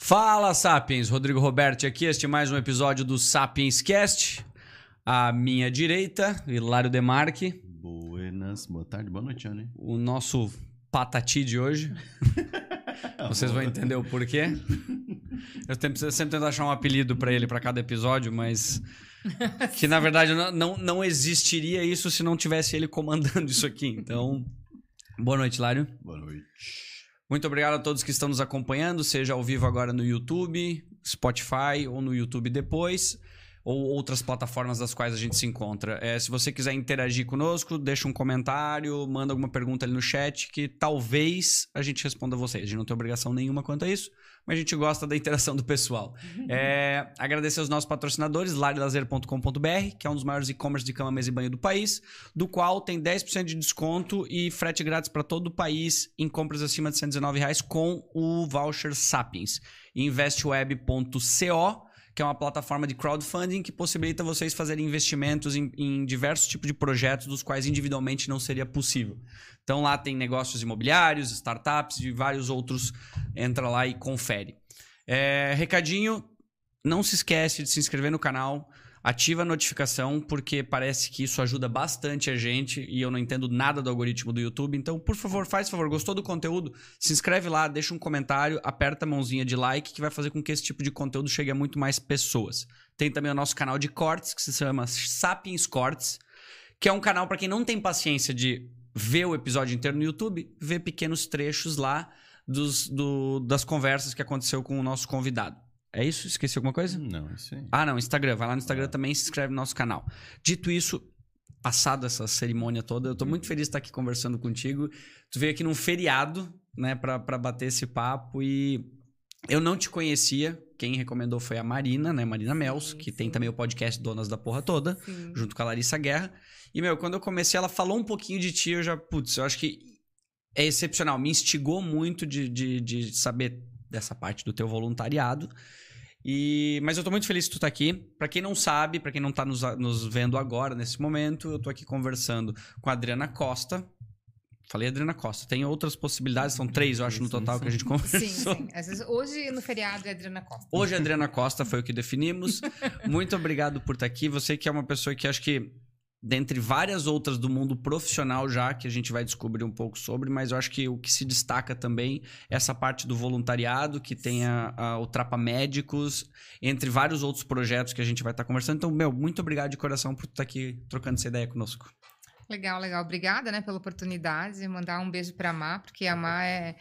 Fala, Sapiens! Rodrigo Roberti aqui, este é mais um episódio do Sapiens Cast. À minha direita, Hilário Demarque. Buenas, boa tarde, boa noite, Anne. O nosso patati de hoje. Vocês vão entender o porquê. Eu sempre, sempre tento achar um apelido para ele para cada episódio, mas que na verdade não, não, não existiria isso se não tivesse ele comandando isso aqui. Então, boa noite, Lário. Boa noite. Muito obrigado a todos que estão nos acompanhando, seja ao vivo agora no YouTube, Spotify ou no YouTube depois, ou outras plataformas das quais a gente se encontra. É, se você quiser interagir conosco, deixa um comentário, manda alguma pergunta ali no chat que talvez a gente responda a vocês. A gente não tem obrigação nenhuma quanto a isso, mas a gente gosta da interação do pessoal. É, agradecer aos nossos patrocinadores, larilazer.com.br, que é um dos maiores e-commerce de cama, mesa e banho do país, do qual tem 10% de desconto e frete grátis para todo o país em compras acima de 119 reais com o voucher Sapiens. Investweb.co, que é uma plataforma de crowdfunding que possibilita vocês fazerem investimentos em, em diversos tipos de projetos dos quais individualmente não seria possível. Então lá tem negócios imobiliários, startups e vários outros. Entra lá e confere. É, recadinho, não se esquece de se inscrever no canal, ativa a notificação, porque parece que isso ajuda bastante a gente e eu não entendo nada do algoritmo do YouTube. Então, por favor, faz favor, gostou do conteúdo? Se inscreve lá, deixa um comentário, aperta a mãozinha de like, que vai fazer com que esse tipo de conteúdo chegue a muito mais pessoas. Tem também o nosso canal de cortes, que se chama Sapiens Cortes, que é um canal para quem não tem paciência de ver o episódio inteiro no YouTube, ver pequenos trechos lá dos, do, das conversas que aconteceu com o nosso convidado. É isso? Esqueci alguma coisa? Não, isso aí. Ah, não, Instagram. Vai lá no Instagram também e se inscreve no nosso canal. Dito isso, passado essa cerimônia toda, eu tô muito feliz de estar aqui conversando contigo. Tu veio aqui num feriado, né, pra, pra bater esse papo e eu não te conhecia. Quem recomendou foi a Marina, né, Marina Mels, que tem também o podcast Donas da Porra Toda, Sim. junto com a Larissa Guerra. E, meu, quando eu comecei, ela falou um pouquinho de ti, eu já, putz, eu acho que é excepcional. Me instigou muito de, de, de saber dessa parte do teu voluntariado. E, mas eu tô muito feliz que tu tá aqui. Pra quem não sabe, pra quem não tá nos, nos vendo agora, nesse momento, eu tô aqui conversando com a Adriana Costa. Falei Adriana Costa. Tem outras possibilidades, são três, eu acho, no total que a gente conversou. Sim, sim. Vezes, hoje, no feriado, é Adriana Costa. Hoje a Adriana Costa foi o que definimos. Muito obrigado por estar aqui. Você que é uma pessoa que acho que, dentre várias outras do mundo profissional já, que a gente vai descobrir um pouco sobre, mas eu acho que o que se destaca também é essa parte do voluntariado, que tem a, a- o Trapa Médicos, entre vários outros projetos que a gente vai estar conversando. Então, meu, muito obrigado de coração por estar aqui trocando essa ideia conosco. Legal, legal. Obrigada, né, pela oportunidade. Mandar um beijo para a Má, porque a Má é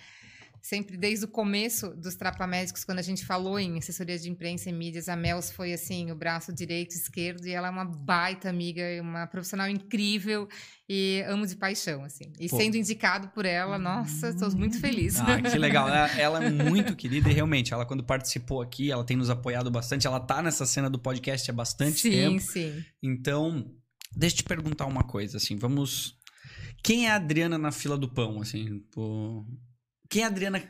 sempre desde o começo dos Trapamédicos, quando a gente falou em assessoria de imprensa e mídias, a Mels foi assim, o braço direito esquerdo, e ela é uma baita amiga, uma profissional incrível e amo de paixão, assim. E Pô. sendo indicado por ela, nossa, estou muito feliz. Ah, que legal. Ela, ela é muito querida e realmente, ela quando participou aqui, ela tem nos apoiado bastante. Ela tá nessa cena do podcast há bastante sim, tempo. sim. Então, deixa eu te perguntar uma coisa, assim, vamos... Quem é a Adriana na fila do pão, assim? pô? Quem é a Adriana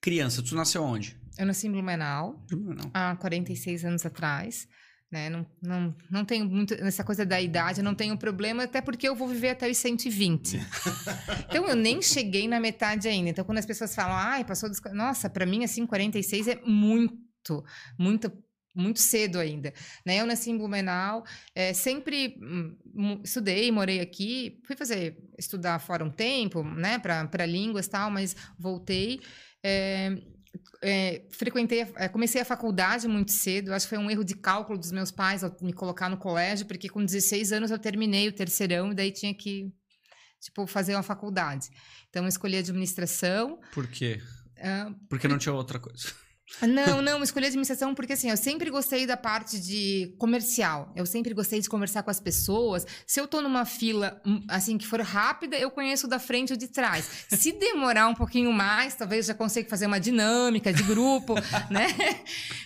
criança? Tu nasceu onde? Eu nasci em Blumenau, Não. há 46 anos atrás. Né? Não, não, não tenho muito. Nessa coisa da idade, eu não tenho problema, até porque eu vou viver até os 120. então, eu nem cheguei na metade ainda. Então, quando as pessoas falam, ai, passou dos. Nossa, para mim, assim, 46 é muito, muito. Muito cedo ainda, né? Eu nasci em Blumenau, é, sempre hum, estudei, morei aqui, fui fazer estudar fora um tempo, né? Para línguas e tal, mas voltei. É, é, frequentei, comecei a faculdade muito cedo. Acho que foi um erro de cálculo dos meus pais ao me colocar no colégio, porque com 16 anos eu terminei o terceirão e daí tinha que tipo fazer uma faculdade. Então eu escolhi administração. Por quê? Porque não tinha outra coisa. Não, não, escolhi administração porque assim, eu sempre gostei da parte de comercial. Eu sempre gostei de conversar com as pessoas. Se eu tô numa fila, hum, assim, que for rápida, eu conheço da frente ou de trás. Se demorar um pouquinho mais, talvez já consiga fazer uma dinâmica de grupo, né?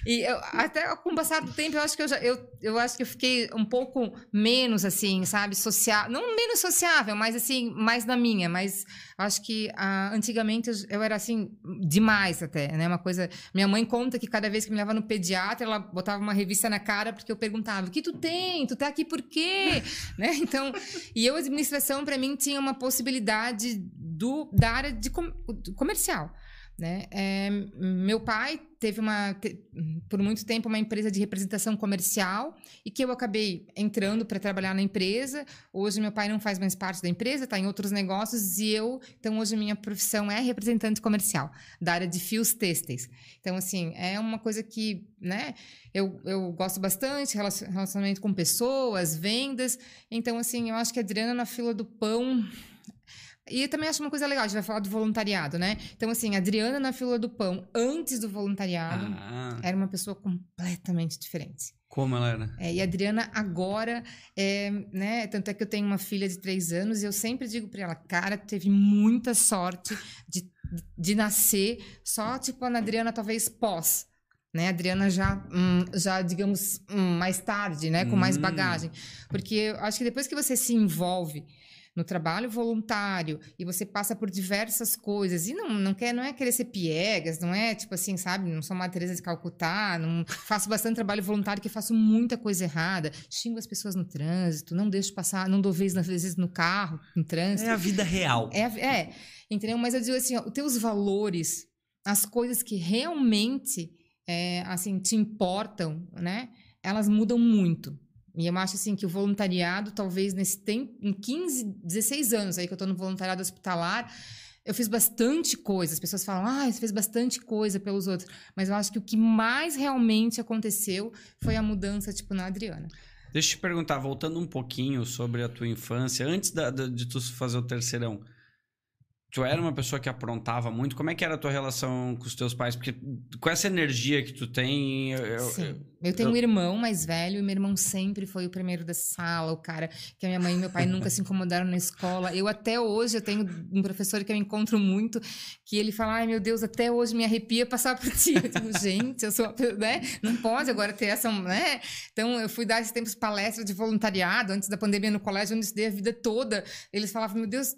E eu- até com o passar do tempo, eu acho que eu já, eu, eu acho que eu fiquei um pouco menos, assim, sabe, sociável. Não menos sociável, mas assim, mais na minha. Mas acho que ah, antigamente eu, eu era assim, demais até, né? Uma coisa. Minha mãe conta que cada vez que me levava no pediatra, ela botava uma revista na cara porque eu perguntava: o que tu tem? Tu tá aqui por quê? né? Então, e eu, administração, para mim, tinha uma possibilidade do, da área de com- comercial. Né? É, meu pai teve uma, te, por muito tempo uma empresa de representação comercial e que eu acabei entrando para trabalhar na empresa. Hoje meu pai não faz mais parte da empresa, está em outros negócios e eu, então hoje minha profissão é representante comercial da área de fios têxteis. Então assim é uma coisa que, né? Eu, eu gosto bastante relacionamento com pessoas, vendas. Então assim eu acho que a Adriana na fila do pão e também acho uma coisa legal, a gente vai falar do voluntariado, né? Então, assim, a Adriana na fila do pão, antes do voluntariado, ah. era uma pessoa completamente diferente. Como ela era? É, e a Adriana agora, é, né? Tanto é que eu tenho uma filha de três anos e eu sempre digo para ela, cara, teve muita sorte de, de nascer só, tipo, a Adriana talvez pós. Né, a Adriana já, hum, já digamos, hum, mais tarde, né, com mais hum. bagagem. Porque eu acho que depois que você se envolve no trabalho voluntário e você passa por diversas coisas e não, não quer não é querer ser piegas, não é tipo assim, sabe? Não sou uma Teresa de Calcutá, não faço bastante trabalho voluntário que faço muita coisa errada, xingo as pessoas no trânsito, não deixo passar, não dou vezes às vezes no carro, em trânsito. É a vida real. É, é entendeu? Mas eu digo assim, ó, os teus valores, as coisas que realmente é, assim te importam, né? Elas mudam muito. E eu acho assim que o voluntariado, talvez nesse tempo, em 15, 16 anos aí que eu estou no voluntariado hospitalar, eu fiz bastante coisa. As pessoas falam, ah, você fez bastante coisa pelos outros. Mas eu acho que o que mais realmente aconteceu foi a mudança, tipo, na Adriana. Deixa eu te perguntar, voltando um pouquinho sobre a tua infância, antes da, de tu fazer o terceirão, tu era uma pessoa que aprontava muito. Como é que era a tua relação com os teus pais? Porque com essa energia que tu tem. Eu, Sim. Eu, tenho eu... um irmão mais velho e meu irmão sempre foi o primeiro da sala, o cara que a minha mãe e meu pai nunca se incomodaram na escola. Eu até hoje eu tenho um professor que eu encontro muito que ele fala: ai meu Deus, até hoje me arrepia passar por ti. Eu digo, gente, eu sou. Né? Não pode agora ter essa. Né? Então eu fui dar esses tempos palestras de voluntariado antes da pandemia no colégio, onde eu estudei a vida toda. Eles falavam: meu Deus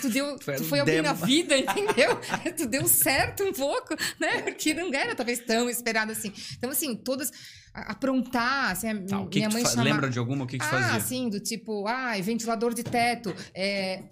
Tu, deu, tu foi alguém na vida, entendeu? tu deu certo um pouco, né? Porque não era talvez tão esperado assim. Então, assim, todas aprontar, assim, tá, que minha que mãe chama... Lembra de alguma? O que, que ah, fazia? Ah, sim, do tipo, ah, ventilador de teto, é...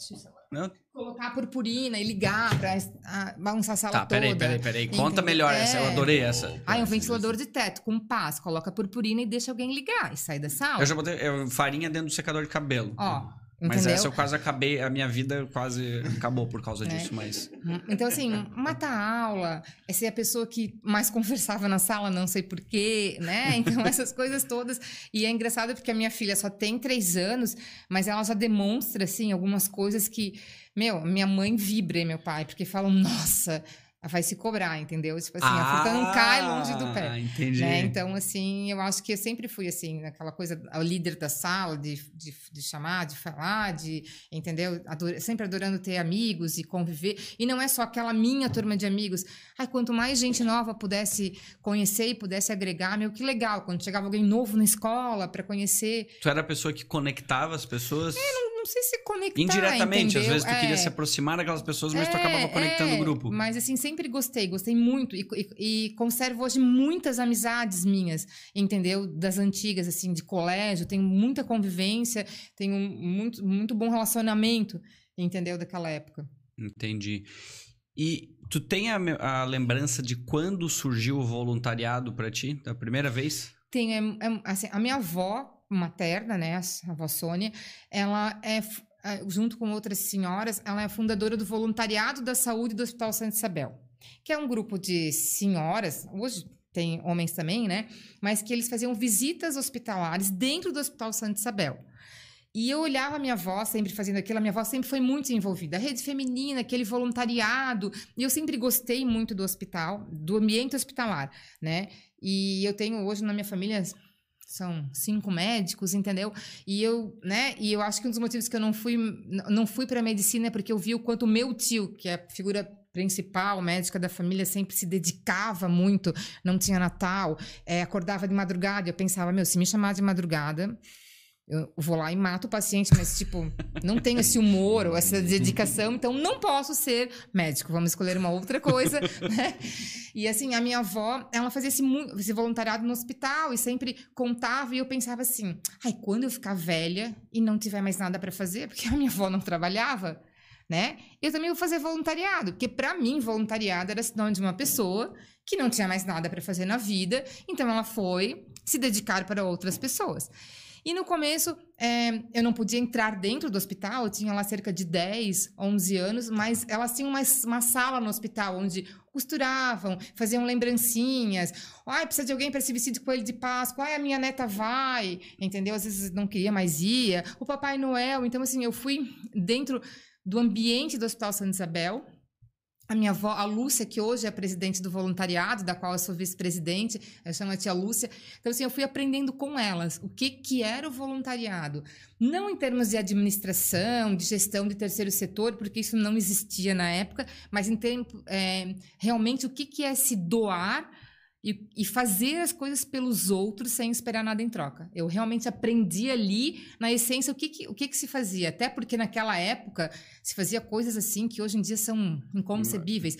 Não? Colocar purpurina e ligar pra a, bagunçar a sala tá, toda. Peraí, peraí, peraí. Conta melhor é... essa, eu adorei essa. Ah, é um ventilador de teto com paz. Coloca purpurina e deixa alguém ligar e sai da sala. Eu já botei farinha dentro do secador de cabelo. Ó, Entendeu? Mas essa eu quase acabei, a minha vida quase acabou por causa é. disso, mas... Então, assim, matar a aula, é ser a pessoa que mais conversava na sala, não sei porquê, né? Então, essas coisas todas. E é engraçado porque a minha filha só tem três anos, mas ela já demonstra, assim, algumas coisas que... Meu, minha mãe vibra e meu pai, porque falam, nossa vai se cobrar, entendeu? Tipo assim, ah, a fruta não cai longe do pé. Ah, entendi. Né? Então, assim, eu acho que eu sempre fui assim, aquela coisa, o líder da sala, de, de, de chamar, de falar, de, entendeu? Ador, sempre adorando ter amigos e conviver. E não é só aquela minha turma de amigos. Ai, quanto mais gente nova pudesse conhecer e pudesse agregar, meu, que legal. Quando chegava alguém novo na escola para conhecer. Tu era a pessoa que conectava as pessoas? É, não não sei se conectar. Indiretamente, entendeu? às vezes tu é. queria se aproximar daquelas pessoas, mas é, tu acabava conectando é. o grupo. Mas assim, sempre gostei, gostei muito. E, e, e, conservo hoje muitas amizades minhas, entendeu? Das antigas, assim, de colégio, tenho muita convivência, tenho muito, muito bom relacionamento, entendeu? Daquela época. Entendi. E tu tem a, a lembrança de quando surgiu o voluntariado para ti, da primeira vez? Tenho. É, é, assim, a minha avó materna, né, a avó Sônia, ela é, junto com outras senhoras, ela é fundadora do Voluntariado da Saúde do Hospital Santa Isabel, que é um grupo de senhoras, hoje tem homens também, né, mas que eles faziam visitas hospitalares dentro do Hospital Santa Isabel. E eu olhava minha avó sempre fazendo aquilo, a minha avó sempre foi muito envolvida. A rede feminina, aquele voluntariado. E eu sempre gostei muito do hospital, do ambiente hospitalar, né? E eu tenho hoje na minha família são cinco médicos, entendeu? E eu, né? E eu acho que um dos motivos que eu não fui não fui para medicina é porque eu vi o quanto meu tio, que é a figura principal, médica da família, sempre se dedicava muito, não tinha Natal, é, acordava de madrugada. Eu pensava, meu, se me chamar de madrugada, eu vou lá e mato o paciente, mas, tipo, não tenho esse humor ou essa dedicação, então não posso ser médico. Vamos escolher uma outra coisa, né? E, assim, a minha avó, ela fazia esse, esse voluntariado no hospital e sempre contava e eu pensava assim, ai, quando eu ficar velha e não tiver mais nada para fazer, porque a minha avó não trabalhava, né? Eu também vou fazer voluntariado, porque para mim voluntariado era sinônimo de uma pessoa que não tinha mais nada para fazer na vida, então ela foi se dedicar para outras pessoas. E no começo, é, eu não podia entrar dentro do hospital, eu tinha lá cerca de 10, 11 anos, mas elas tinham uma, uma sala no hospital onde costuravam, faziam lembrancinhas. Ai, precisa de alguém para se vestir de coelho de Páscoa. Ai, a minha neta vai, entendeu? Às vezes não queria, mas ia. O Papai Noel. Então, assim, eu fui dentro do ambiente do Hospital Santa Isabel, a minha avó, a Lúcia, que hoje é presidente do voluntariado, da qual eu sou vice-presidente, ela chama a tia Lúcia. Então, assim, eu fui aprendendo com elas o que, que era o voluntariado. Não em termos de administração, de gestão de terceiro setor, porque isso não existia na época, mas em termos, é, realmente, o que, que é se doar e, e, fazer as coisas pelos outros sem esperar nada em troca. Eu realmente aprendi ali, na essência, o que, que o que, que, se fazia. Até porque naquela época se fazia coisas assim que hoje em dia são inconcebíveis.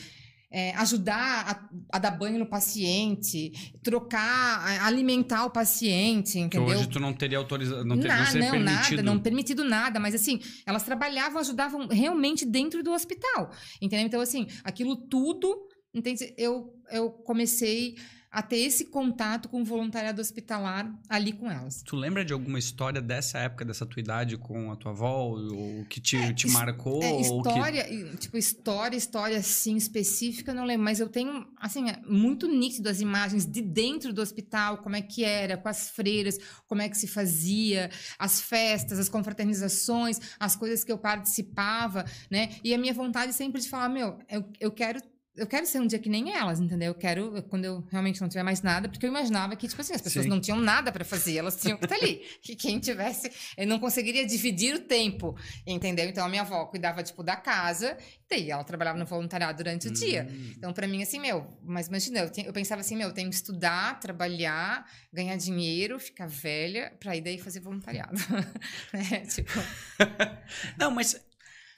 É, ajudar a, a, dar banho no paciente, trocar, alimentar o paciente, entendeu? Que hoje tu não teria autorização, não teria não, não nada, não permitido nada, mas assim, elas trabalhavam, ajudavam realmente dentro do hospital, entendeu? Então assim, aquilo tudo, entende? Eu eu comecei a ter esse contato com o voluntariado hospitalar ali com elas. Tu lembra de alguma história dessa época, dessa tua idade com a tua avó, ou que te, é, te marcou? É, história, que... tipo, história, história assim específica, não lembro, mas eu tenho, assim, é muito nítido as imagens de dentro do hospital, como é que era, com as freiras, como é que se fazia, as festas, as confraternizações, as coisas que eu participava, né? E a minha vontade sempre de falar, meu, eu, eu quero eu quero ser um dia que nem elas, entendeu? Eu quero, quando eu realmente não tiver mais nada, porque eu imaginava que, tipo assim, as pessoas Sim. não tinham nada para fazer, elas tinham que estar ali. que quem tivesse, eu não conseguiria dividir o tempo, entendeu? Então, a minha avó cuidava, tipo, da casa, e ela trabalhava no voluntariado durante o hum. dia. Então, para mim, assim, meu, mas imagina, eu, eu pensava assim, meu, eu tenho que estudar, trabalhar, ganhar dinheiro, ficar velha, pra ir daí fazer voluntariado. né? Tipo... não, mas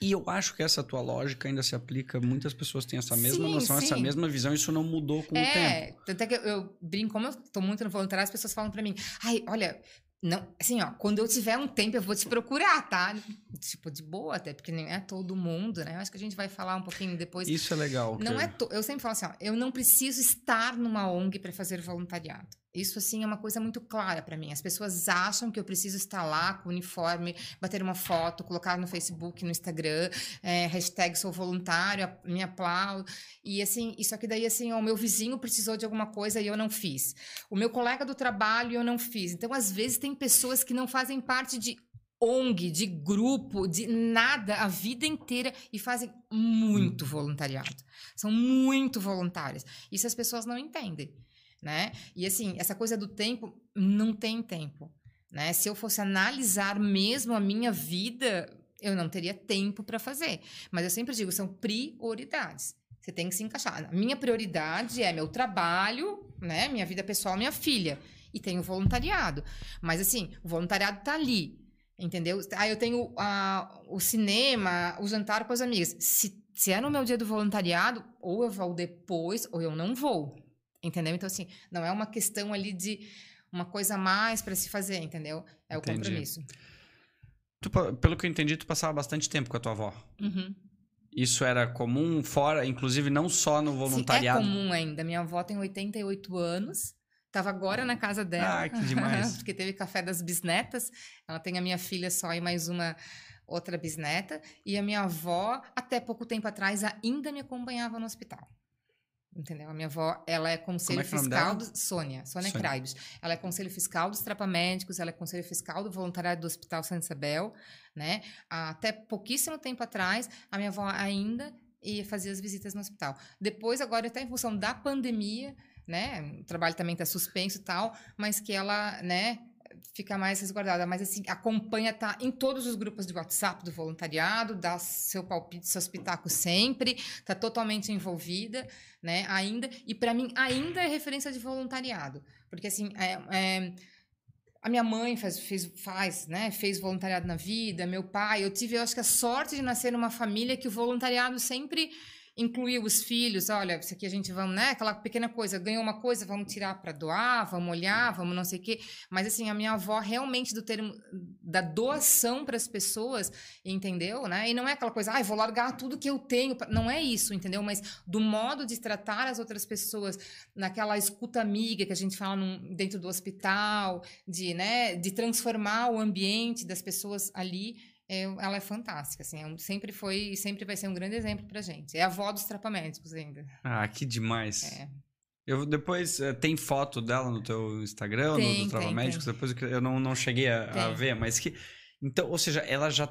e eu acho que essa tua lógica ainda se aplica. Muitas pessoas têm essa mesma sim, noção, sim. essa mesma visão. Isso não mudou com é, o tempo. Tanto é que eu, eu brinco, como eu tô muito no voluntário, as pessoas falam para mim: ai, olha, não, assim, ó, quando eu tiver um tempo, eu vou te procurar, tá? Tipo, de boa, até, porque nem é todo mundo, né? Eu acho que a gente vai falar um pouquinho depois. Isso é legal. Não que... é to... Eu sempre falo assim, ó, eu não preciso estar numa ONG para fazer voluntariado. Isso, assim, é uma coisa muito clara para mim. As pessoas acham que eu preciso estar lá com o uniforme, bater uma foto, colocar no Facebook, no Instagram, é, hashtag sou voluntário, me aplaudo. E, assim, isso aqui daí, assim, o meu vizinho precisou de alguma coisa e eu não fiz. O meu colega do trabalho eu não fiz. Então, às vezes, tem pessoas que não fazem parte de ONG, de grupo, de nada a vida inteira e fazem muito voluntariado. São muito voluntárias. Isso as pessoas não entendem né? E assim, essa coisa do tempo não tem tempo, né? Se eu fosse analisar mesmo a minha vida, eu não teria tempo para fazer. Mas eu sempre digo, são prioridades. Você tem que se encaixar. A minha prioridade é meu trabalho, né? Minha vida pessoal, minha filha. E tenho voluntariado. Mas assim, o voluntariado tá ali. Entendeu? Ah, eu tenho ah, o cinema, o jantar com as amigas. Se, se é no meu dia do voluntariado, ou eu vou depois, ou eu não vou. Entendeu? Então, assim, não é uma questão ali de uma coisa a mais para se fazer, entendeu? É o entendi. compromisso. Tu, pelo que eu entendi, tu passava bastante tempo com a tua avó. Uhum. Isso era comum fora, inclusive não só no voluntariado? Sim, é comum ainda. Minha avó tem 88 anos. Tava agora na casa dela. Ah, que demais. porque teve café das bisnetas. Ela tem a minha filha só e mais uma outra bisneta. E a minha avó, até pouco tempo atrás, ainda me acompanhava no hospital. Entendeu? A minha avó, ela é conselho é fiscal do Sônia, Sônia, Sônia. Ela é conselho fiscal dos trapamédicos, ela é conselho fiscal do voluntariado do Hospital Santa Isabel, né? Até pouquíssimo tempo atrás, a minha avó ainda ia fazer as visitas no hospital. Depois, agora, até em função da pandemia, né? O trabalho também está suspenso e tal, mas que ela, né, fica mais resguardada, mas assim, acompanha, tá em todos os grupos de WhatsApp do voluntariado, dá seu palpite, seu espetáculo sempre, tá totalmente envolvida, né, ainda, e para mim ainda é referência de voluntariado, porque assim, é, é, a minha mãe faz, fez, faz, né, fez voluntariado na vida, meu pai, eu tive, eu acho que a sorte de nascer numa família que o voluntariado sempre incluir os filhos, olha, isso aqui a gente vamos, né? Aquela pequena coisa, ganhou uma coisa, vamos tirar para doar, vamos olhar, vamos não sei o quê. Mas assim, a minha avó realmente do termo da doação para as pessoas, entendeu? Né? E não é aquela coisa, ah, vou largar tudo que eu tenho, não é isso, entendeu? Mas do modo de tratar as outras pessoas, naquela escuta amiga que a gente fala num, dentro do hospital, de, né, de transformar o ambiente das pessoas ali é, ela é fantástica, assim, é um, sempre foi e sempre vai ser um grande exemplo pra gente. É a avó dos trapamédicos ainda. Ah, que demais. É. Eu depois eh, tem foto dela no teu Instagram, Tem, no do depois eu não, não cheguei a, a ver, mas que então, ou seja, ela já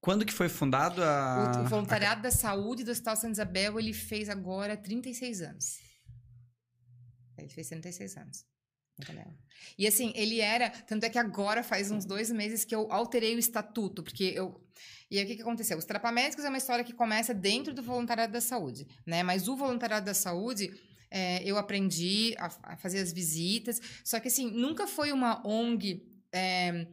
quando que foi fundado a O, o voluntariado da saúde do Hospital Santa Isabel, ele fez agora 36 anos. Ele fez 36 anos. Entendeu? E assim, ele era. Tanto é que agora faz uns dois meses que eu alterei o estatuto, porque eu. E aí o que, que aconteceu? Os trapamédicos é uma história que começa dentro do voluntariado da saúde, né? Mas o voluntariado da saúde. é, eu aprendi a, a fazer as visitas, só que assim, nunca foi uma ONG é,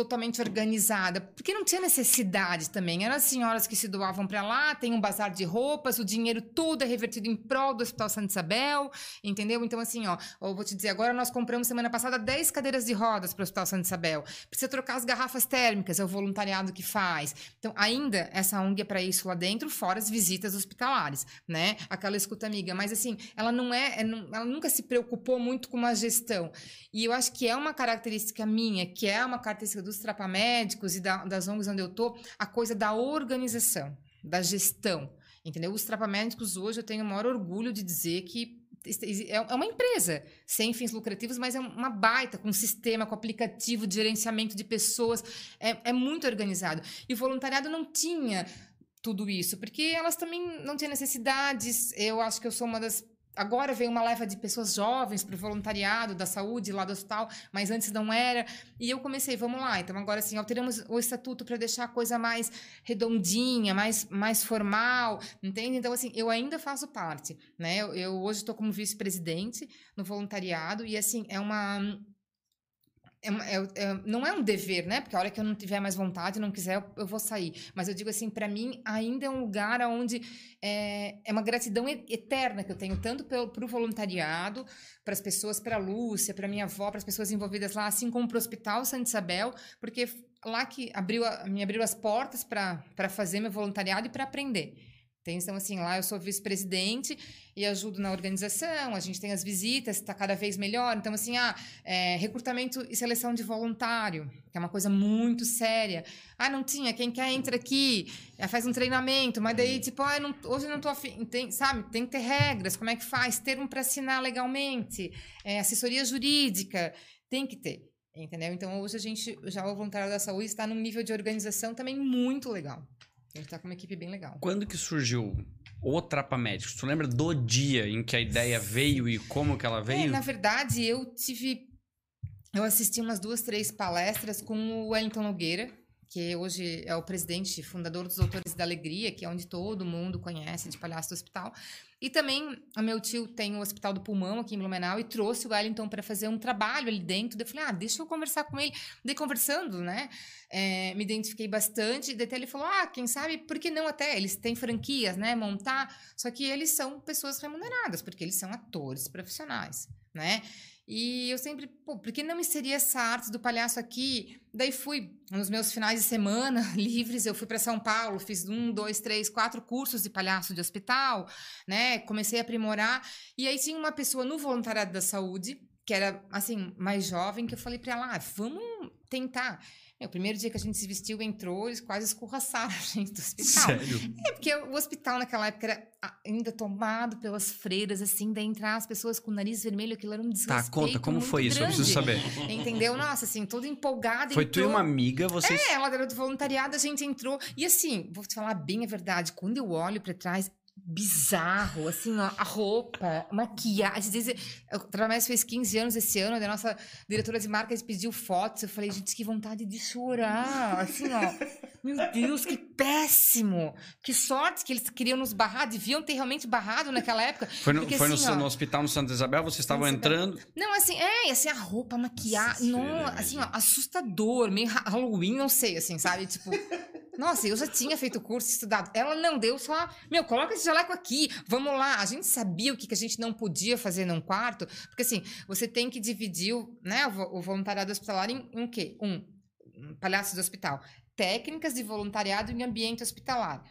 totalmente organizada, porque não tinha necessidade também. Eram as senhoras que se doavam para lá, tem um bazar de roupas, o dinheiro todo é revertido em prol do Hospital Santa Isabel, entendeu? Então, assim, ó, eu vou te dizer, agora nós compramos semana passada 10 cadeiras de rodas para o Hospital Santa Isabel. Precisa trocar as garrafas térmicas, é o voluntariado que faz. Então, ainda essa ONG é para isso lá dentro, fora as visitas hospitalares, né? Aquela escuta amiga. Mas, assim, ela não é, é ela nunca se preocupou muito com uma gestão. E eu acho que é uma característica minha, que é uma característica dos trapamédicos e da- das ONGs onde eu tô, a coisa da organização, da gestão. Entendeu? Os trapamédicos hoje eu tenho o maior orgulho de dizer que é é uma empresa sem fins lucrativos, mas é uma baita, com sistema, com aplicativo de gerenciamento de pessoas. É, é muito organizado. E o voluntariado não tinha tudo isso, porque elas também não tinham necessidades. Eu acho que eu sou uma das. Agora veio uma leva de pessoas jovens para o voluntariado da saúde lá do hospital, mas antes não era. E eu comecei, vamos lá. Então agora assim, alteramos o estatuto para deixar a coisa mais redondinha, mais, mais formal, entende? Então assim, eu ainda faço parte, né? Eu, eu hoje estou como vice-presidente no voluntariado e assim é uma é é- é- não é um dever, né? Porque a hora que eu não tiver mais vontade, não quiser, eu, eu vou sair. Mas eu digo assim, para mim ainda é um lugar onde é, é uma gratidão eterna que eu tenho tanto para o voluntariado, para as pessoas, para a Lúcia, para minha avó, para as pessoas envolvidas lá, assim como para o Hospital Santa Isabel, porque lá que abriu me abriu as portas para fazer meu voluntariado e para aprender. Entende? Então, assim, lá eu sou vice-presidente e ajudo na organização, a gente tem as visitas, está cada vez melhor. Então, assim, ah, é, recrutamento e seleção de voluntário, que é uma coisa muito séria. Ah, não tinha, quem quer entra aqui, aí faz um treinamento, mas daí, tipo, ah, não- hoje eu não tô afim, tem, sabe? Tem que ter regras, como é que faz? Termo para assinar legalmente, é, assessoria jurídica, tem que ter. Entendeu? Então, hoje a gente, já o voluntário da saúde está num nível de organização também muito legal. Gente está com uma equipe bem legal. Quando que surgiu o Trapamédicos? Tu lembra do dia em que a ideia veio e como que ela É, veio? na verdade, eu tive. Eu assisti umas duas, três palestras com o Wellington Nogueira, que hoje é o presidente, fundador dos Doutores da Alegria, que é onde todo mundo conhece de Palhaço do Hospital. E também, meu tio tem o Hospital do Pulmão aqui em Blumenau e trouxe o Wellington para fazer um trabalho ali dentro. Eu falei, ah, deixa eu conversar com ele. Daí conversando, né? é, me identifiquei bastante. Daí até ele falou, ah, quem sabe, por que não até? Eles têm franquias, né? Montar. Só que eles são pessoas remuneradas, porque eles são atores profissionais, né? E eu sempre, pô, por que não inserir essa arte do palhaço aqui? Daí fui, nos meus finais de semana livres, eu fui para São Paulo, fiz um, dois, três, quatro cursos de palhaço de hospital, né? Comecei a aprimorar. E aí tinha uma pessoa no voluntariado da saúde, que era, assim, mais jovem, que eu falei para ela, ah, vamos tentar. Meu, o primeiro dia que a gente se vestiu, entrou, eles quase escorraçaram a gente do hospital. Sério? É, porque o hospital naquela época era ainda tomado pelas freiras, assim, daí entrar as pessoas com o nariz vermelho, aquilo era um Tá, desrespeito conta, como foi isso? Eu preciso grande, saber. Entendeu? Nossa, assim, toda empolgada. Foi tu e entrou. uma amiga, vocês. É, ela era do voluntariado, a gente entrou. E assim, vou te falar bem a verdade, quando eu olho pra trás, bizarro, assim, ó, a roupa, maquiagem. Às vezes, o Tramés fez 15 anos esse ano, a nossa diretora de marketing pediu fotos. Eu falei, gente, que vontade de chorar. Assim, ó, meu Deus, que péssimo. Que sorte que eles queriam nos barrar, deviam ter realmente barrado naquela época. Foi no, Porque, foi no, assim, ó, no hospital no Santa Isabel, vocês estavam entrando. Não, assim, é, assim, a roupa, maquiagem, assim, ó, assustador, meio ha- Halloween, não sei, assim, sabe? Tipo, nossa, eu já tinha feito curso, estudado. Ela não deu só, meu, coloca esse jaleco aqui, vamos lá. A gente sabia o que, que a gente não podia fazer num quarto, porque assim, você tem que dividir o, né, o, vo- o voluntariado hospitalar em, em o quê? Um, um palhaço do hospital. Técnicas de voluntariado em ambiente hospitalar.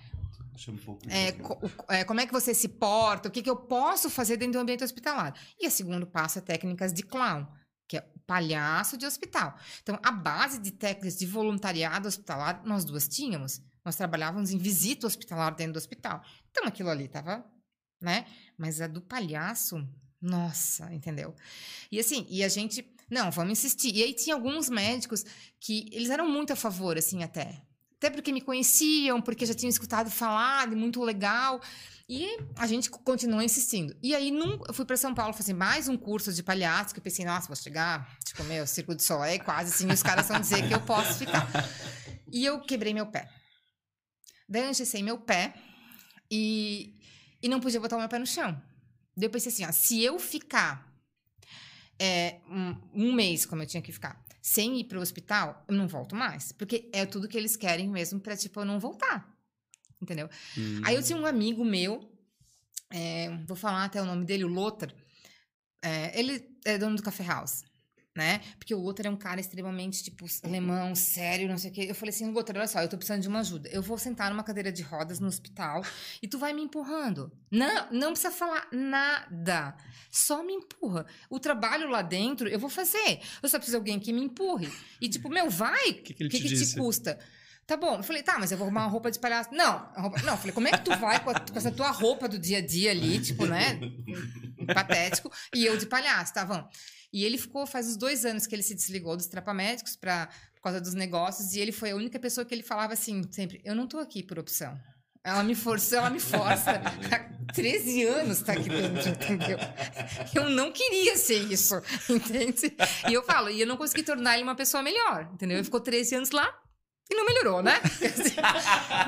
Um pouco. É, co- é, como é que você se porta, o que, que eu posso fazer dentro do ambiente hospitalar. E o segundo passo é técnicas de clown, que é o palhaço de hospital. Então, a base de técnicas de voluntariado hospitalar, nós duas tínhamos. Nós trabalhávamos em visita hospitalar dentro do hospital. Então, aquilo ali tava, né? Mas a do palhaço, nossa, entendeu? E assim, e a gente, não, vamos insistir. E aí tinha alguns médicos que eles eram muito a favor, assim, até. Até porque me conheciam, porque já tinham escutado falar muito legal. E a gente continuou insistindo. E aí, num, eu fui para São Paulo fazer mais um curso de palhaço, que eu pensei, nossa, vou chegar, tipo, meu, Círculo de Soleil, quase assim, os caras vão dizer que eu posso ficar. E eu quebrei meu pé. Eu engessei meu pé e, e não podia botar o meu pé no chão. Daí eu pensei assim, ó, se eu ficar é, um, um mês, como eu tinha que ficar, sem ir para o hospital, eu não volto mais. Porque é tudo que eles querem mesmo para, tipo, eu não voltar. Entendeu? Hum. Aí eu tinha um amigo meu, é, vou falar até o nome dele, o Lothar. É, ele é dono do Café House, né? Porque o Lothar é um cara extremamente, tipo, alemão, sério, não sei o quê. Eu falei assim, Lothar, olha só, eu tô precisando de uma ajuda. Eu vou sentar numa cadeira de rodas no hospital e tu vai me empurrando. Não, não precisa falar nada. Só me empurra. O trabalho lá dentro eu vou fazer. Eu só preciso de alguém que me empurre. E tipo, meu, vai. O que, que ele que, te que te custa? Tá bom. Eu falei, tá, mas eu vou arrumar uma roupa de palhaço. Não, roupa- não. Eu falei, como é que tu vai com, a- com essa tua roupa do dia a dia ali, tipo, né? Patético. E eu de palhaço, tá bom. E ele ficou, faz uns dois anos que ele se desligou dos trapamédicos pra, por causa dos negócios. E ele foi a única pessoa que ele falava assim, sempre, eu não tô aqui por opção. Ela me forçou, ela me força. Há 13 anos tá aqui dentro, entendeu? Eu não queria ser isso, entende? E eu falo, e eu não consegui tornar ele uma pessoa melhor, entendeu? Ele ficou 13 anos lá e não melhorou, né?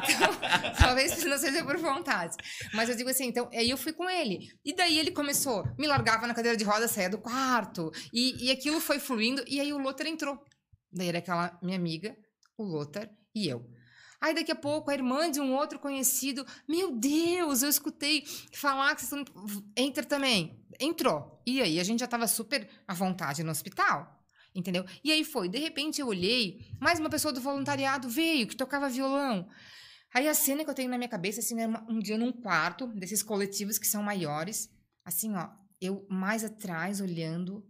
então, talvez não seja por vontade. Mas eu digo assim, então, aí eu fui com ele. E daí ele começou, me largava na cadeira de roda, saía do quarto. E, e aquilo foi fluindo, e aí o Lothar entrou. Daí era aquela minha amiga, o Lothar e eu. Aí daqui a pouco a irmã de um outro conhecido, meu Deus, eu escutei falar que vocês estão. Entra também. Entrou. E aí a gente já tava super à vontade no hospital. Entendeu? E aí foi. De repente eu olhei, mais uma pessoa do voluntariado veio, que tocava violão. Aí a cena que eu tenho na minha cabeça, assim, era uma- um dia num quarto desses coletivos que são maiores. Assim, ó, eu mais atrás olhando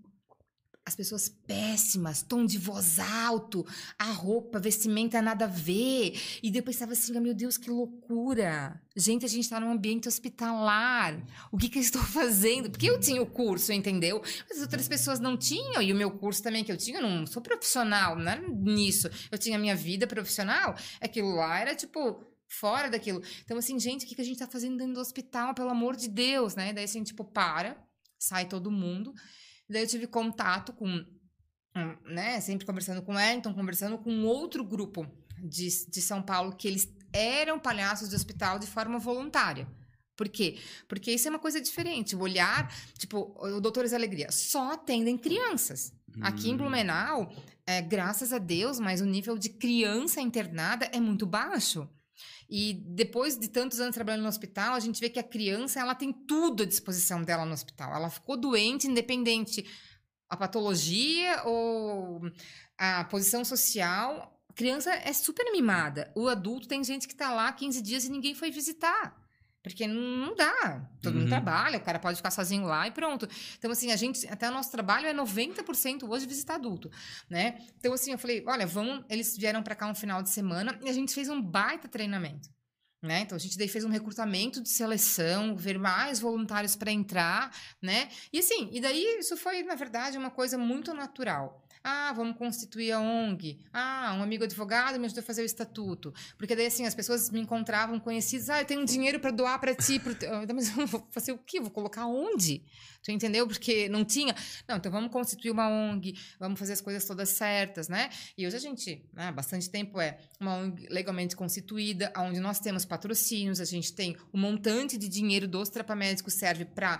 as pessoas péssimas, tom de voz alto, a roupa, a vestimenta nada a ver. E depois estava assim, meu Deus, que loucura. Gente, a gente está num ambiente hospitalar. O que, que eu estou fazendo? Porque eu tinha o curso, entendeu? Mas as outras pessoas não tinham. E o meu curso também que eu tinha, eu não sou profissional, não era nisso. Eu tinha a minha vida profissional. Aquilo lá era tipo fora daquilo. Então, assim, gente, o que, que a gente tá fazendo dentro do hospital, pelo amor de Deus, né? Daí, assim, tipo, para, sai todo mundo. Daí eu tive contato com, hum, né, sempre conversando com então conversando com outro grupo de, de São Paulo, que eles eram palhaços de hospital de forma voluntária. Por quê? Porque isso é uma coisa diferente. O olhar, tipo, o Doutores Alegria, só atendem crianças. Aqui em Hum. Blumenau, é, graças a Deus, mas o nível de criança internada é muito baixo. E depois de tantos anos trabalhando no hospital, a gente vê que a criança ela tem tudo à disposição dela no hospital. Ela ficou doente, independente a patologia ou a posição social. A criança é super mimada. O adulto tem gente que está lá 15 dias e ninguém foi visitar. Porque não dá. Todo mundo Uhum. trabalha, o cara pode ficar sozinho lá e pronto. Então, assim, a gente, até o nosso trabalho é 90% hoje visitar adulto, né? Então, assim, eu falei, olha, vamos. Eles vieram para cá um final de semana e a gente fez um baita treinamento. Né? Então a gente daí fez um recrutamento de seleção, ver mais voluntários para entrar, né? E assim, e daí isso foi, na verdade, uma coisa muito natural. Ah, vamos constituir a ONG. Ah, um amigo advogado me ajudou a fazer o estatuto. Porque daí, assim, as pessoas me encontravam conhecidas. Ah, eu tenho dinheiro para doar para ti. Pro... teu-" Eu, Mas eu vou fazer o quê? Vou colocar onde? Tu entendeu? Porque não tinha. Não, então vamos constituir uma ONG, vamos fazer as coisas todas certas, né? E hoje a gente, né, há bastante tempo, é uma ONG legalmente constituída, onde nós temos patrocínios, a gente tem o montante de dinheiro dos trapamédicos serve para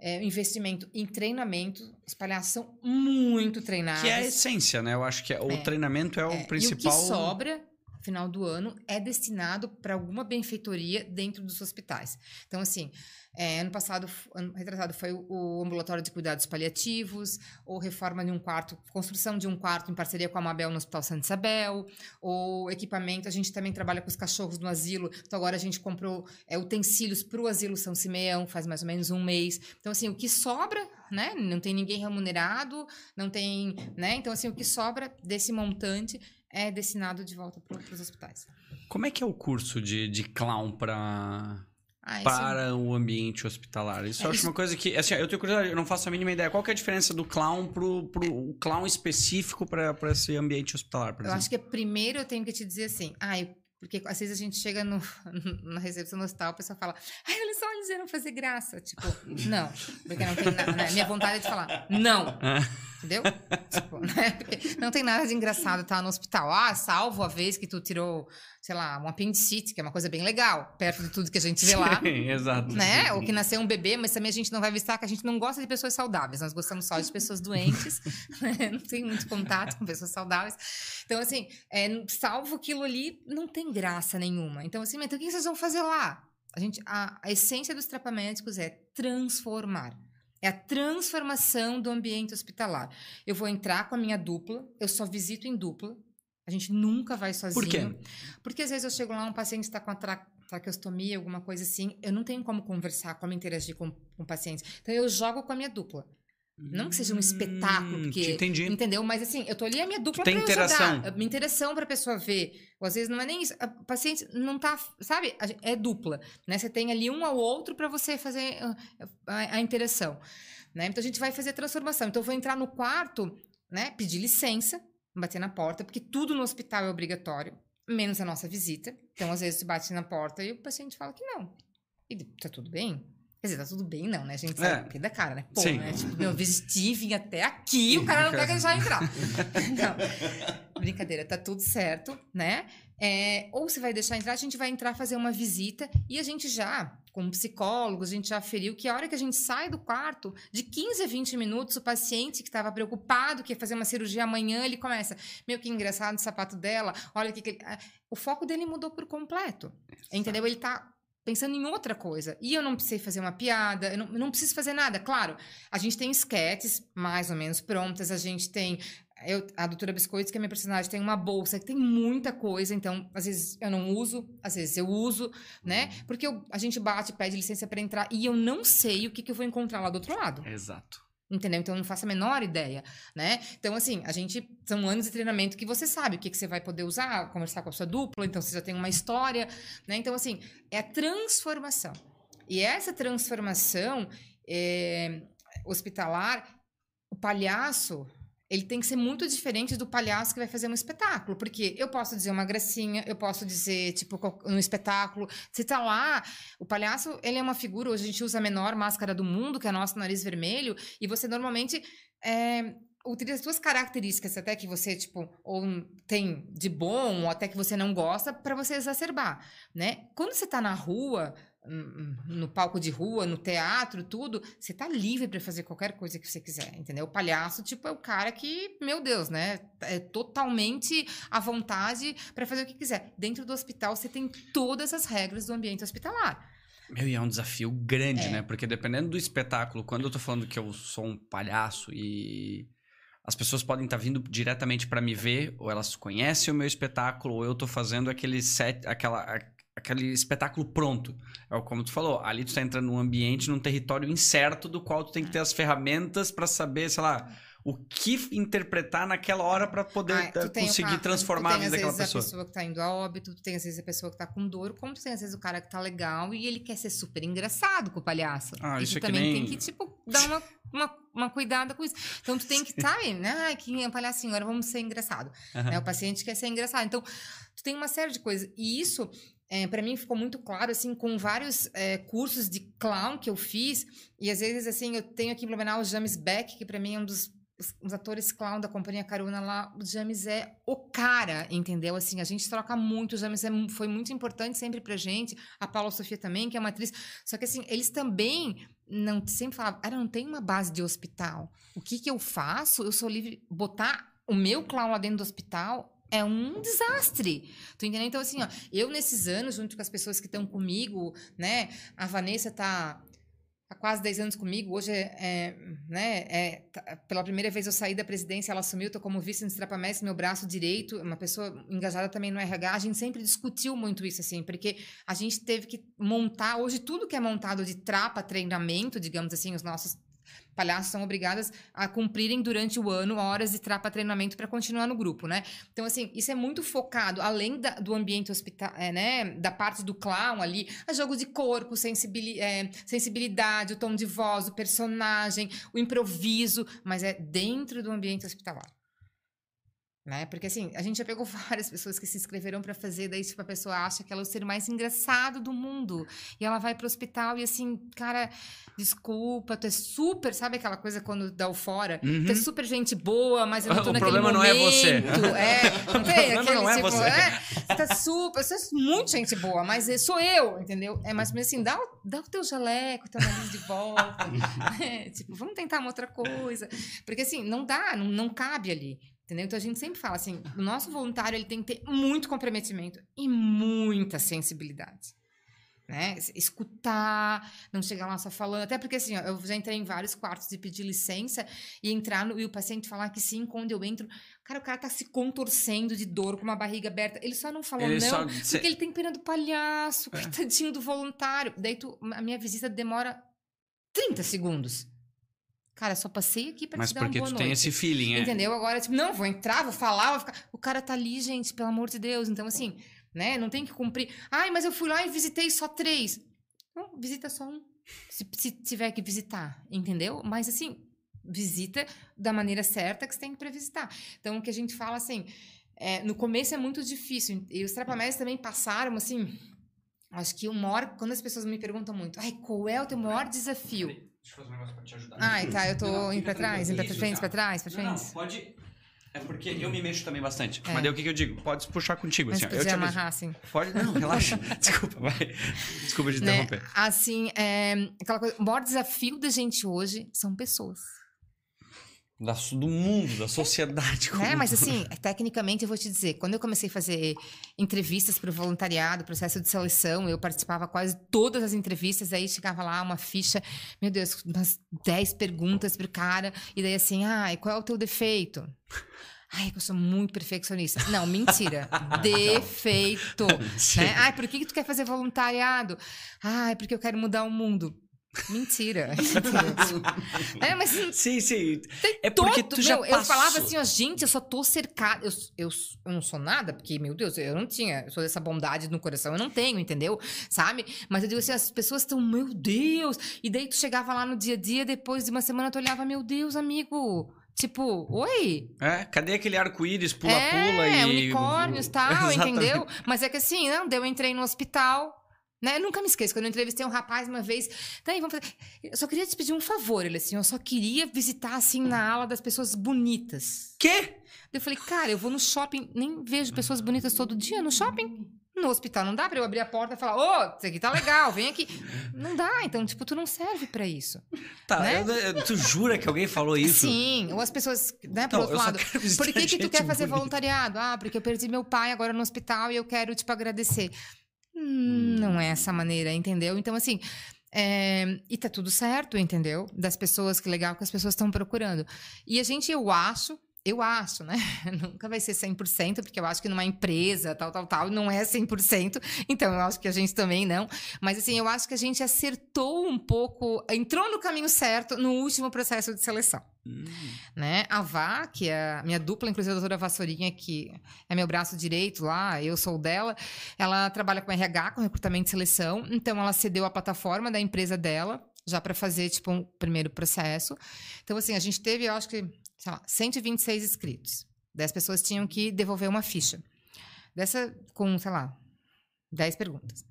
investimento em treinamento. Os palhaços são muito treinados. Que é a essência, né? Eu acho que é- o É. treinamento é, o É, principal. E o que sobra, final do ano, é destinado para alguma benfeitoria dentro dos hospitais. Então, assim, é, ano passado, ano foi o, o ambulatório de cuidados paliativos, ou reforma de um quarto, construção de um quarto em parceria com a Mabel no Hospital Santa Isabel, ou equipamento. A gente também trabalha com os cachorros no asilo. Então, agora a gente comprou é, utensílios para o asilo São Simeão, faz mais ou menos um mês. Então, assim, o que sobra, né? Não tem ninguém remunerado, não tem, né? Então, assim, o que sobra desse montante é destinado de volta para os hospitais. Como é que é o curso de, de clown pra, Ah, para o ambiente hospitalar? Isso É, eu acho isso- uma coisa que. Assim, eu tenho curiosidade, eu não faço a mínima ideia. Qual que é a diferença do clown pro, pro o clown específico para esse ambiente hospitalar, por Eu exemplo? acho que primeiro eu tenho que te dizer assim, ai, porque às vezes a gente chega no, na recepção do hospital, a pessoa fala, ai, olha só, eles vieram fazer graça. Tipo, não, porque não tem nada, né? Minha vontade é de falar, não. Entendeu? Tipo, né? Porque não tem nada de engraçado estar no hospital. Ah, salvo a vez que tu tirou, sei lá, um apendicite, que é uma coisa bem legal, perto de tudo que a gente vê lá. Sim, exato. né? Ou que nasceu um bebê, mas também a gente não vai avistar que a gente não gosta de pessoas saudáveis, nós gostamos só de pessoas doentes, né? não tem muito contato com pessoas saudáveis. Então, assim, é, salvo aquilo ali, não tem graça nenhuma. Então, assim, mas então o que vocês vão fazer lá? A, gente, a, a essência dos trapamédicos é transformar. É a transformação do ambiente hospitalar. Eu vou entrar com a minha dupla, eu só visito em dupla. A gente nunca vai sozinho. Por quê? Porque às vezes eu chego lá, um paciente está com a tra traqueostomia, alguma coisa assim, eu não tenho como conversar, como interagir com, com pacientes. Então eu jogo com a minha dupla. Não que seja um espetáculo, Hum, porque. te entendi. Entendeu? Mas assim, eu tô ali a minha dupla tem pra interação. jogar. Minha interação pra pessoa ver. Ou às vezes não é nem isso. A paciente não tá. Sabe? É dupla. Né? Você tem ali um ao outro pra você fazer ah, a, a interação. Né? Então a gente vai fazer a transformação. Então eu vou entrar no quarto, né? Pedir licença, bater na porta, porque tudo no hospital é obrigatório, menos a nossa visita. Então, às vezes, você bate na porta e o paciente fala que não. E tá tudo bem? Quer dizer, tá tudo bem, não, né? A gente É. sabe é. da cara, né? Pô, Sim. né? Tipo, meu, vesti, vim até aqui, o cara não quer deixar entrar. não. Brincadeira, tá tudo certo, né? É, ou você vai deixar entrar, a gente vai entrar fazer uma visita e a gente já, como psicólogos, a gente já aferiu que a hora que a gente sai do quarto, de 15 a 20 minutos, o paciente que estava preocupado, que ia fazer uma cirurgia amanhã, ele começa, meu, que engraçado o sapato dela, olha o que, que ele... O foco dele mudou por completo, entendeu? Ele tá pensando em outra coisa. E eu não precisei fazer uma piada, eu não, eu não preciso fazer nada. Claro, a gente tem esquetes mais ou menos prontas, a gente tem. Eu, a doutora Biscoitos, que é minha personagem, tem uma bolsa que tem muita coisa, então, às vezes eu não uso, às vezes eu uso, né? Porque eu- a gente bate, pede licença para entrar e eu não sei o que, que eu vou encontrar lá do outro lado. Exato. Entendeu? Então eu não faço a menor ideia, né? Então, assim, a gente. São anos de treinamento que você sabe o que, que você vai poder usar, conversar com a sua dupla, então você já tem uma história, né? Então, assim, é a transformação. E essa transformação é, hospitalar, o palhaço. Ele tem que ser muito diferente do palhaço que vai fazer um espetáculo. Porque eu posso dizer uma gracinha, eu posso dizer, tipo, um espetáculo. Você tá lá, o palhaço, ele é uma figura, hoje a gente usa a menor máscara do mundo, que é o nosso nariz vermelho, e você normalmente é, utiliza as suas características, até que você, tipo, ou tem de bom, ou até que você não gosta, para você exacerbar, né? Quando você tá na rua, no palco de rua, no teatro, tudo, você tá livre para fazer qualquer coisa que você quiser, entendeu? O palhaço, tipo, é o cara que, meu Deus, né? É totalmente à vontade para fazer o que quiser. Dentro do hospital, você tem todas as regras do ambiente hospitalar. Meu, e é um desafio grande, É. né? Porque dependendo do espetáculo, quando eu tô falando que eu sou um palhaço e as pessoas podem estar vindo diretamente pra me ver, ou elas conhecem o meu espetáculo, ou eu tô fazendo aquele set, aquela, aquele espetáculo pronto. É como tu falou, ali tu tá entrando num ambiente, num território incerto do qual tu tem que ter as ferramentas pra saber, sei lá, o que interpretar naquela hora pra poder Ah, conseguir transformar a tu tem, vida às daquela vezes, pessoa. a pessoa que tá indo a óbito, tu tem às vezes a pessoa que tá com dor, como tu tem às vezes o cara que tá legal e ele quer ser super engraçado com o palhaço. Ah, e isso tu é que também nem- tem que, tipo, dar uma, uma, uma cuidada com isso. Então tu tem que, sabe, né? Ai, que é palhacinho, agora vamos ser engraçado. Aham. né? O paciente quer ser engraçado. Então, tu tem uma série de coisas. E isso, é, para mim, ficou muito claro, assim, com vários é, cursos de clown que eu fiz. E às vezes, assim, eu tenho aqui em Blumenau o James Beck, que para mim é um dos os- atores clown da companhia Caruna lá, o James é o cara, entendeu? Assim, a gente troca muito, o James é foi muito importante sempre pra gente, a Paula Sofia também, que é uma atriz. Só que assim, eles também não sempre falavam, ah, não tem uma base de hospital. O que que eu faço? Eu sou livre botar o meu clown lá dentro do hospital é um desastre. Tu entendeu? Então, assim, ó, eu nesses anos, junto com as pessoas que estão comigo, né? A Vanessa tá há quase 10 anos comigo. Hoje é, é, né, é, tá- pela primeira vez eu saí da presidência, ela assumiu, tô como vice no Strapamestre, meu braço direito, uma pessoa engajada também no RH. A gente sempre discutiu muito isso, assim, porque a gente teve que montar, hoje tudo que é montado de trapa, treinamento, digamos assim, os nossos palhaços são obrigadas a cumprirem durante o ano horas de trapa treinamento para continuar no grupo, né? Então, assim, isso é muito focado, além da- do ambiente hospital, é, né? Da parte do clown ali, a jogo de corpo, sensibili é, sensibilidade, o tom de voz, o personagem, o improviso, mas é dentro do ambiente hospitalar. Né? Porque assim, a gente já pegou várias pessoas que se inscreveram para fazer, daí tipo, a pessoa acha que ela é o ser mais engraçado do mundo. E ela vai pro hospital e assim, cara, desculpa, tu é super, sabe aquela coisa quando dá o fora? Uhum. Tu é super gente boa, mas eu não tô O naquele problema momento. não é você. É, não tem problema aquele não é tipo, você. é, você tá super, você é muito gente boa, mas é- sou eu, entendeu? É mais ou menos assim, dá, o- dá o teu jaleco, o teu nariz de volta. É, tipo, vamos tentar uma outra coisa. Porque assim, não dá, não, não cabe ali. Entendeu? Então a gente sempre fala assim, o nosso voluntário ele tem que ter muito comprometimento e muita sensibilidade. Né? Escutar, não chegar lá só falando. Até porque assim, ó, eu já entrei em vários quartos de pedir licença e entrar no, e o paciente falar que sim, quando eu entro, cara, o cara tá se contorcendo de dor com uma barriga aberta. Ele só não falou Ele não, só- porque ele tem pena do palhaço, coitadinho do voluntário. Daí tu, a minha visita demora 30 segundos. Cara, só passei aqui pra Mas te dar uma porque boa tu noite. tem esse feeling, é. Entendeu? Agora, tipo, não, vou entrar, vou falar, vou ficar. O cara tá ali, gente, pelo amor de Deus. Então, assim, né? Não tem que cumprir. Ai, mas eu fui lá e visitei só três. Não, visita só um. Se, se tiver que visitar, entendeu? Mas, assim, visita da maneira certa que você tem para visitar. Então, o que a gente fala, assim, é, no começo é muito difícil. E os trapamés também passaram, assim. Acho que o maior. Quando as pessoas me perguntam muito, ai, qual é o teu maior desafio? Deixa eu fazer um negócio pra te ajudar. Ai, tá, eu tô Não, indo pra trás, indo pra frente, pra trás, pra Não, frente. pode. É porque eu me mexo também bastante. É. Mas daí o que, que eu digo? Pode puxar contigo. Mas Assim, eu te amarrar, assim. Pode. Não, relaxa. Desculpa, vai. Desculpa te né? interromper. Assim, é, aquela coisa, o maior desafio da gente hoje são pessoas. Da, do mundo, da sociedade. como um Mas assim, tecnicamente eu vou te dizer, quando eu comecei a fazer entrevistas para o voluntariado, processo de seleção, eu participava quase todas as entrevistas, aí chegava lá uma ficha, meu Deus, umas 10 perguntas pro cara, e daí assim, ai, qual é o teu defeito? Ai, que eu sou muito perfeccionista. Não, mentira. Defeito. Sim. Né? Ai, por que, que tu quer fazer voluntariado? Ai, porque eu quero mudar o mundo. Mentira. é, mas Sim, sim. É porque todo, tu já meu, Eu falava passou. assim, ó, gente, eu só tô cercada. Eu, eu, eu não sou nada, porque, meu Deus, eu não tinha. Eu sou dessa bondade no coração, eu não tenho, entendeu? Sabe? Mas eu digo assim, as pessoas estão, meu Deus. E daí tu chegava lá no dia a dia, depois de uma semana tu olhava, meu Deus, amigo. Tipo, oi? É, cadê aquele arco-íris, pula-pula é, e. unicórnios e tal, Exatamente. entendeu? Mas é que assim, não, eu entrei no hospital. Né? Eu nunca me esqueço, quando eu entrevistei um rapaz uma vez, daí vamos fazer. Eu só queria te pedir um favor, ele assim, eu só queria visitar assim na ala das pessoas bonitas. Quê? Eu falei, cara, eu vou no shopping, nem vejo pessoas bonitas todo dia no shopping. No hospital não dá pra eu abrir a porta e falar, ô, isso aqui tá legal, vem aqui. Não dá, então, tipo, tu não serve pra isso. Tá, Né? eu- eu- tu jura que alguém falou isso? Sim, ou as pessoas, né, por Não, outro lado. Por que, que tu quer fazer bonita. voluntariado? Ah, porque eu perdi meu pai agora no hospital e eu quero, tipo, agradecer. Hum, não é essa maneira, entendeu? Então, assim. é, e tá tudo certo, entendeu? Das pessoas, que legal que as pessoas estão procurando. E a gente, eu acho, eu acho, né? Nunca vai ser 100%, porque eu acho que numa empresa, tal, tal, tal, não é 100%. Então, eu acho que a gente também não. Mas, assim, eu acho que a gente acertou um pouco, entrou no caminho certo no último processo de seleção. Hum. Né? A Vá, que é a minha dupla, inclusive a doutora Vassourinha, que é meu braço direito lá, eu sou dela, ela trabalha com RH, com recrutamento e seleção. Então, ela cedeu a plataforma da empresa dela já para fazer, tipo, um primeiro processo. Então, assim, a gente teve, eu acho que, sei lá, 126 inscritos. 10 pessoas tinham que devolver uma ficha. Dessa, com, sei lá, 10 perguntas.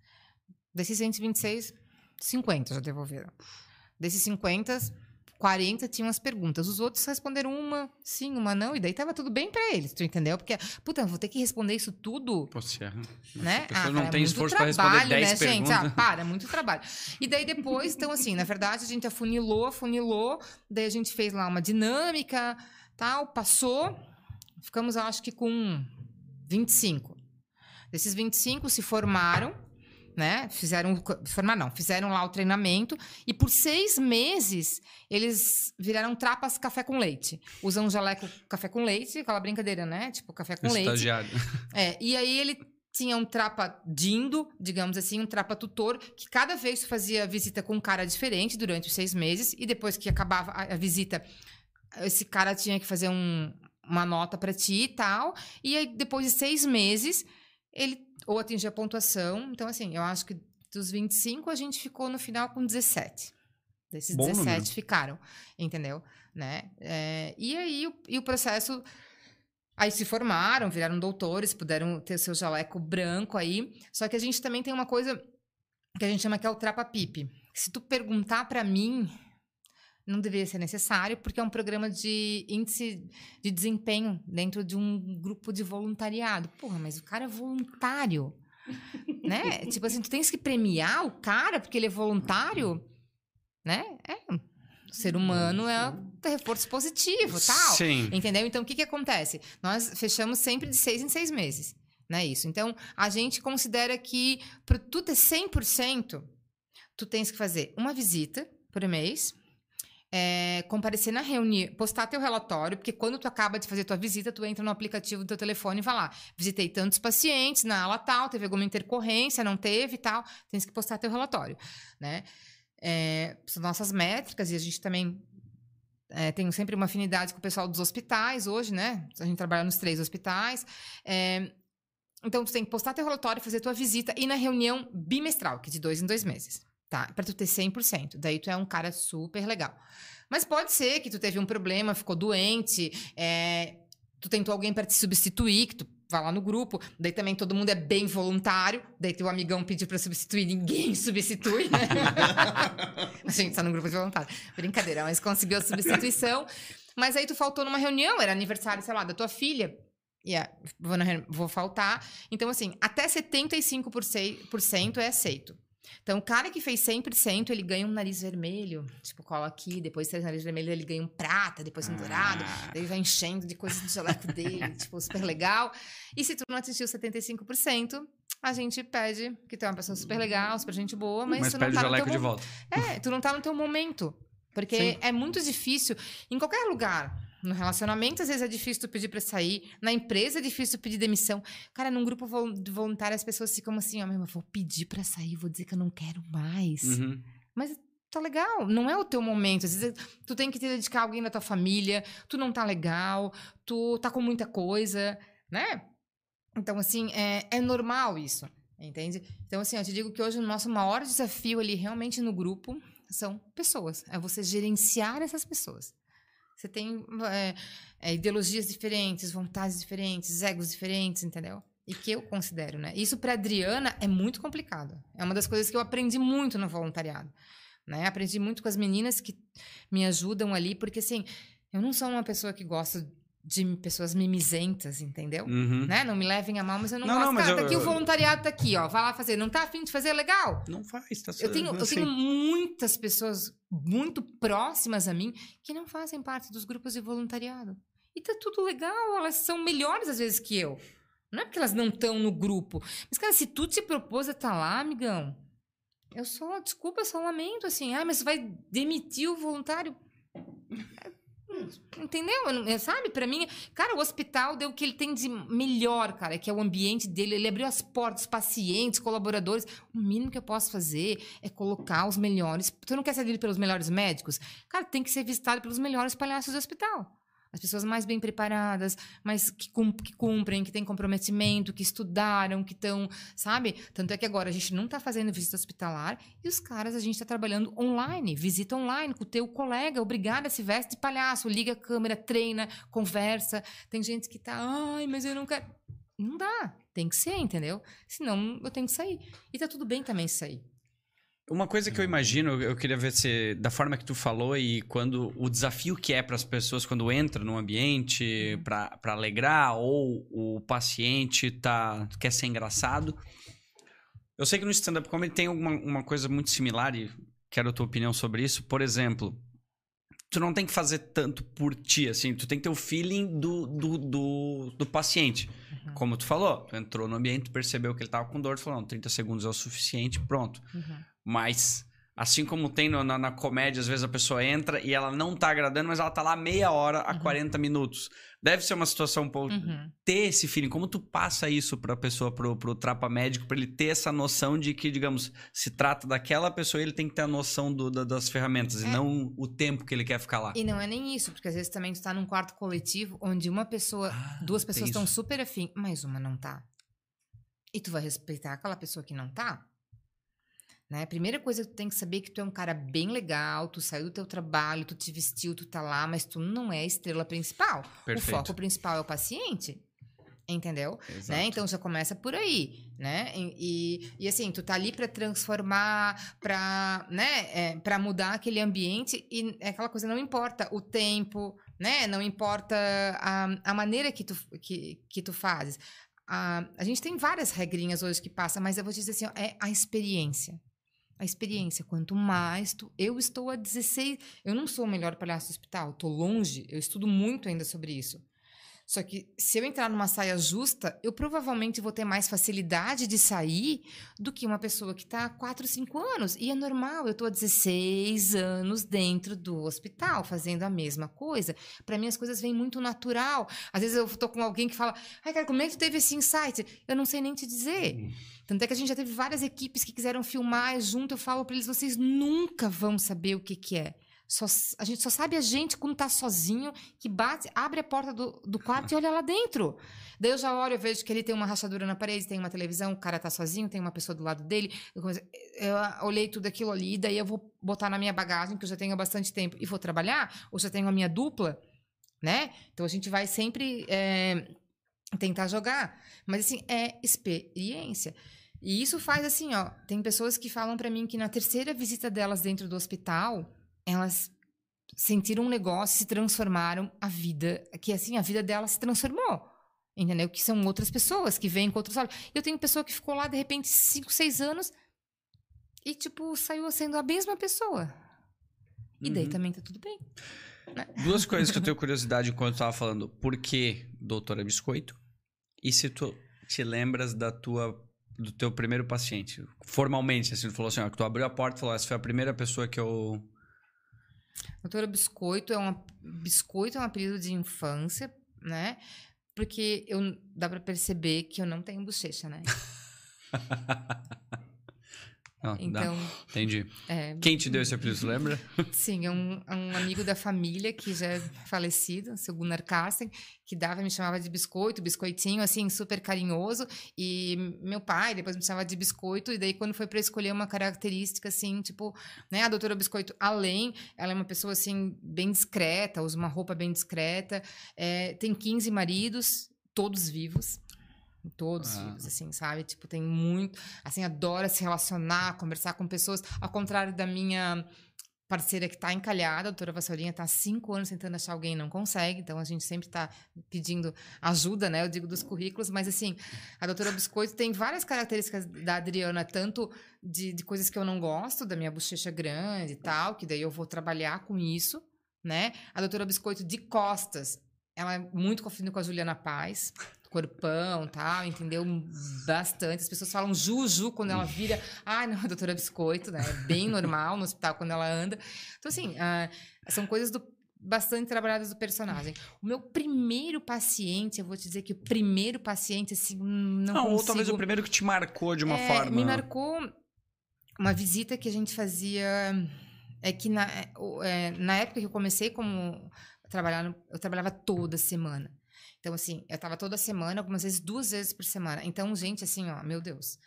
Desses 126, 50 já devolveram. Desses 50, 40 tinham as perguntas. Os outros responderam uma sim, uma não, e daí tava tudo bem para eles, tu entendeu? Porque, puta, vou ter que responder isso tudo é. né? Ah, não cara, tem é muito esforço pra trabalho, responder 10 né, gente? perguntas. Ah, para, é muito trabalho. E daí depois, então assim, na verdade, a gente afunilou, afunilou, daí a gente fez lá uma dinâmica, tal, passou, ficamos, acho que com 25. Desses 25 se formaram, né? Fizeram, formar não, fizeram lá o treinamento e por seis meses eles viraram trapas café com leite. Usam jaleco café com leite, aquela brincadeira, né? Tipo café com leite. Estagiário. É, e aí ele tinha um trapa dindo, digamos assim, um trapa tutor, que cada vez fazia visita com um cara diferente durante os seis meses, e depois que acabava a, a visita, esse cara tinha que fazer um- uma nota para ti e tal. E aí, depois de seis meses, ele ou atingia a pontuação. Então, assim, eu acho que dos 25, a gente ficou no final com 17. Desses Bom 17 número. ficaram, entendeu? Né? É, e aí, o, e o processo Aí se formaram, viraram doutores, puderam ter o seu jaleco branco aí. Só que a gente também tem uma coisa que a gente chama que é o trapa-pipe. Se tu perguntar pra mim, não deveria ser necessário, porque é um programa de índice de desempenho dentro de um grupo de voluntariado. Porra, mas o cara é voluntário, né? tipo assim, tu tens que premiar o cara porque ele é voluntário, né? É, o ser humano é um reforço positivo, tal. Sim. Entendeu? Então, o que, que acontece? Nós fechamos sempre de seis em seis meses. Não é isso? Então, a gente considera que para tu ter 100%, tu tens que fazer uma visita por mês, é, comparecer na reunião, postar teu relatório, porque quando tu acaba de fazer tua visita, tu entra no aplicativo do teu telefone e vai lá, visitei tantos pacientes na ala tal, teve alguma intercorrência, não teve tal, tens que postar teu relatório, né? É, são nossas métricas e a gente também é, tem sempre uma afinidade com o pessoal dos hospitais hoje, né? A gente trabalha nos três hospitais. É, então, tu tem que postar teu relatório, fazer tua visita e na reunião bimestral, que é de dois em dois meses, tá? Pra tu ter 100%. Daí tu é um cara super legal. Mas pode ser que tu teve um problema, ficou doente, é, tu tentou alguém para te substituir, que tu vai lá no grupo, daí também todo mundo é bem voluntário, daí teu amigão pediu pra substituir, ninguém substitui, né? a gente tá no grupo de voluntário. Brincadeira, mas conseguiu a substituição. Mas aí tu faltou numa reunião, era aniversário, sei lá, da tua filha. E yeah, vou, na reuni- vou faltar. Então, assim, até 75% é aceito. Então, o cara que fez 100%, ele ganha um nariz vermelho. Tipo, cola aqui, depois esse nariz vermelho ele ganha um prata, depois um dourado. Ah. Daí vai enchendo de coisas do jaleco dele, tipo, super legal. E se tu não atingiu 75%, a gente pede que tu é uma pessoa super legal, super gente boa, mas, Mas tu não pede o tá no teu jaleco de volta. é, tu não tá no teu momento. Porque Sim. é muito difícil. Em qualquer lugar. No relacionamento, às vezes é difícil tu pedir pra sair. Na empresa é difícil tu pedir demissão. Cara, num grupo voluntário, as pessoas ficam assim, ó, meu, eu vou pedir pra sair, vou dizer que eu não quero mais. Uhum. Mas tá legal, não é o teu momento. Às vezes tu tem que te dedicar a alguém da tua família, tu não tá legal, tu tá com muita coisa, né? Então, assim, é, é normal isso, entende? Então, assim, eu te digo que hoje o nosso maior desafio ali realmente no grupo são pessoas. É você gerenciar essas pessoas. Você tem é, é, ideologias diferentes, vontades diferentes, egos diferentes, entendeu? E que eu considero, né? Isso para Adriana é muito complicado. É uma das coisas que eu aprendi muito no voluntariado. Né? Aprendi muito com as meninas que me ajudam ali, porque assim, eu não sou uma pessoa que gosta de pessoas mimizentas, entendeu? Uhum. Né? Não me levem a mal, mas eu não, Não, gosto. não, Cara, eu- tá aqui o eu- voluntariado tá aqui, ó. Vai lá fazer. Não tá afim de fazer? Legal. Não faz, tá Eu tenho, eu assim. tenho muitas pessoas muito próximas a mim que não fazem parte dos grupos de voluntariado. E tá tudo legal, elas são melhores às vezes que eu. Não é porque elas não estão no grupo. Mas, cara, se tu te propôs a estar lá, amigão, eu só, desculpa, eu só lamento, assim. Ah, mas vai demitir o voluntário? Entendeu? Sabe? Pra mim, cara, o hospital deu o que ele tem de melhor, cara, que é o ambiente dele. Ele abriu as portas, pacientes, colaboradores. O mínimo que eu posso fazer é colocar os melhores. Tu não quer ser atendido pelos melhores médicos? Cara, tem que ser visitado pelos melhores palhaços do hospital. As pessoas mais bem preparadas, mais que, que cumprem, que têm comprometimento, que estudaram, que estão, sabe? Tanto é que agora a gente não está fazendo visita hospitalar e os caras a gente está trabalhando online, visita online com o teu colega, obrigada, se veste de palhaço, liga a câmera, treina, conversa. Tem gente que tá, ai, mas eu não quero. Não dá, tem que ser, entendeu? Senão eu tenho que sair. E tá tudo bem também sair. Uma coisa que eu imagino, eu queria ver se da forma que tu falou e quando o desafio que é para as pessoas quando entram num ambiente para alegrar ou o paciente tá quer ser engraçado. Eu sei que no stand-up comedy tem uma, uma coisa muito similar e quero a tua opinião sobre isso. Por exemplo, tu não tem que fazer tanto por ti, assim, tu tem que ter o feeling do, do, do, do paciente. Como tu falou, tu entrou no ambiente, percebeu que ele tava com dor, tu falou, não, 30 segundos é o suficiente, pronto. Mas, assim como tem no- na, na comédia, às vezes a pessoa entra e ela não tá agradando, mas ela tá lá meia hora a 40 minutos. Deve ser uma situação um pouco. Uhum. Ter esse feeling, como tu passa isso pra pessoa, pro, pro trapa médico, pra ele ter essa noção de que, digamos, se trata daquela pessoa, ele tem que ter a noção do- da- das ferramentas e É. não o tempo que ele quer ficar lá. E não é nem isso, porque às vezes também tu tá num quarto coletivo onde uma pessoa, Ah, duas pessoas estão super afim, mas uma não tá. E tu vai respeitar aquela pessoa que não tá? Né? Primeira coisa que tu tem que saber é que tu é um cara bem legal, tu saiu do teu trabalho, tu te vestiu, tu tá lá, mas tu não é a estrela principal. Perfeito. O foco principal é o paciente. Entendeu? Né? Então já começa por aí, né? E, e, e, assim, tu tá ali para transformar, para, né, é, mudar aquele ambiente e é aquela coisa não importa o tempo, né? Não importa a, a maneira que tu que, que tu fazes. A, a gente tem várias regrinhas hoje que passa, mas eu vou te dizer assim, ó, é a experiência. A experiência, quanto mais tu. Eu estou a 16. Eu não sou o melhor palhaço do hospital, tô longe, eu estudo muito ainda sobre isso. Só que se eu entrar numa saia justa, eu provavelmente vou ter mais facilidade de sair do que uma pessoa que está há 4, 5 anos. E é normal, eu estou há 16 anos dentro do hospital, fazendo a mesma coisa. Para mim, as coisas vêm muito natural. Às vezes eu estou com alguém que fala, ai, cara, como é que tu teve esse insight? Eu não sei nem te dizer. Tanto é que a gente já teve várias equipes que quiseram filmar junto. Eu falo para eles, vocês nunca vão saber o que, que é. Só, a gente só sabe a gente quando tá sozinho, que bate, abre a porta do, do quarto e olha lá dentro. Daí eu já olho, eu vejo que ele tem uma rachadura na parede, tem uma televisão, o cara tá sozinho, tem uma pessoa do lado dele. Eu, comecei- eu olhei tudo aquilo ali, daí eu vou botar na minha bagagem, que eu já tenho bastante tempo, e vou trabalhar, ou já tenho a minha dupla, né? Então a gente vai sempre é, tentar jogar. Mas assim, é experiência. E isso faz assim, ó. Tem pessoas que falam pra mim que na terceira visita delas dentro do hospital, elas sentiram um negócio, se transformaram a vida, que assim, a vida delas se transformou. Entendeu? Que são outras pessoas que vêm com outros olhos. Eu tenho pessoa que ficou lá, de repente, 5, 6 anos e, tipo, saiu sendo a mesma pessoa. E daí Uhum. também tá tudo bem. Duas coisas que eu tenho curiosidade enquanto eu tava falando. Por que Doutora Biscoito? E se tu te lembras da tua do teu primeiro paciente? Formalmente, assim, tu falou assim, ó, que tu abriu a porta e falou, essa foi a primeira pessoa que eu... Doutora Biscoito é uma Biscoito é um apelido de infância, né? Porque eu dá pra perceber que eu não tenho bochecha, né? Dá. Então, Entendi. é, Quem te deu esse apelido, lembra? Sim, é um, é um amigo da família que já é falecido, seu Gunnar Carsten, que dava, me chamava de biscoito, biscoitinho, assim, super carinhoso. E meu pai depois me chamava de biscoito, e daí quando foi para escolher uma característica, assim, tipo, né, a doutora Biscoito, além, ela é uma pessoa, assim, bem discreta, usa uma roupa bem discreta, é, tem 15 maridos, todos vivos. Todos Ah. vivos, assim, sabe? Tipo, tem muito. Assim, adora se relacionar, conversar com pessoas. Ao contrário da minha parceira que está encalhada, a doutora Vassourinha está há cinco anos tentando achar alguém e não consegue, então a gente sempre está pedindo ajuda, né? Eu digo dos currículos, mas assim, a doutora Biscoito tem várias características da Adriana, tanto de, de coisas que eu não gosto, da minha bochecha grande e tal, que daí eu vou trabalhar com isso, né? A doutora Biscoito de costas, ela é muito confundida com a Juliana Paz, corpão tal, entendeu? Bastante. As pessoas falam Juju quando ela vira. Ai, não, a doutora Biscoito, né? É bem normal no hospital quando ela anda. Então, assim, ah, são coisas do, bastante trabalhadas do personagem. O meu primeiro paciente, eu vou te dizer que o primeiro paciente, assim, não, Não, ou consigo... talvez o primeiro que te marcou de uma É, forma. Me marcou uma visita que a gente fazia. É que na, é, é, na época que eu comecei como trabalhar, eu trabalhava toda semana. Então, assim, eu tava toda semana, algumas vezes duas vezes por semana. Então, gente, assim, ó, meu Deus.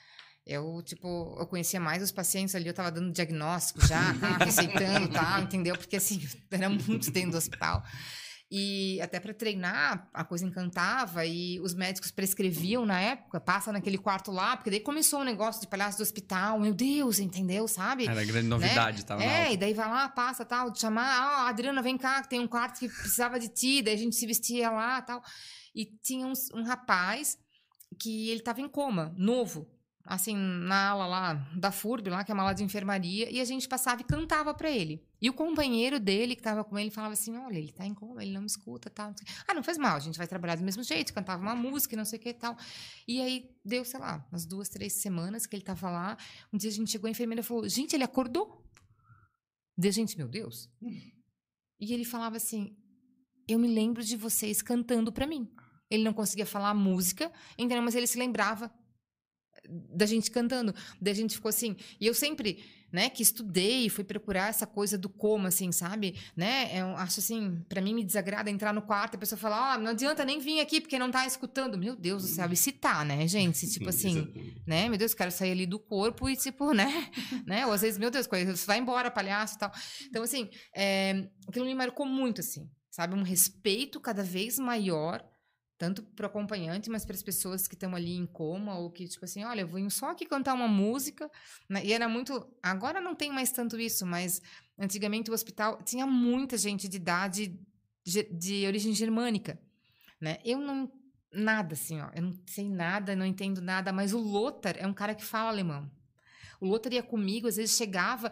Eu, tipo, eu conhecia mais os pacientes ali, eu tava dando diagnóstico já, tá, receitando e tal, entendeu? Porque, assim, era muito dentro do hospital. E até para treinar, a coisa encantava e os médicos prescreviam na época, passa naquele quarto lá, porque daí começou o negócio de palhaço do hospital, meu Deus, entendeu? Sabe? Era grande novidade, tava na É, e daí vai lá, passa tal, de chamar, ó, Adriana, vem cá, que tem um quarto que precisava de ti, daí a gente se vestia lá tal. E tinha uns- um, rapaz que ele tava em coma, novo, assim, na ala lá da FURB, lá, que é uma ala de enfermaria, e a gente passava e cantava pra ele. E o companheiro dele, que tava com ele, falava assim: olha, ele tá em coma, ele não me escuta, tal. Ah, não faz mal, a gente vai trabalhar do mesmo jeito, cantava uma música, não sei o que tal. E aí deu, sei lá, umas duas, três semanas que ele tava lá. Um dia a gente chegou, a enfermeira falou: gente, ele acordou. A gente, meu Deus. E ele falava assim: eu me lembro de vocês cantando pra mim. Ele não conseguia falar música, entendeu? Mas ele se lembrava da gente cantando. Daí a gente ficou assim. E eu sempre, né, que estudei fui procurar essa coisa do como, assim, sabe? Né? Eu acho assim, pra mim me desagrada entrar no quarto e a pessoa falar, ó, não adianta nem vir aqui porque não tá escutando. Meu Deus do céu, e se tá, né, gente? Se, Tipo assim, né? Meu Deus, quero sair ali do corpo e, tipo, né? né? Ou às vezes, meu Deus, coisa, vai embora, palhaço e tal. Então, assim, é, aquilo me marcou muito, assim, sabe? Um respeito cada vez maior, tanto pro acompanhante, mas para as pessoas que estão ali em coma, ou que, tipo assim, olha, eu vim só aqui cantar uma música, né? E era muito. Agora não tem mais tanto isso, mas antigamente o hospital tinha muita gente de idade de origem germânica, né? Eu não. Nada, assim, ó. Eu não sei nada, não entendo nada, mas o Lothar é um cara que fala alemão. O Lothar ia comigo, às vezes chegava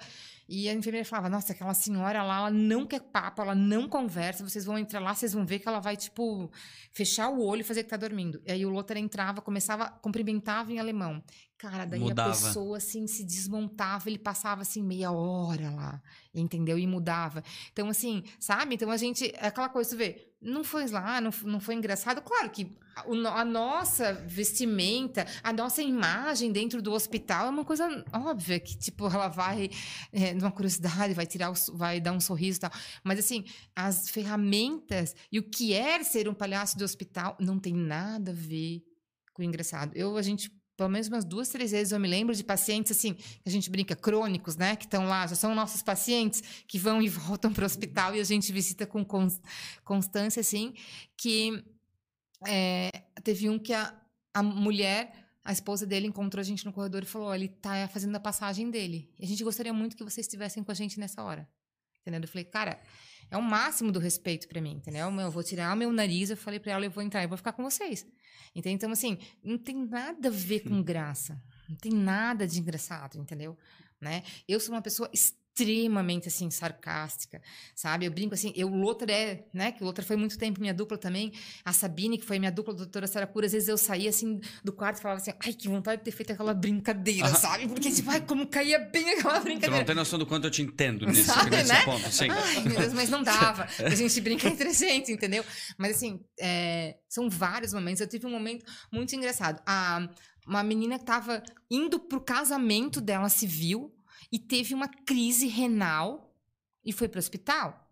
e a enfermeira falava: Nossa, aquela senhora lá, ela não quer papo, ela não conversa. Vocês vão entrar lá, vocês vão ver que ela vai, tipo, fechar o olho e fazer que tá dormindo. E aí o Lothar entrava, começava, cumprimentava em alemão. Cara, daí Mudava. a pessoa, assim, se desmontava, ele passava, assim, meia hora lá, entendeu? E mudava. Então, assim, sabe? Então a gente, é aquela coisa, tu vê, não foi lá, não, não foi engraçado. Claro que a, a nossa vestimenta, a nossa imagem dentro do hospital é uma coisa óbvia, que, tipo, ela vai, é, numa curiosidade, vai tirar, o vai dar um sorriso e tal. Mas, assim, as ferramentas e o que é ser um palhaço do hospital não tem nada a ver com o engraçado. Eu, a gente, pelo menos umas duas, três vezes eu me lembro de pacientes, assim, que a gente brinca, crônicos, né? Que estão lá, já são nossos pacientes, que vão e voltam para o hospital e a gente visita com cons- constância, assim, que é, teve um que a, a mulher, a esposa dele, encontrou a gente no corredor e falou: "Ó, ele tá fazendo a passagem dele. E a gente gostaria muito que vocês estivessem com a gente nessa hora. Entendeu? Eu falei, cara, é o máximo do respeito pra mim, entendeu? Eu vou tirar meu nariz, eu falei pra ela, eu vou entrar, eu vou ficar com vocês. Entendeu? Então, assim, não tem nada a ver com graça. Não tem nada de engraçado, entendeu? Né? Eu sou uma pessoa extremamente, assim, sarcástica, sabe? Eu brinco assim, eu, o Lothar é, né? Que o Lothar foi muito tempo minha dupla também. A Sabine, que foi minha dupla, a doutora Saracura, às vezes eu saía, assim, do quarto e falava assim, ai, que vontade de ter feito aquela brincadeira, sabe? Porque, tipo, ai, como caía bem aquela Tu brincadeira. não tem noção do quanto eu te entendo nesse, Sabe, nesse né? ponto, sim. Ai, meu Deus, mas não dava. A gente brinca entre a gente, entendeu? Mas assim, é, são vários momentos. Eu tive um momento muito engraçado. A, uma menina que tava indo pro casamento dela civil e teve uma crise renal e foi pro hospital.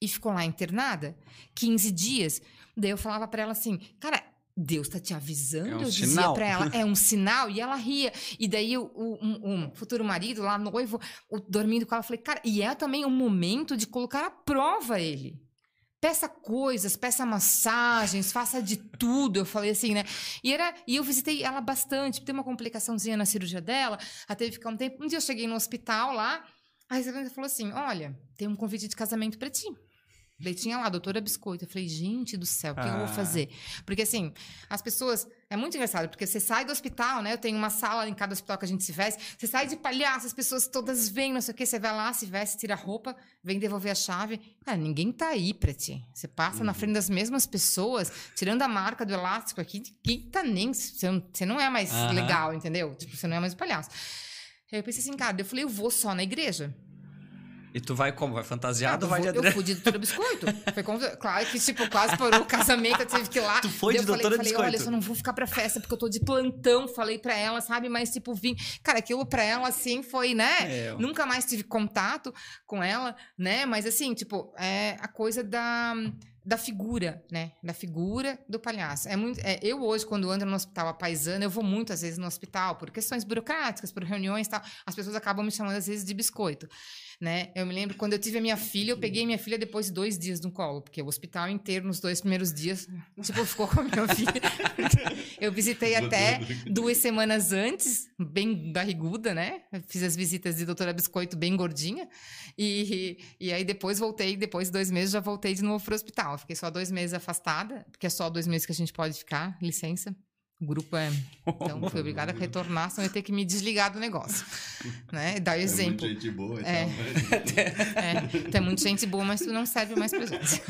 E ficou lá internada 15 dias. Daí eu falava pra ela assim, cara. Deus tá te avisando, É um eu dizia sinal. pra ela, é um sinal, e ela ria. E daí o, o- um, um futuro marido, lá noivo, o- dormindo com ela, eu falei, cara, e é também um momento de colocar à prova ele. Peça coisas, peça massagens, faça de tudo. Eu falei assim, né? E, era, e eu visitei ela bastante. Tem uma complicaçãozinha na cirurgia dela. Ela teve que ficar um tempo. Um dia eu cheguei no hospital lá. A residente falou assim: Olha, tem um convite de casamento pra ti. Daí tinha lá, doutora Biscoito. Eu falei, gente do céu, o que eu Ah. vou fazer? Porque assim, as pessoas. É muito engraçado, porque você sai do hospital, né? Eu tenho uma sala em cada hospital que a gente se veste. Você sai de palhaço, as pessoas todas vêm, não sei o quê. Você vai lá, se veste, tira a roupa, vem devolver a chave. Cara, ninguém tá aí pra ti. Você passa na frente das mesmas pessoas, tirando a marca do elástico aqui, ninguém tá nem. Você não, você não é mais Aham. legal, entendeu? Tipo, você não é mais palhaço. Aí eu pensei assim, cara, eu falei, eu vou só na igreja. E tu vai como? Vai fantasiado ou vai de eu, vou- eu Adriana? fui de doutora Biscoito. Foi como- claro que, tipo, quase parou o casamento, eu tive que ir lá. Tu foi Daí de eu falei, doutora falei, Biscoito? olha, eu só não vou ficar pra festa porque eu tô de plantão, falei pra ela, sabe? Mas, tipo, vim... Cara, aquilo pra ela, assim, foi, né? É, ó. Nunca mais tive contato com ela, né? Mas, assim, tipo, é a coisa da... Da figura, né? Da figura do palhaço. É muito, é, eu hoje, quando ando no hospital a paisana, eu vou muitas vezes no hospital por questões burocráticas, por reuniões e tal. As pessoas acabam me chamando, às vezes, de biscoito né? Eu me lembro quando eu tive a minha filha, eu peguei minha filha depois de dois dias no colo, porque o hospital inteiro, nos dois primeiros dias, tipo, ficou com a minha filha. Eu visitei até duas semanas antes, bem barriguda, né? Fiz as visitas de doutora Biscoito bem gordinha. E, e aí depois voltei, depois de dois meses, já voltei de novo pro hospital. Fiquei só dois meses afastada, porque é só dois meses que a gente pode ficar, licença. O grupo é. Então, fui obrigada a retornar, senão eu ia ter que me desligar do negócio. Né? Dar o É exemplo. muita gente boa e É. mas- É, tu é muito gente boa, mas tu não serve mais pra gente.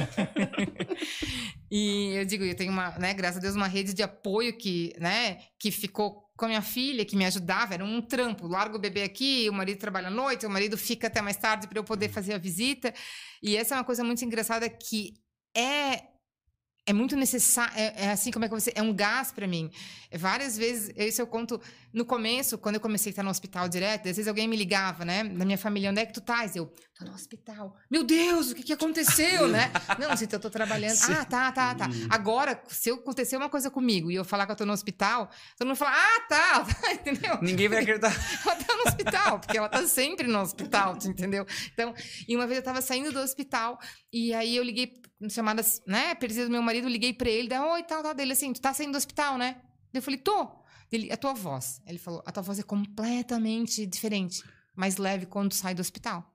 e eu digo, eu tenho uma, né, graças a Deus, uma rede de apoio que, né, que ficou com a minha filha, que me ajudava, era um trampo. Largo o bebê aqui, o marido trabalha à noite, o marido fica até mais tarde para eu poder fazer a visita. E essa é uma coisa muito engraçada que é é muito necessário, é, é assim como é que você, é um gás para mim. Várias vezes, isso eu conto no começo, quando eu comecei a estar no hospital direto, às vezes alguém me ligava, né, da minha família, onde é que tu estás? Eu, tô no hospital. Meu Deus, o que que aconteceu, né? Não, gente, eu tô trabalhando. Ah, tá, tá, tá. Agora, se acontecer uma coisa comigo e eu falar que eu tô no hospital, todo mundo fala, ah, tá, tá, entendeu? Ninguém vai acreditar. Ela tá no hospital, porque ela tá sempre no hospital, entendeu? Então, e uma vez eu tava saindo do hospital, e aí eu liguei, chamadas, né, perdida do meu marido, liguei pra ele, daí, oi, tal, tal, dele assim, tu tá saindo do hospital, né? Eu falei, tô. Ele, a tua voz. Ele falou, a tua voz é completamente diferente, mais leve quando tu sai do hospital.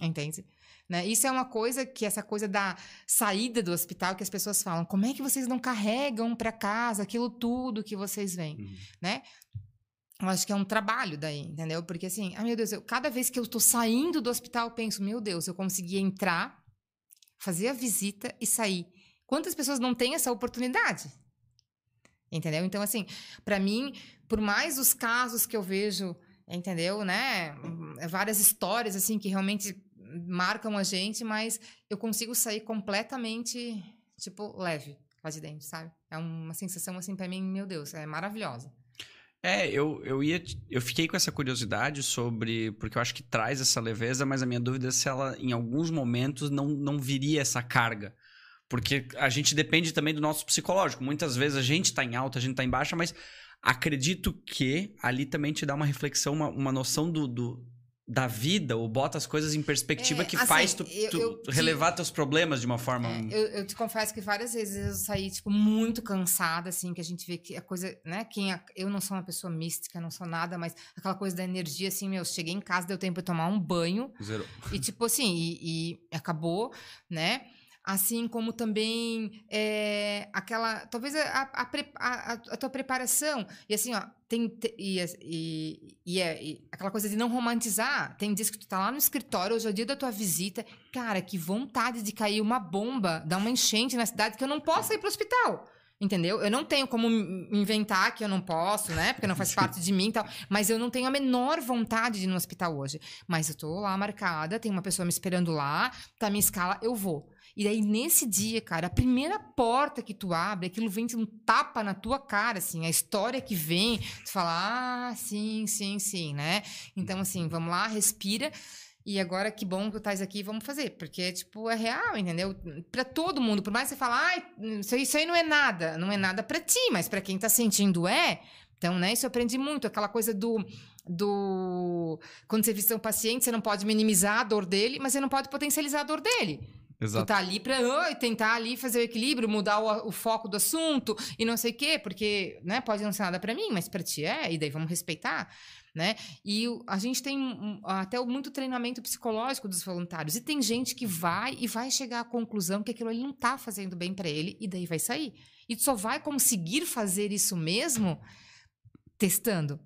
Entende? Né? Isso é uma coisa que essa coisa da saída do hospital que as pessoas falam, como é que vocês não carregam pra casa aquilo tudo que vocês veem, Uhum. né? Eu acho que é um trabalho daí, entendeu? Porque assim, ai meu Deus, eu, cada vez que eu tô saindo do hospital, eu penso, meu Deus, eu consegui entrar, fazer a visita e sair. Quantas pessoas não têm essa oportunidade? Entendeu? Então, assim, pra mim, por mais os casos que eu vejo, entendeu, né? Várias histórias, assim, que realmente marcam a gente, mas eu consigo sair completamente, tipo, leve lá de dentro, sabe? É uma sensação, assim, pra mim, meu Deus, é maravilhosa. É, eu, eu ia. Eu fiquei com essa curiosidade sobre. Porque eu acho que traz essa leveza, mas a minha dúvida é se ela, em alguns momentos, não, não viria essa carga. Porque a gente depende também do nosso psicológico. Muitas vezes a gente tá em alta, a gente tá em baixa, mas acredito que ali também te dá uma reflexão, uma, uma noção do, do- da vida, ou bota as coisas em perspectiva É, que assim, faz tu, eu- tu eu te- relevar teus problemas de uma forma. É, eu, eu te confesso que várias vezes eu saí, tipo, muito cansada, assim, que a gente vê que a coisa, né? Quem é- eu não sou uma pessoa mística, não sou nada, mas aquela coisa da energia, assim, meu, cheguei em casa, deu tempo de tomar um banho, Zero. e tipo assim, e, e acabou, né? Assim como também é, aquela. Talvez a, a, a- a- tua preparação. E assim, ó, tem. te- E, e, e, é- e aquela coisa de não romantizar. Tem dias que tu tá lá no escritório, hoje é o dia da tua visita. Cara, que vontade de cair uma bomba, dar uma enchente na cidade, que eu não posso ir pro hospital. Entendeu? Eu não tenho como inventar que eu não posso, né? Porque não faz parte de mim e tal. Mas eu não tenho a menor vontade de ir no hospital hoje. Mas eu tô lá marcada, tem uma pessoa me esperando lá, tá minha escala, eu vou. E daí, nesse dia, cara, a primeira porta que tu abre, aquilo vem te um tapa na tua cara, assim, a história que vem, tu fala, ah, sim, sim, sim, né? Então, assim, vamos lá, respira. E agora, que bom que tu estás aqui, vamos fazer. Porque, tipo, é real, entendeu? Pra todo mundo. Por mais que você fale, ai, isso aí, isso aí não é nada. Não é nada pra ti, mas pra quem tá sentindo é. Então, né, isso eu aprendi muito. Aquela coisa do... do... Quando você visita um paciente, você não pode minimizar a dor dele, mas você não pode potencializar a dor dele. Tu tá ali pra oi, tentar ali fazer o equilíbrio, mudar o, o foco do assunto e não sei o quê, porque, né, pode não ser nada pra mim, mas pra ti é, e daí vamos respeitar, né? E a gente tem até muito treinamento psicológico dos voluntários, e tem gente que vai e vai chegar à conclusão que aquilo ali não tá fazendo bem pra ele, e daí vai sair. E tu só vai conseguir fazer isso mesmo testando.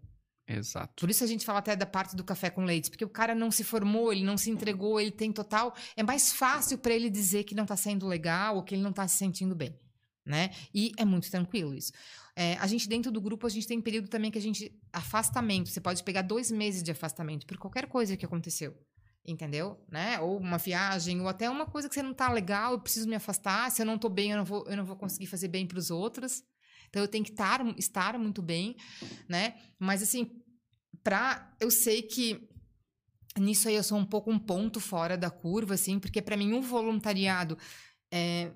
Exato. Por isso a gente fala até da parte do café com leite, porque o cara não se formou, ele não se entregou, ele tem total. É mais fácil para ele dizer que não tá sendo legal ou que ele não tá se sentindo bem, né? E é muito tranquilo isso. É, a gente, dentro do grupo, a gente tem período também que a gente. Afastamento. Você pode pegar dois meses de afastamento por qualquer coisa que aconteceu. Entendeu? Né? Ou uma viagem, ou até uma coisa que você não tá legal, eu preciso me afastar. Se eu não tô bem, eu não vou, eu não vou conseguir fazer bem para os outros. Então eu tenho que tar, estar muito bem, né? Mas assim, pra, eu sei que nisso aí eu sou um pouco um ponto fora da curva, assim, porque para mim o um voluntariado é,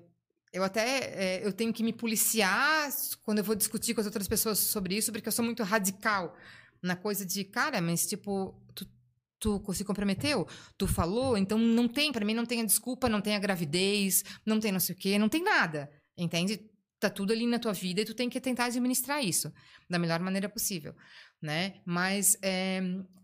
eu até é, eu tenho que me policiar quando eu vou discutir com as outras pessoas sobre isso, porque eu sou muito radical na coisa de, cara, mas tipo, tu, tu se comprometeu, tu falou, então não tem, para mim não tem a desculpa, não tem a gravidez, não tem não sei o quê, não tem nada, entende? Tá tudo ali na tua vida e tu tem que tentar administrar isso da melhor maneira possível, né? Mas é,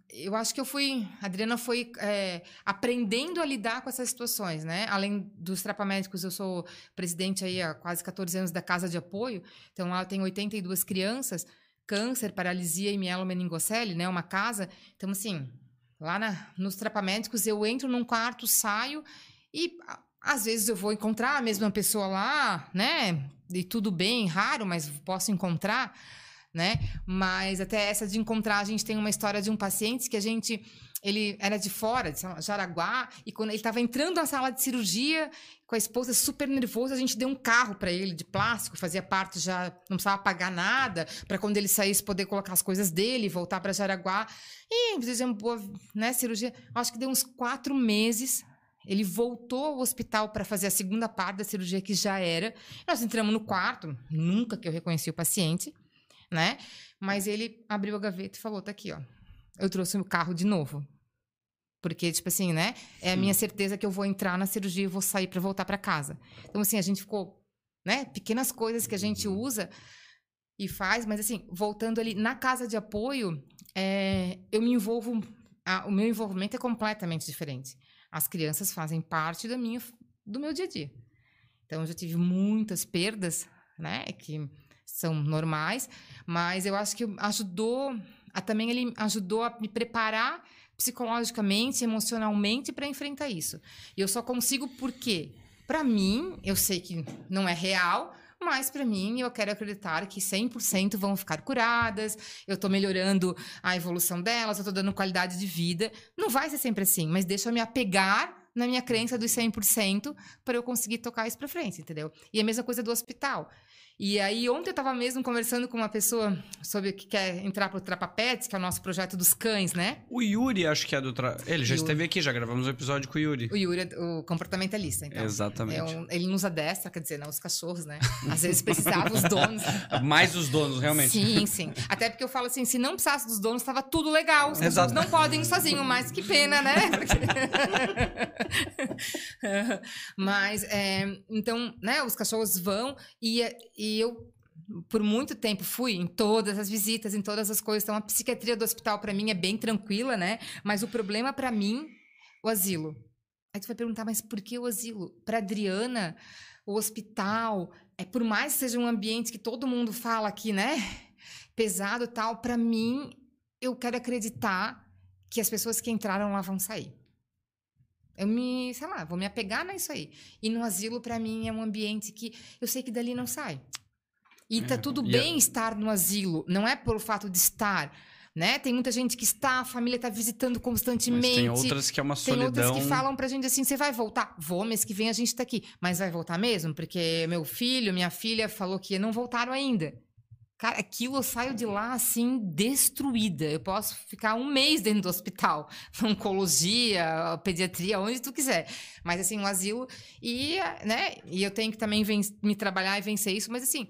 eu acho que eu fui, a Adriana foi é, aprendendo a lidar com essas situações, né? Além dos trapamédicos, eu sou presidente aí há quase 14 anos da Casa de Apoio, então lá tenho 82 crianças, câncer, paralisia e mielomeningocele, né? Uma casa, então assim, lá na, nos trapamédicos eu entro num quarto, saio e às vezes eu vou encontrar a mesma pessoa lá, né? E tudo bem, raro, mas posso encontrar né? Mas até essa de encontrar, a gente tem uma história de um paciente que a gente ele era de fora, de Jaraguá, e quando ele estava entrando na sala de cirurgia com a esposa super nervosa, a gente deu um carro para ele de plástico, fazia parte já, não precisava pagar nada, para quando ele saísse poder colocar as coisas dele, voltar para Jaraguá. E fizemos boa né, cirurgia. Acho que deu uns quatro meses. Ele voltou ao hospital para fazer a segunda parte da cirurgia que já era. Nós entramos no quarto, nunca que eu reconheci o paciente né? Mas ele abriu a gaveta e falou: tá aqui, ó. Eu trouxe o carro de novo. Porque, tipo assim, né? É a minha certeza que eu vou entrar na cirurgia e vou sair para voltar para casa. Então, assim, a gente ficou, né? Pequenas coisas que a gente uhum. usa e faz, mas assim, voltando ali na casa de apoio, é, eu me envolvo. A, o meu envolvimento é completamente diferente. As crianças fazem parte da minha, do meu dia a dia. Então, eu já tive muitas perdas, né? Que são normais, mas eu acho que ajudou, a, também ele ajudou a me preparar psicologicamente, emocionalmente para enfrentar isso. E eu só consigo porque, para mim, eu sei que não é real, mas para mim eu quero acreditar que 100% vão ficar curadas, eu estou melhorando a evolução delas, eu estou dando qualidade de vida. Não vai ser sempre assim, mas deixa eu me apegar na minha crença dos 100% para eu conseguir tocar isso para frente, entendeu? E a mesma coisa do hospital. E aí, ontem eu estava mesmo conversando com uma pessoa sobre que quer entrar para o Trapa Pets, que é o nosso projeto dos cães, né? O Yuri, acho que é do. Tra... Ele já Yuri. esteve aqui, já gravamos um episódio com o Yuri. O Yuri é o comportamentalista, então. Exatamente. É um... ele nos adestra, quer dizer, não os cachorros, né? Às vezes precisava os donos. Mais os donos, realmente. Sim, sim. Até porque eu falo assim: se não precisasse dos donos, estava tudo legal. Os Exato. não podem ir sozinhos, mas que pena, né? mas, é... então, né, os cachorros vão e, e eu por muito tempo fui em todas as visitas, em todas as coisas. Então, a psiquiatria do hospital para mim é bem tranquila, né? Mas o problema para mim, o asilo. Aí tu vai perguntar, mas por que o asilo? Para Adriana, o hospital, é por mais que seja um ambiente que todo mundo fala aqui, né? Pesado tal, para mim, eu quero acreditar que as pessoas que entraram lá vão sair. Eu me, sei lá, vou me apegar nisso aí. E no asilo, para mim, é um ambiente que eu sei que dali não sai. E tá é, tudo bem estar no asilo, não é pelo fato de estar. Né? Tem muita gente que está, a família está visitando constantemente. Mas tem outras que é uma solidão. Tem outras que falam pra gente assim: você vai voltar? Vou, mês que vem a gente tá aqui. Mas vai voltar mesmo? Porque meu filho, minha filha falou que não voltaram ainda. Cara, aquilo eu saio de lá assim, destruída. Eu posso ficar um mês dentro do hospital, oncologia, pediatria, onde tu quiser. Mas assim, um asilo. E, né? E eu tenho que também me trabalhar e vencer isso, mas assim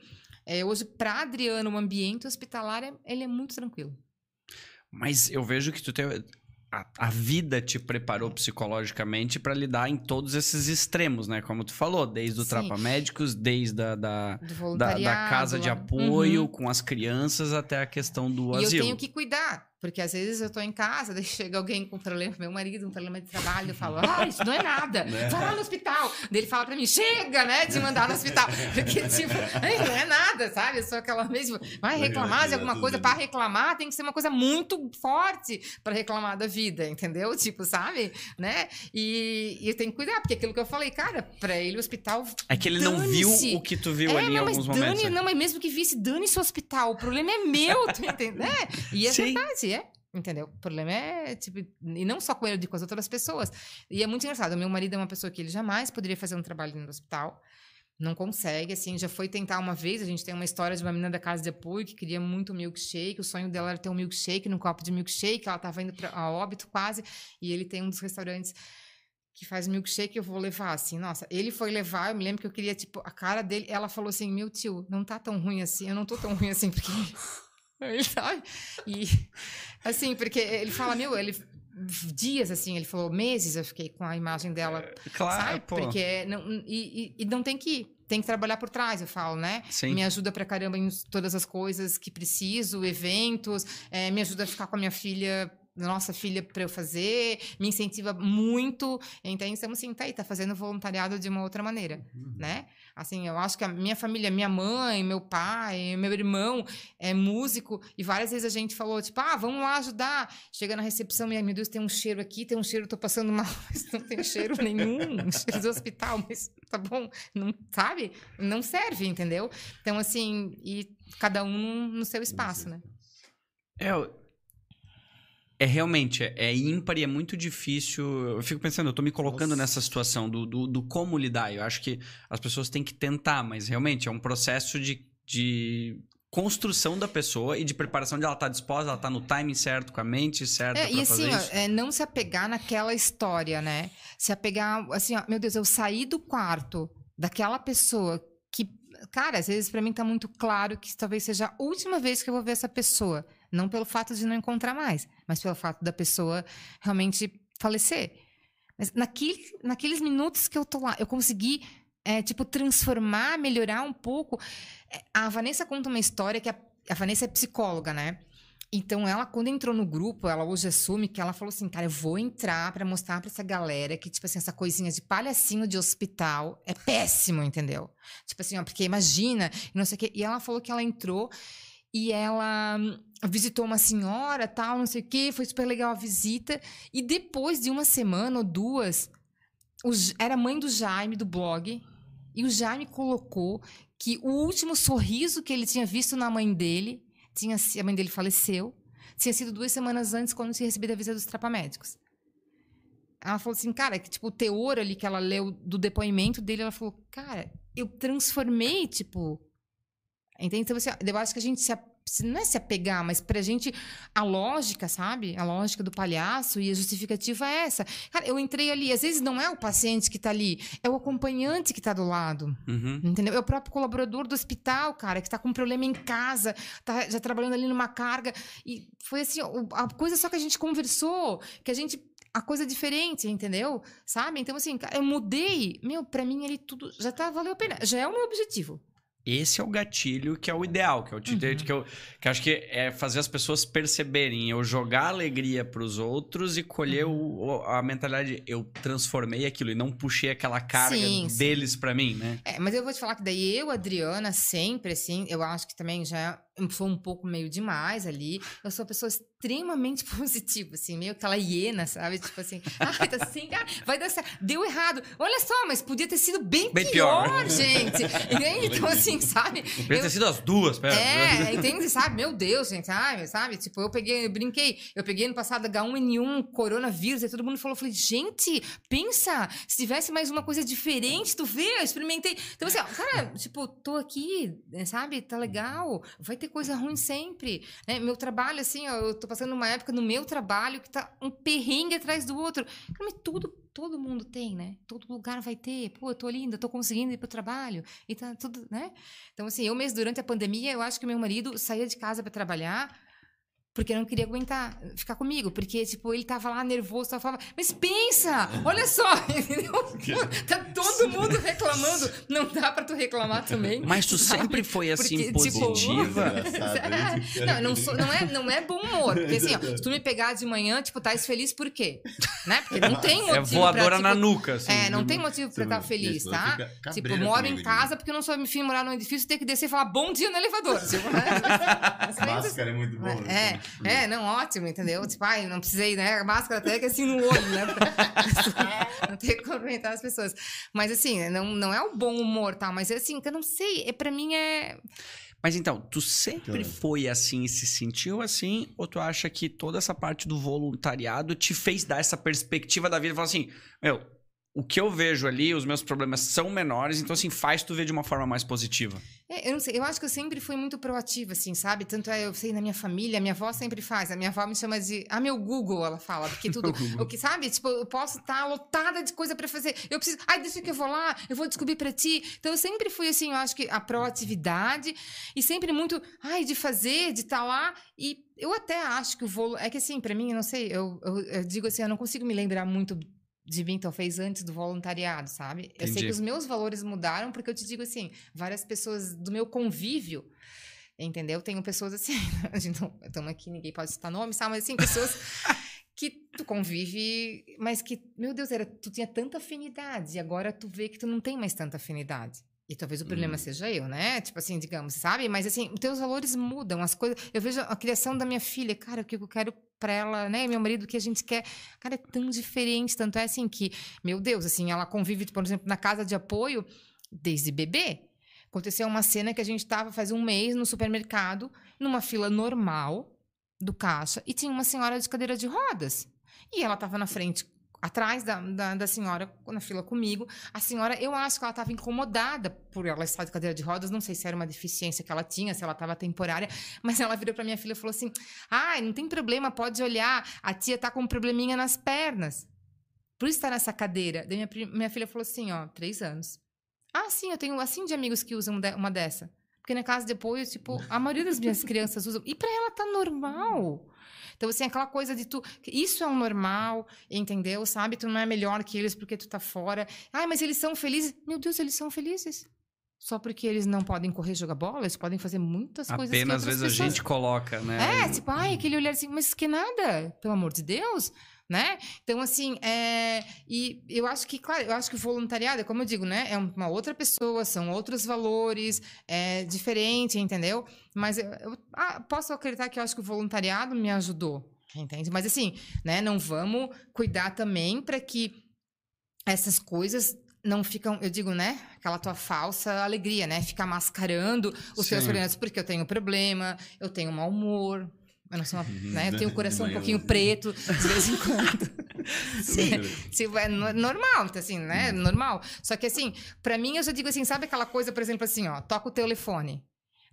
é, hoje, para Adriano, o ambiente hospitalar é, ele é muito tranquilo. Mas eu vejo que tu tem. A, a vida te preparou psicologicamente para lidar em todos esses extremos, né? Como tu falou, desde o Sim. Trapa Médicos, desde a, da, da, da, casa de apoio, uhum. com as crianças, até a questão do e asilo. E eu tenho que cuidar. Porque às vezes eu tô em casa, daí chega alguém com problema, meu marido, um problema de trabalho, eu falo, ah, isso não é nada, né? vai lá no hospital. Daí ele fala pra mim, chega, né, de mandar no hospital. Porque, tipo, não é nada, sabe? Eu sou aquela mesma, vai reclamar de alguma coisa, para reclamar tem que ser uma coisa muito forte para reclamar da vida, entendeu? Tipo, sabe? Né? E, e eu tenho que cuidar, porque aquilo que eu falei, cara, pra ele o hospital. É que ele não viu o que tu viu é, ali em alguns dane, momentos. Não, mas mesmo que visse, dane-se o hospital, o problema é meu, tu entende? Né? E é Sim. verdade é. Entendeu? O problema é, tipo, e não só com ele, com as outras pessoas. E é muito engraçado. Meu marido é uma pessoa que ele jamais poderia fazer um trabalho no hospital. Não consegue, assim, já foi tentar uma vez. A gente tem uma história de uma menina da casa de apoio que queria muito milkshake. O sonho dela era ter um milkshake, num copo de milkshake. Ela estava indo para a óbito quase. E ele tem um dos restaurantes que faz milkshake, eu vou levar, assim. Nossa, ele foi levar, eu me lembro que eu queria, tipo, a cara dele. Ela falou assim: meu tio, não tá tão ruim assim. Eu não tô tão ruim assim, porque. Ele sabe? E, assim, porque ele fala, meu, ele. Dias, assim, ele falou meses, eu fiquei com a imagem dela. Claro, sabe? pô. Porque não, e, e- e não tem que ir. Tem que trabalhar por trás, eu falo, né? Sim. Me ajuda pra caramba em todas as coisas que preciso, eventos, eh, me ajuda a ficar com a minha filha, nossa filha, pra eu fazer, me incentiva muito. Então, então assim, tá aí, tá fazendo voluntariado de uma outra maneira, né? Assim, eu acho que a minha família, minha mãe, meu pai, meu irmão é músico, e várias vezes a gente falou, tipo, ah, vamos lá ajudar. Chega na recepção e, ai, meu Deus, tem um cheiro aqui, tem um cheiro, tô passando mal, mas não tem cheiro nenhum, cheiro do hospital, mas tá bom, não sabe? Não serve, entendeu? Então, assim, e cada um no seu espaço, né? É, o- é realmente, é, é ímpar e é muito difícil. Eu fico pensando, eu tô me colocando Nossa. nessa situação do, do, do como lidar. Eu acho que as pessoas têm que tentar, mas realmente é um processo de, de construção da pessoa e de preparação de ela estar disposta, ela estar no timing certo, com a mente certa É, e assim, ó, é, não se apegar naquela história, né? Se apegar, assim, ó, meu Deus, eu saí do quarto daquela pessoa que, cara, às vezes pra mim tá muito claro que talvez seja a última vez que eu vou ver essa pessoa. Não pelo fato de não encontrar mais, mas pelo fato da pessoa realmente falecer. Mas naquele, naqueles minutos que eu tô lá, eu consegui, é, tipo, transformar, melhorar um pouco. É, A Vanessa conta uma história que a, a Vanessa é psicóloga, né? Então, ela, quando entrou no grupo, ela hoje assume que ela falou assim: cara, eu vou entrar pra mostrar pra essa galera que, tipo assim, essa coisinha de palhacinho de hospital é péssimo, entendeu? Tipo assim, ó, porque imagina, não sei o quê. E ela falou que ela entrou e ela visitou uma senhora, tal, não sei o quê, foi super legal a visita. E depois de uma semana ou duas, o era mãe do Jaime, do blog, e o Jaime colocou que o último sorriso que ele tinha visto na mãe dele, tinha, a mãe dele faleceu, tinha sido duas semanas antes, quando tinha recebido a visita dos trapamédicos. Ela falou assim, cara, que tipo, o teor ali que ela leu do depoimento dele, ela falou, cara, eu transformei, tipo. Entende? Então, assim, eu acho que a gente se, se- não é se apegar, mas pra gente, a lógica, sabe? A lógica do palhaço e a justificativa é essa. Cara, eu entrei ali, às vezes não é o paciente que tá ali, é o acompanhante que tá do lado. Uhum. Entendeu? É o próprio colaborador do hospital, cara, que tá com um problema em casa, tá já trabalhando ali numa carga. E foi assim, a coisa só que a gente conversou, que a gente. A coisa diferente, entendeu? Sabe? Então, assim, eu mudei. Meu, pra mim ele tudo já tá, valeu a pena. Já é o meu objetivo. Esse é o gatilho que é o ideal, que é o Uhum. que, eu, que eu acho que é fazer as pessoas perceberem, eu jogar alegria pros outros e colher Uhum. o- a mentalidade, eu transformei aquilo e não puxei aquela carga Sim, deles pra mim, né? É, mas eu vou te falar que daí eu, Adriana, sempre, assim, eu acho que também já sou um pouco meio demais ali. Eu sou uma pessoa extremamente positiva, assim, meio aquela hiena, sabe? Tipo assim, ai, tá assim, ah, vai dar certo. Deu errado. Olha só, mas podia ter sido bem, Bem pior, pior. gente. Entende? Então, assim, sabe? Podia Eu- ter sido as duas, pera. é, entende? Sabe? Meu Deus, gente, sabe? sabe? Tipo, eu peguei, eu brinquei, eu peguei no passado H1N1, coronavírus, e todo mundo falou, falei, gente, pensa, se tivesse mais uma coisa diferente, tu vê, eu experimentei. Então, assim, ó, cara, tipo, tô aqui, né, sabe? Tá legal, vai ter coisa ruim sempre. Né? Meu trabalho, assim, ó, eu tô passando uma época no meu trabalho que tá um perrengue atrás do outro. Mas tudo, todo mundo tem, né? Todo lugar vai ter. Pô, eu tô linda, tô conseguindo ir pro trabalho. E tá tudo, né? Então, assim, eu mesmo, durante a pandemia, eu acho que meu marido saía de casa para trabalhar porque não queria aguentar ficar comigo. Porque, tipo, ele tava lá nervoso, tava falando, mas pensa, olha só, entendeu? tá todo mundo reclamando. Não dá pra tu reclamar também. Mas tu sabe? sempre foi assim Porque, tipo, positiva. Isso. Não, não, sou- não, é, não é bom humor. Porque assim, ó, se tu me pegar de manhã, tipo, tá feliz por quê? Né? Porque não tem motivo É voadora pra, na tipo, nuca, assim. É, não tem motivo pra Você estar não- feliz, tá? Tipo, moro comigo em casa porque eu não sou enfim morar num edifício, ter que descer e falar bom dia no elevador. Tipo, né? Máscara é muito bom. É, é, não, ótimo, entendeu? Tipo, ai, não precisei, né? A máscara até que assim no olho, né? Pra não ter que cumprimentar as pessoas. Mas assim, não, não é o bom humor, tá? Mas assim, que eu não sei, é, pra mim é. Mas então, tu sempre foi assim e se sentiu assim? Ou tu acha que toda essa parte do voluntariado te fez dar essa perspectiva da vida e falar assim, meu, o que eu vejo ali, os meus problemas são menores, então assim, faz tu ver de uma forma mais positiva. Eu não sei, eu acho que eu sempre fui muito proativa, assim, sabe? Tanto é, eu sei, na minha família, a minha avó sempre faz. A minha avó me chama de. Ah, meu Google, ela fala. Porque tudo. o que, sabe? Tipo, eu posso estar lotada de coisa pra fazer. Eu preciso. Ai, deixa que eu vou lá, eu vou descobrir pra ti. Então, eu sempre fui, assim, eu acho que a proatividade e sempre muito. Ai, de fazer, de estar lá. E eu até acho que o voo. É que, assim, pra mim, eu não sei, eu, eu, eu digo assim, eu não consigo me lembrar muito de mim, talvez antes do voluntariado, sabe? Eu sei Entendi. que os meus valores mudaram, porque eu te digo assim, várias pessoas do meu convívio, entendeu? Tenho pessoas assim, a gente não estamos aqui, ninguém pode citar nome, sabe? Mas assim, pessoas que tu convive, mas que, meu Deus, era, tu tinha tanta afinidade, e agora tu vê que tu não tem mais tanta afinidade. E talvez o problema seja eu, né? Tipo assim, digamos, sabe? Mas assim, os teus valores mudam, as coisas. Eu vejo a criação da minha filha, cara, o que eu quero pra ela, né? Meu marido, o que a gente quer. Cara, é tão diferente. Tanto é assim que, meu Deus, assim, ela convive, por exemplo, na casa de apoio desde bebê. Aconteceu uma cena que a gente tava faz um mês no supermercado, numa fila normal do caixa, e tinha uma senhora de cadeira de rodas. E ela tava na frente atrás da, da, da senhora, na fila comigo. A senhora, eu acho que ela estava incomodada por ela estar de cadeira de rodas. Não sei se era uma deficiência que ela tinha, se ela estava temporária. Mas ela virou para minha filha e falou assim: Ai, não tem problema, pode olhar. A tia tá com um probleminha nas pernas. Por estar nessa cadeira. Daí minha, minha filha falou assim: Ó, três anos. Ah, sim, eu tenho assim de amigos que usam uma dessa. Porque na casa de apoio, tipo, a maioria das minhas crianças usam. E para ela tá normal. Então, assim, aquela coisa de tu. Isso é um normal, entendeu? Sabe? Tu não é melhor que eles porque tu tá fora. Ai, mas eles são felizes. Meu Deus, eles são felizes. Só porque eles não podem correr jogar bola, eles podem fazer muitas coisas que Apenas às vezes a pessoas gente coloca, né? é, tipo, ai, aquele olhar assim, mas que nada, pelo amor de Deus, né? Então, assim, é, e eu acho que, claro, eu acho que o voluntariado, como eu digo, né? É uma outra pessoa, são outros valores, é diferente, entendeu? Mas eu, eu- ah, posso acreditar que eu acho que o voluntariado me ajudou, entende? Mas, assim, né? Não vamos cuidar também para que essas coisas não ficam, eu digo, né? Aquela tua falsa alegria, né? Ficar mascarando os teus Sim. problemas, porque eu tenho problema, eu tenho mau humor. Eu não sou uma, né? Eu tenho o coração um pouquinho preto, de vez em quando. Sim, Tipo, é no- normal, então, assim, né? Normal. Só que, assim, pra mim, eu já digo assim, sabe aquela coisa, por exemplo, assim, ó, toca o telefone.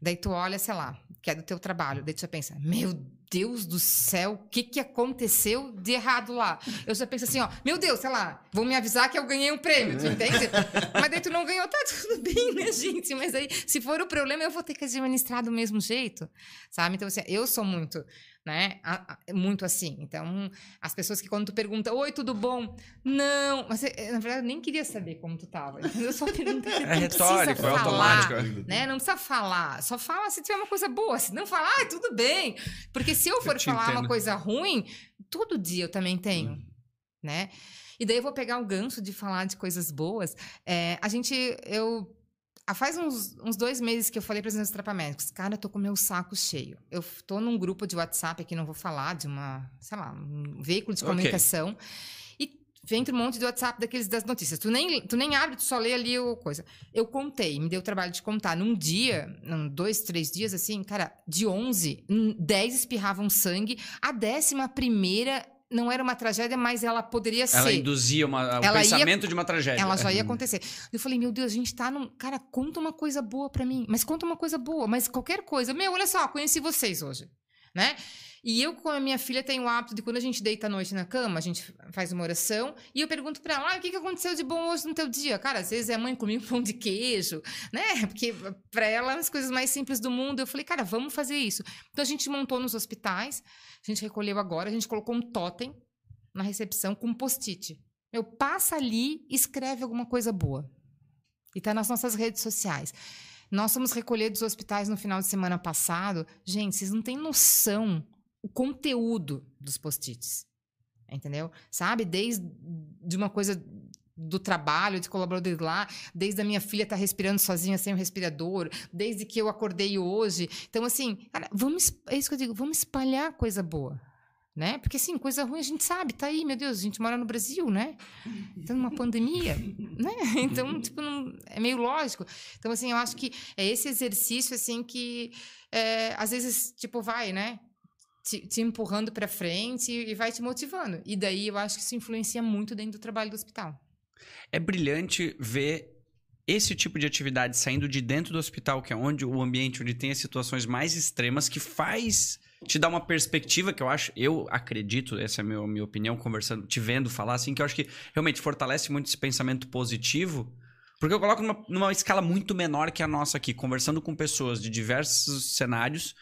Daí tu olha, sei lá, que é do teu trabalho. Daí tu já pensa, meu Deus do céu, o que que aconteceu de errado lá? Eu já penso assim, ó, meu Deus, sei lá, vão me avisar que eu ganhei um prêmio, tu entende? Mas daí tu não ganhou, tá tudo bem, né, gente? Mas aí, se for o problema, eu vou ter que administrar do mesmo jeito, sabe? Então, assim, eu sou muito, né, a- muito assim. Então, as pessoas que quando tu pergunta, oi, tudo bom? Não, mas eh, na verdade eu nem queria saber como tu tava. Eu só pergunta que É retórico, é falar, automático. Né? Não precisa falar, só fala se tiver uma coisa boa. Se não falar, ai, tudo bem. Porque se eu for te falar uma entendo. coisa ruim, todo dia eu também tenho, né? E daí eu vou pegar o gancho de falar de coisas boas. É, a gente, eu ah, faz uns, uns dois meses que eu falei para os meus trapamédicos, cara, eu tô com o meu saco cheio. Eu tô num grupo de WhatsApp aqui, não vou falar, de uma, sei lá, um veículo de comunicação. E vem um monte de WhatsApp daqueles das notícias. Tu nem, tu nem abre, tu só lê ali o coisa. Eu contei, me deu o trabalho de contar. Num dia, num dois, três dias, assim, cara, de 11, hum, 10 espirravam sangue. A décima primeira não era uma tragédia, mas ela poderia Ela ser. induzia uma, o Ela ia- pensamento de uma tragédia. Ela já ia acontecer. Eu falei, meu Deus, a gente tá num. Cara, conta uma coisa boa pra mim. Mas conta uma coisa boa, mas qualquer coisa. Meu, olha só, conheci vocês hoje. Né? E eu, com a minha filha, tenho o hábito de quando a gente deita à noite na cama, a gente faz uma oração, e eu pergunto pra ela: ah, o que, que aconteceu de bom hoje no teu dia? Cara, às vezes é a mãe comia um pão de queijo, né? Porque pra ela é as coisas mais simples do mundo. Eu falei, cara, vamos fazer isso. Então a gente montou nos hospitais, a gente recolheu agora, a gente colocou um totem na recepção com um post-it. Eu passa ali, escreve alguma coisa boa. E tá nas nossas redes sociais. Nós fomos recolher dos hospitais no final de semana passado. Gente, vocês não têm noção o conteúdo dos post-its. Entendeu? Sabe? Desde de uma coisa do trabalho, de colaborador lá, desde a minha filha estar respirando sozinha sem o respirador, desde que eu acordei hoje. Então, assim, cara, vamos, é isso que eu digo, vamos espalhar coisa boa. né? Porque assim, coisa ruim a gente sabe, tá aí, meu Deus, a gente mora no Brasil, né? Tá numa pandemia, né? Então, tipo, não, é meio lógico. Então, assim, eu acho que é esse exercício, assim, que é, às vezes, tipo, vai, né? Te, te empurrando para frente e, e vai te motivando. E daí eu acho que isso influencia muito dentro do trabalho do hospital. É brilhante ver esse tipo de atividade saindo de dentro do hospital, que é onde o ambiente onde tem as situações mais extremas, que faz te dar uma perspectiva que eu acho, eu acredito, essa é a minha, minha opinião, conversando, te vendo falar assim, que eu acho que realmente fortalece muito esse pensamento positivo. Porque eu coloco numa, numa escala muito menor que a nossa aqui, conversando com pessoas de diversos cenários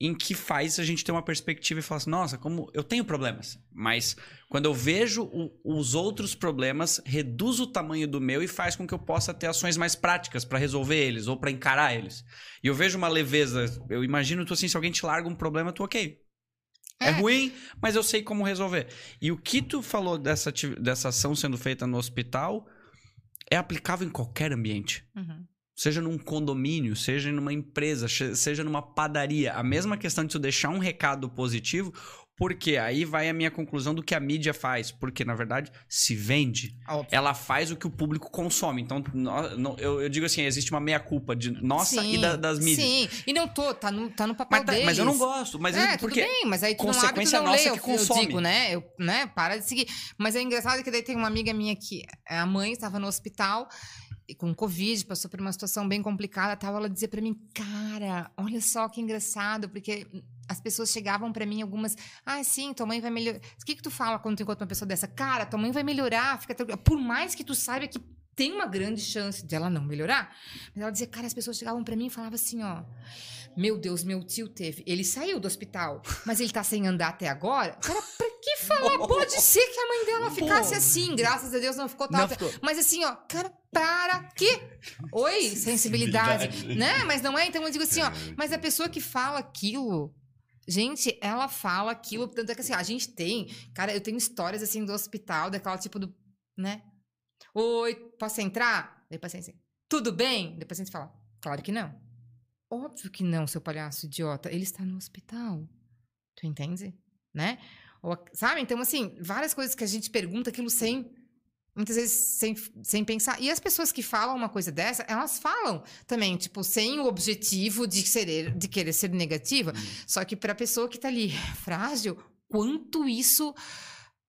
em que faz a gente ter uma perspectiva e falar assim, nossa, como eu tenho problemas, mas quando eu vejo o, os outros problemas, reduz o tamanho do meu e faz com que eu possa ter ações mais práticas para resolver eles ou para encarar eles. E eu vejo uma leveza, eu imagino tu assim, se alguém te larga um problema, tu ok. É. é ruim, mas eu sei como resolver. E o que tu falou dessa, dessa ação sendo feita no hospital é aplicável em qualquer ambiente. Uhum seja num condomínio, seja numa empresa, seja numa padaria. A mesma questão de tu deixar um recado positivo, porque aí vai a minha conclusão do que a mídia faz. Porque, na verdade, se vende. Óbvio. Ela faz o que o público consome. Então, eu, digo assim, existe uma meia-culpa de nossa sim, e da, das mídias. Sim, e não tô, tá no, tá no papel mas, tá, deles. Mas eu não gosto. Mas é, porque tudo bem, mas aí tu consequência não abre, tu não lê, que consome. eu digo, né? Eu, né? Para de seguir. Mas é engraçado que daí tem uma amiga minha que a mãe estava no hospital com Covid, passou por uma situação bem complicada, tal, ela dizia para mim, cara, olha só que engraçado, porque as pessoas chegavam para mim algumas, ah, sim, tua mãe vai melhorar. O que que tu fala quando tu encontra uma pessoa dessa? Cara, tua mãe vai melhorar, fica tranquila. Por mais que tu saiba que tem uma grande chance de ela não melhorar, mas ela dizia, cara, as pessoas chegavam para mim e falavam assim, ó, meu Deus, meu tio teve. Ele saiu do hospital, mas ele tá sem andar até agora. Cara, pra que falar? Pode ser que a mãe dela ficasse assim. Graças a Deus não ficou tal. Mas assim, ó, cara, para quê? Oi, sensibilidade. né? Mas não é? Então eu digo assim, ó, mas a pessoa que fala aquilo. Gente, ela fala aquilo, tanto é que assim, a gente tem, cara, eu tenho histórias assim do hospital, daquela tipo do, né? Oi, posso entrar? Daí o paciente assim, tudo bem? Daí o paciente fala, claro que não. Óbvio que não, seu palhaço idiota. Ele está no hospital. Tu entende? Né? Ou, sabe? Então, assim, várias coisas que a gente pergunta aquilo sem. Muitas vezes sem, sem pensar. E as pessoas que falam uma coisa dessa, elas falam também, tipo, sem o objetivo de, ser, de querer ser negativa. Hum. Só que para a pessoa que está ali frágil, quanto isso,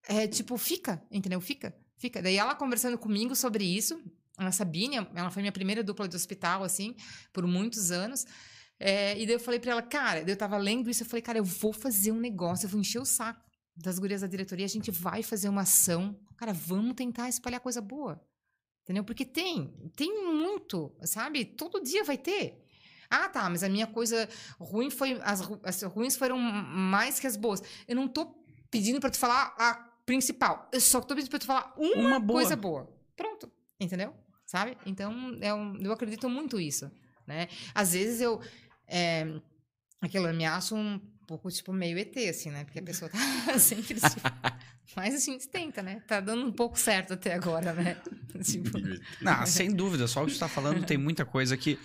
é, tipo, fica, entendeu? Fica, fica. Daí ela conversando comigo sobre isso, a Sabine, ela foi minha primeira dupla de hospital, assim, por muitos anos. É, e daí eu falei pra ela, cara, eu tava lendo isso, eu falei, cara, eu vou fazer um negócio, eu vou encher o saco das gurias da diretoria, a gente vai fazer uma ação. Cara, vamos tentar espalhar coisa boa. Entendeu? Porque tem, tem muito, sabe? Todo dia vai ter. Ah, tá, mas a minha coisa ruim foi. As, as ruins foram mais que as boas. Eu não tô pedindo para tu falar a principal. Eu só tô pedindo pra tu falar uma, uma boa. coisa boa. Pronto. Entendeu? Sabe? Então, eu, é eu acredito muito isso, né? Às vezes eu... É, aquilo, eu me acho um pouco, tipo, meio ET, assim, né? Porque a pessoa tá sempre... Tipo, mas a gente tenta, né? Tá dando um pouco certo até agora, né? tipo... Não, sem dúvida. Só o que tu tá falando tem muita coisa que...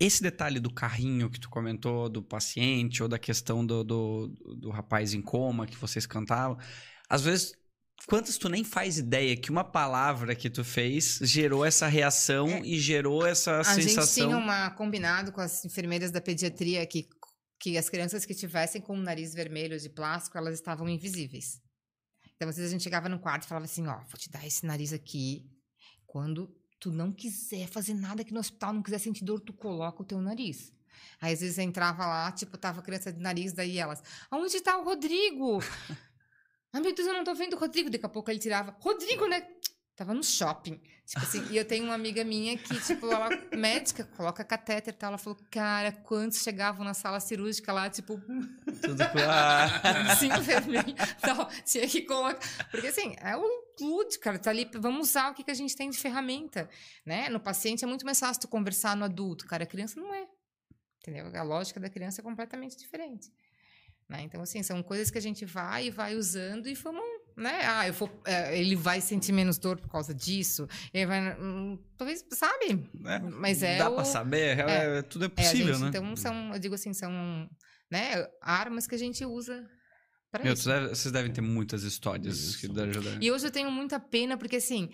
Esse detalhe do carrinho que tu comentou, do paciente, ou da questão do, do, do rapaz em coma que vocês cantavam, às vezes Quantas tu nem faz ideia que uma palavra que tu fez gerou essa reação é. e gerou essa a sensação? A gente tinha uma combinado com as enfermeiras da pediatria que, que as crianças que tivessem com o nariz vermelho de plástico, elas estavam invisíveis. Então, às vezes a gente chegava no quarto e falava assim, ó, vou te dar esse nariz aqui. Quando tu não quiser fazer nada aqui no hospital, não quiser sentir dor, tu coloca o teu nariz. Aí, às vezes, entrava lá, tipo, tava criança de nariz, daí elas, aonde tá o Rodrigo? Ah, meu Deus, eu não tô vendo o Rodrigo. Daqui a pouco ele tirava, Rodrigo, né? Tava no shopping. Tipo assim, e eu tenho uma amiga minha que, tipo, ela médica, coloca catéter e tal. Ela falou, cara, quantos chegavam na sala cirúrgica lá, tipo. Tudo claro. Cinco vermelho. Então, tinha que colocar. Porque assim, é o lúdico, cara. Tá ali, vamos usar o que, que a gente tem de ferramenta. Né? No paciente é muito mais fácil tu conversar no adulto. Cara, a criança não é. Entendeu? A lógica da criança é completamente diferente. Né? Então, assim, são coisas que a gente vai e vai usando e vamos, né? Ah, eu vou, é, ele vai sentir menos dor por causa disso. Ele vai, hum, talvez, sabe? É, Mas é Dá o, pra saber, é, é tudo é possível, gente, né? Então, são, eu digo assim, são né, armas que a gente usa Pra Meu, isso. deve- vocês devem ter muitas histórias Isso. que devem ajudar. E hoje eu tenho muita pena, porque assim.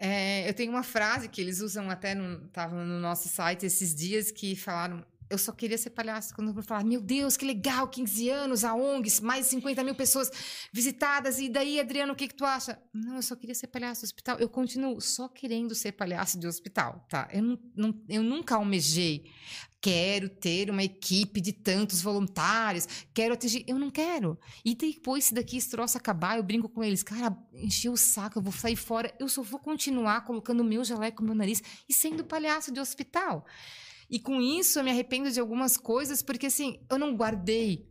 é, eu tenho uma frase que eles usam até no, tava no nosso site esses dias que falaram. Eu só queria ser palhaço quando eu falar, meu Deus, que legal, 15 anos, a ONGs, mais de 50 mil pessoas visitadas, e daí, Adriano, o que, que tu acha? Não, eu só queria ser palhaço do hospital. Eu continuo só querendo ser palhaço de hospital, tá? Eu, não, não- eu nunca almejei. Quero ter uma equipe de tantos voluntários, quero atingir. Eu não quero. E depois, se daqui esse troço acabar, eu brinco com eles, cara, encheu o saco, eu vou sair fora. Eu só vou continuar colocando meu jaleco no meu nariz e sendo palhaço de hospital. E com isso eu me arrependo de algumas coisas, porque assim, eu não guardei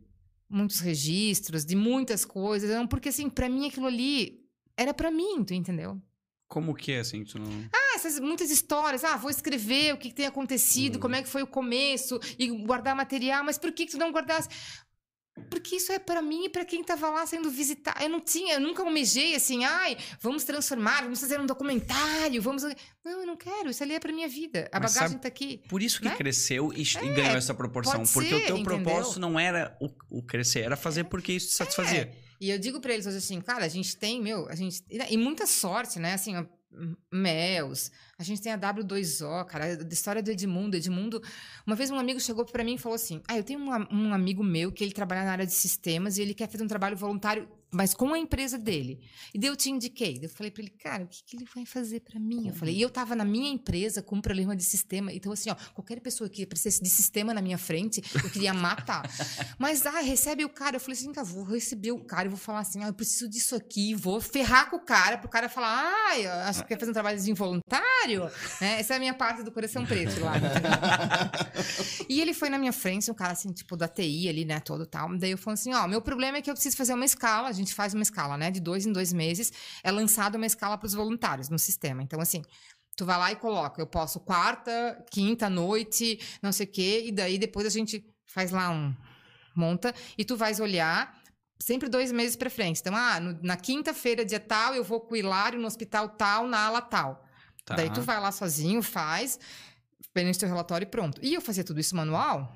muitos registros de muitas coisas, não, porque assim, para mim aquilo ali era para mim, tu entendeu? Como que é, assim? Tu não... Ah, essas muitas histórias. Ah, vou escrever o que, que tem acontecido, Uhum. como é que foi o começo, e guardar material, mas por que, que tu não guardasse? Porque isso é para mim e para quem tava lá sendo visitado. Eu não tinha, eu nunca almejei assim, ai, vamos transformar, vamos fazer um documentário, vamos. Não, eu não quero, isso ali é pra minha vida. A Mas bagagem sabe- tá aqui. Por isso que Né? cresceu e, e ganhou essa proporção. Porque ser, o teu entendeu? propósito não era o, o crescer, era fazer porque isso te satisfazia. É. E eu digo pra eles hoje assim, cara, a gente tem, meu, a gente. E muita sorte, né? Assim, Mels, a gente tem a W2O, cara, a história do Edmundo. Edmundo, uma vez um amigo chegou pra mim e falou assim: Ah, eu tenho um, um amigo meu que ele trabalha na área de sistemas e ele quer fazer um trabalho voluntário, mas com a empresa dele. E daí eu te indiquei. Daí eu falei pra ele, cara, o que, que ele vai fazer pra mim? Eu falei, e eu tava na minha empresa com um problema de sistema. Então, assim, ó, qualquer pessoa que precisasse de sistema na minha frente, eu queria matar. Mas, ah, recebe o cara. Eu falei assim, tá, vou receber o cara e vou falar assim, ah, eu preciso disso aqui, vou ferrar com o cara, pro cara falar, ah, eu acho que quer fazer um trabalho involuntário. Né? Essa é a minha parte do coração preto lá. entendeu? e ele foi na minha frente, um cara assim, tipo, da TI ali, né, todo tal. Daí eu falei assim, ó, meu problema é que eu preciso fazer uma escala, gente faz uma escala, né, de dois em dois meses, é lançada uma escala para os voluntários no sistema. Então, assim, Tu vai lá e coloca, eu posso quarta, quinta, noite, não sei o quê, e daí depois a gente faz lá um. monta, e tu vais olhar sempre dois meses pra frente. Então, ah, no- na quinta-feira, dia tal, eu vou com o Hilário no hospital tal, na ala tal. Tá. Daí tu vai lá sozinho, faz, preenche teu relatório e pronto. E eu fazia tudo isso manual.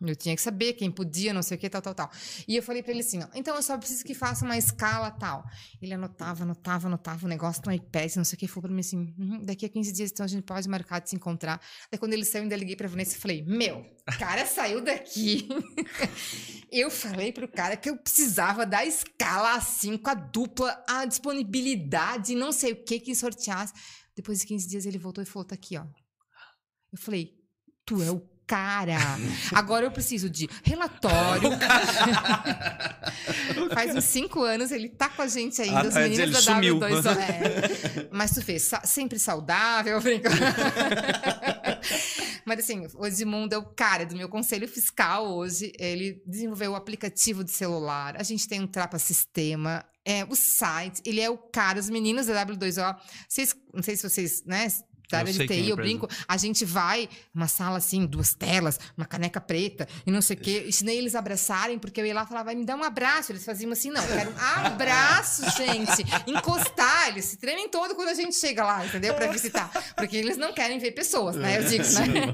Eu tinha que saber quem podia, não sei o que, tal, tal, tal. E eu falei pra ele assim, ó, então eu só preciso que faça uma escala tal. Ele anotava, anotava, anotava o negócio no iPad, não sei o que, falou pra mim assim, "Uhum, daqui a 15 dias então a gente pode marcar de se encontrar. Daí quando ele saiu, ainda liguei pra Vanessa e falei, meu, o cara saiu daqui. eu falei pro cara que eu precisava da escala assim, com a dupla, a disponibilidade, não sei o que, que sorteasse. Depois de 15 dias ele voltou e falou, tá aqui, ó. Eu falei, tu é o cara. Agora eu preciso de relatório. Faz uns cinco anos, ele tá com a gente ainda, Ah, os meninos ele da sumiu. W2. É. Mas tu fez, sa- sempre saudável, brinco. Mas assim, o Edmundo é o cara do meu conselho fiscal hoje. Ele desenvolveu o aplicativo de celular. A gente tem um trapa sistema. É, o site, ele é o cara, os meninos da W2O. Vocês, não sei se vocês, né? Da Eu área de TI, eu empresa. brinco. A gente vai, uma sala assim, duas telas, uma caneca preta e não sei o quê. Ensinei eles a abraçarem, porque eu ia lá e falava, vai me dar um abraço. Eles faziam assim, não, eu quero um abraço, gente. Encostar, eles se tremem todo quando a gente chega lá, entendeu? Pra visitar. Porque eles não querem ver pessoas, né? Eu digo, né?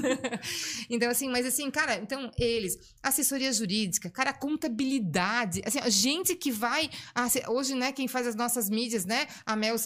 então, assim, mas assim, cara, então eles, assessoria jurídica, cara, contabilidade, assim, a gente que vai. ah, hoje, né, quem faz as nossas mídias, né? A Mel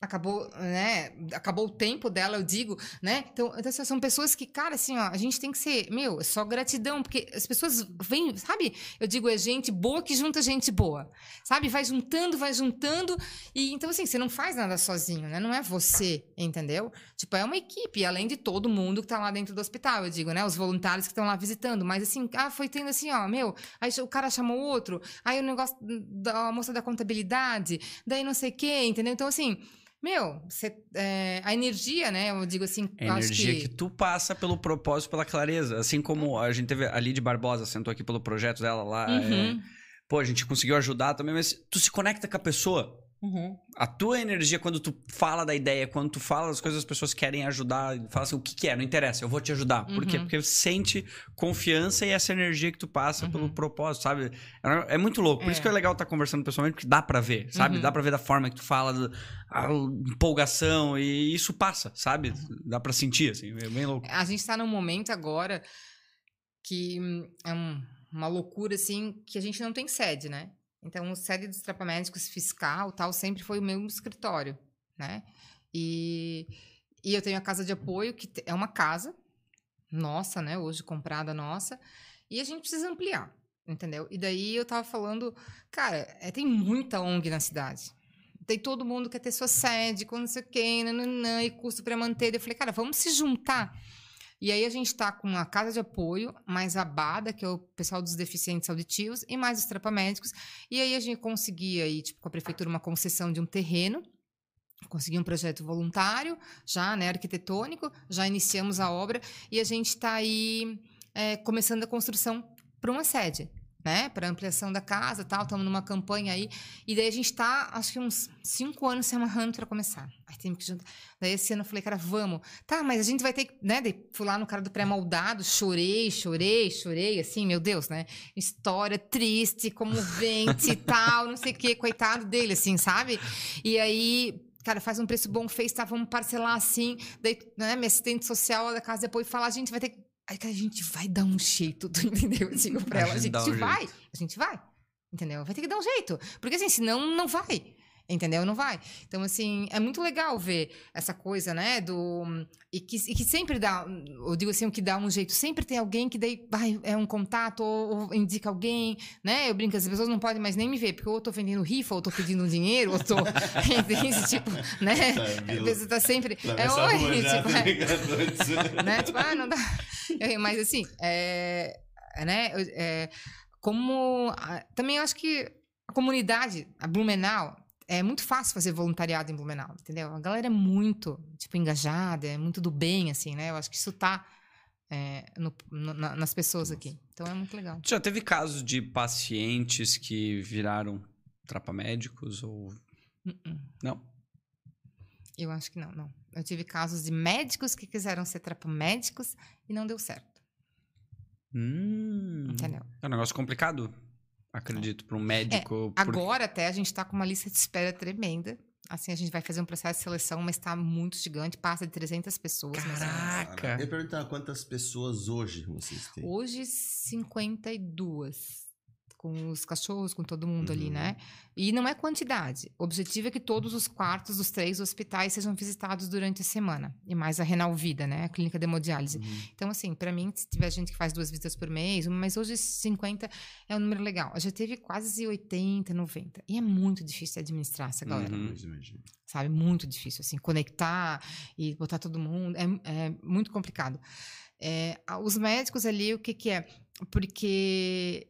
acabou, né? Acabou o tempo dela, eu digo, né? Então, então, assim, são pessoas que, cara, assim, ó, a gente tem que ser, meu, é só gratidão, porque as pessoas vêm, sabe? Eu digo, é gente boa que junta gente boa, sabe? Vai juntando, vai juntando, e então, assim, você não faz nada sozinho, né? Não é você, entendeu? Tipo, é uma equipe, além de todo mundo que tá lá dentro do hospital, eu digo, né? Os voluntários que estão lá visitando, mas assim, ah, foi tendo assim, ó, meu, aí o cara chamou outro, aí o negócio da moça da contabilidade, daí não sei o quê, entendeu? Então, assim, meu, é, a energia, né? Eu digo assim, A energia que... que... tu passa pelo propósito, pela clareza. Assim como a gente teve a Lid Barbosa, sentou aqui pelo projeto dela lá. é, Uhum, Pô, a gente conseguiu ajudar também, mas tu se conecta com a pessoa. Uhum. A tua energia, quando tu fala da ideia, quando tu fala das coisas, as pessoas querem ajudar. Fala assim, o que, que é? Não interessa, eu vou te ajudar. Por quê? Uhum. Porque sente confiança e essa energia que tu passa Uhum. pelo propósito, sabe? É, é muito louco. Por É. isso que é legal estar conversando pessoalmente, porque dá pra ver, sabe? Uhum. Dá pra ver da forma que tu fala, a empolgação, e isso passa, sabe? Dá pra sentir, assim, é bem louco. A gente tá num momento agora que hum, é um, uma loucura, assim, que a gente não tem sede, né? Então, o sede dos trapamédicos fiscal tal sempre foi o meu escritório, né? E, e eu tenho a casa de apoio, que é uma casa nossa, né? Hoje comprada nossa. E a gente precisa ampliar, entendeu? E daí eu tava falando, cara, é, tem muita ONG na cidade. Tem todo mundo quer ter sua sede, com não sei o quê, nananã, e custo para manter. Eu falei, cara, vamos se juntar. E aí a gente está com uma casa de apoio, mais a BADA, que é o pessoal dos deficientes auditivos, e mais os trapamédicos. E aí a gente conseguia aí, tipo, com a prefeitura, uma concessão de um terreno. Consegui um projeto voluntário, já, né, arquitetônico, já iniciamos a obra e a gente está aí é, começando a construção para uma sede né, para ampliação da casa, tal, estamos numa campanha aí, e daí a gente está, acho que uns cinco anos se amarrando para começar. Aí tem que juntar. Daí esse ano eu falei, cara, vamos. Tá, mas a gente vai ter que, né, daí fui lá no cara do pré-moldado, chorei, chorei, chorei, assim, meu Deus, né, história triste, comovente e tal, não sei o que, coitado dele, assim, sabe? E aí cara, faz um preço bom, fez, tá, vamos parcelar assim. Daí, né, minha assistente social da casa depois fala, a gente vai ter que Aí que a gente vai dar um jeito, tu entendeu? Eu digo pra ela, a gente, a gente um vai, jeito. a gente vai. Entendeu? Vai ter que dar um jeito. Porque assim, senão não vai. Entendeu? Não vai. Então, assim, é muito legal ver essa coisa, né? Do. E que, e que sempre dá. Eu digo assim, o que dá um jeito. Sempre tem alguém que daí vai, é um contato, ou, ou, indica alguém, né? Eu brinco, as pessoas não podem mais nem me ver, porque ou eu tô vendendo rifa, ou eu tô pedindo dinheiro, ou tô. entende? Tipo, né? A pessoa tá sempre. É oi, tipo, é, né? Tipo, ah, não dá. Mas assim, é. Né? É, como. Também eu acho que a comunidade, a Blumenau, é muito fácil fazer voluntariado em Blumenau, entendeu? A galera é muito, tipo, engajada, é muito do bem, assim, né? Eu acho que isso tá é, no, no, nas pessoas aqui. Então é muito legal. Já teve casos de pacientes que viraram trapamédicos ou... Uh -uh. Não? Eu acho que não, não. Eu tive casos de médicos que quiseram ser trapamédicos e não deu certo. Hum, Entendeu? É um negócio complicado acredito, para um médico. É, agora até a gente está com uma lista de espera tremenda. Assim, a gente vai fazer um processo de seleção, mas está muito gigante, passa de 300 pessoas. Caraca! Eu ia perguntar quantas pessoas hoje vocês têm? Hoje, 52 com os cachorros, com todo mundo uhum. ali, né? E não é quantidade. O objetivo é que todos os quartos dos três hospitais sejam visitados durante a semana. E mais a Renal Vida, né? A clínica de hemodiálise. Uhum. Então, assim, para mim, se tiver gente que faz duas visitas por mês, mas hoje 50 é um número legal. Já teve quase 80, 90. E é muito difícil administrar essa galera. Uhum. Sabe? Muito difícil, assim, conectar e botar todo mundo. É, é muito complicado. É, os médicos ali, o que que é? Porque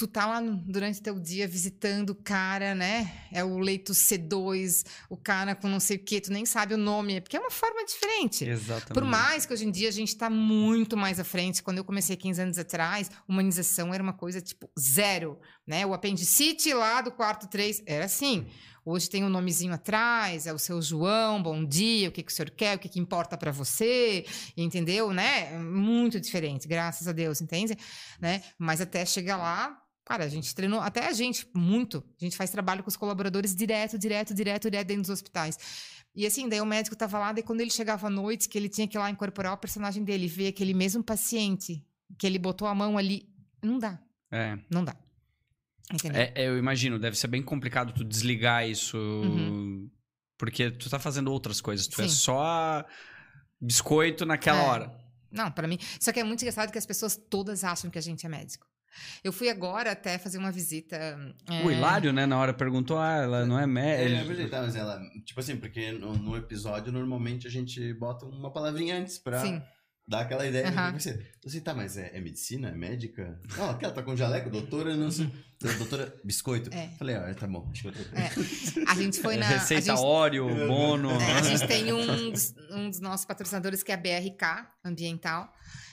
tu tá lá durante teu dia visitando o cara, né? É o leito C2, o cara com não sei o quê, tu nem sabe o nome, porque é uma forma diferente. Exatamente. Por mais que hoje em dia a gente tá muito mais à frente. Quando eu comecei 15 anos atrás, humanização era uma coisa tipo zero, né? O apendicite lá do quarto 3 era assim. Hoje tem um nomezinho atrás, é o seu João, bom dia, o que, que o senhor quer, o que, que importa para você, entendeu, né? Muito diferente, graças a Deus, entende? Né? Mas até chegar lá, Cara, a gente treinou, até a gente, muito. A gente faz trabalho com os colaboradores direto, direto, direto, direto dentro dos hospitais. E assim, daí o médico tava lá, daí quando ele chegava à noite, que ele tinha que ir lá incorporar o personagem dele, ver aquele mesmo paciente que ele botou a mão ali, não dá. É. Não dá. Entendeu? É, eu imagino, deve ser bem complicado tu desligar isso. Uhum. Porque tu tá fazendo outras coisas. Tu é Sim. é só biscoito naquela é. hora. Não, para mim. Só que é muito engraçado que as pessoas todas acham que a gente é médico. Eu fui agora até fazer uma visita. É... O Hilário, né, na hora perguntou: ah, ela não é médica. É, é verdade, tá, mas ela. Tipo assim, porque no, no, episódio normalmente a gente bota uma palavrinha antes pra. Sim. Dar aquela ideia uhum. de você. Você tá, mas é, é, medicina? É médica? Não, oh, aquela tá com jaleco, doutora, não sei. doutora, biscoito. É. Falei, ó, ah, tá bom, acho que eu tô. É. A gente foi na. Receita gente, óleo, mono. É, a gente tem um dos, um dos nossos patrocinadores que é a BRK Ambiental.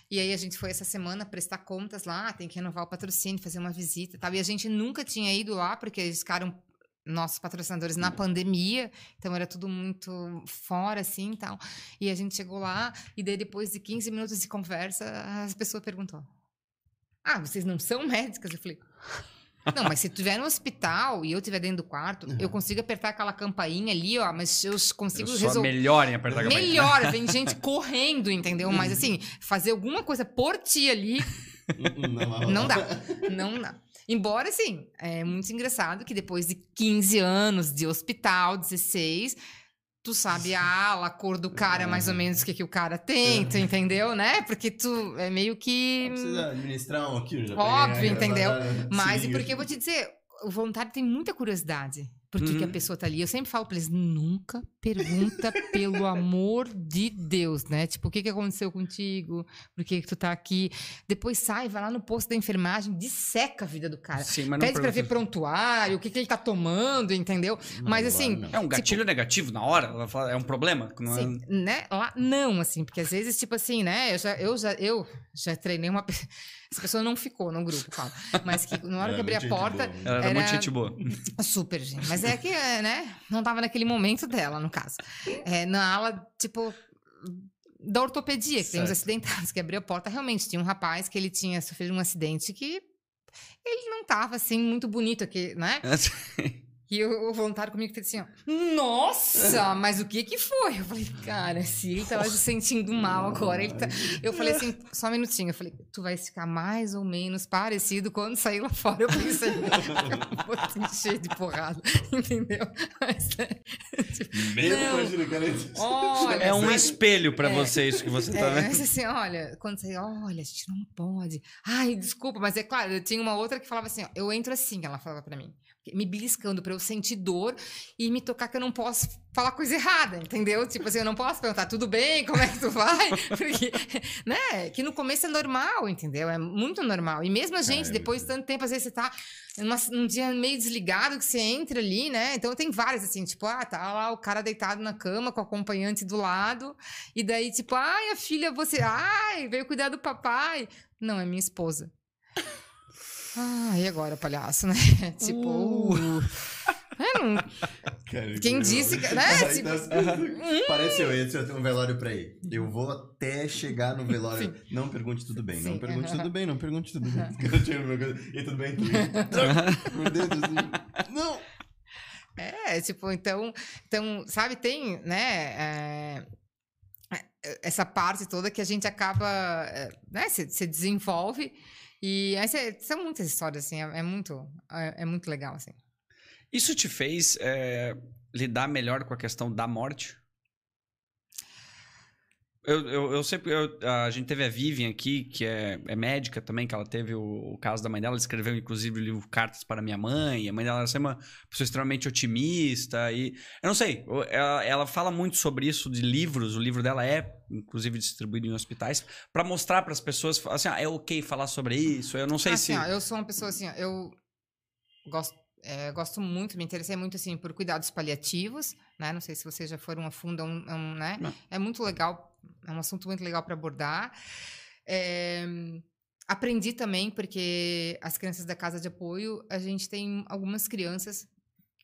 E aí a gente foi essa semana prestar contas lá, tem que renovar o patrocínio, fazer uma visita e tal. E a gente nunca tinha ido lá, porque eles ficaram nossos patrocinadores na pandemia, então era tudo muito fora, assim, e tal. E a gente chegou lá, e daí depois de 15 minutos de conversa, as pessoas perguntou, ah, vocês não são médicas? Eu falei... Não, mas se tu estiver no hospital e eu estiver dentro do quarto, uhum. eu consigo apertar aquela campainha ali, ó, mas eu consigo resolver. melhor em apertar a campainha. Melhor, vem gente correndo, entendeu? Mas assim, fazer alguma coisa por ti ali, Não, não dá. Não dá. Embora, assim, é muito engraçado que depois de 15 anos de hospital, 16, tu sabe a ala, a cor do cara, mais ou menos o que, que o cara tem, tu entendeu, né? Porque tu é meio que. Não precisa administrar um aqui, já Óbvio, entendeu? Mas porque eu vou te dizer, o voluntário tem muita curiosidade por que, uhum. que a uhum. pessoa tá ali. Eu sempre falo pra eles, nunca pergunta pelo amor de Deus, né? Tipo, o que, que aconteceu contigo? Por que, que tu tá aqui? Depois sai, vai lá no posto da enfermagem, disseca a vida do cara. Sim, mas Pede pra ver prontuário, o que, que ele tá tomando, entendeu? Não, mas assim... Não. É um gatilho tipo, negativo na hora? É um problema? Não é... Sim, né? Lá, não, assim, porque às vezes, tipo assim, né? Eu já, eu já, eu já treinei uma... Essa pessoa não ficou no grupo, claro. Mas que na hora que abri a porta. Ela era, era muito gente boa. Super, gente. Mas é que, né? Não tava naquele momento dela, no caso. É, na ala, tipo da ortopedia, que certo. tem os acidentados, que abriu a porta, realmente tinha um rapaz que ele tinha sofrido um acidente que ele não tava assim muito bonito aqui, né? E o, o voluntário comigo fez assim, ó, nossa, mas o que que foi? Eu falei, cara, se ele tava se sentindo mal agora, ele tá... Eu falei assim, só um minutinho, eu falei, tu vai ficar mais ou menos parecido quando sair lá fora. Eu pensei, eu vou te encher de porrada, entendeu? Mas, é, tipo, Mesmo cara. Olha, é um sabe? espelho para é, você isso que você tá é, vendo. Mas assim, olha, quando você, olha, a gente não pode. Ai, desculpa, mas é claro, eu tinha uma outra que falava assim, ó, eu entro assim, ela falava para mim me beliscando para eu sentir dor e me tocar que eu não posso falar coisa errada, entendeu? Tipo assim, eu não posso perguntar, tudo bem? Como é que tu vai? Porque, né? Que no começo é normal, entendeu? É muito normal. E mesmo a gente, é, depois de tanto tempo, às vezes você tá numa, num dia meio desligado que você entra ali, né? Então tem várias assim, tipo, ah, tá lá o cara deitado na cama com o acompanhante do lado, e daí, tipo, ai, a filha, você, ai, veio cuidar do papai. Não, é minha esposa. Ah, e agora, palhaço, né? tipo. Uh. É, não... Cara, Quem disse que. Né? Tipo... Hum. Parece eu, eu tenho um velório pra ir. Eu vou até chegar no velório. Sim. Não pergunte tudo bem, Sim. não pergunte tudo bem, não pergunte tudo bem. e tudo bem? Meu Deus, assim. Não! É, tipo, então, então, sabe, tem, né, é, essa parte toda que a gente acaba, é, né, se, se desenvolve e são muitas histórias, assim, é, é muito, é, é, muito legal, assim. Isso te fez é, lidar melhor com a questão da morte? Eu, eu, eu sempre. Eu, a gente teve a Vivian aqui, que é, é médica também, que ela teve o, o, caso da mãe dela. Ela escreveu, inclusive, o livro Cartas para Minha Mãe. A mãe dela era sempre uma pessoa extremamente otimista. E. Eu não sei, ela, ela fala muito sobre isso de livros. O livro dela é, inclusive, distribuído em hospitais, para mostrar para as pessoas assim: ah, é ok falar sobre isso. Eu não sei assim, se. Ó, eu sou uma pessoa assim, ó, eu gosto. É, gosto muito, me interessei muito assim por cuidados paliativos, né? Não sei se vocês já foram a fundo, um, um, né? Não. É muito legal é um assunto muito legal para abordar. É, aprendi também, porque as crianças da casa de apoio, a gente tem algumas crianças,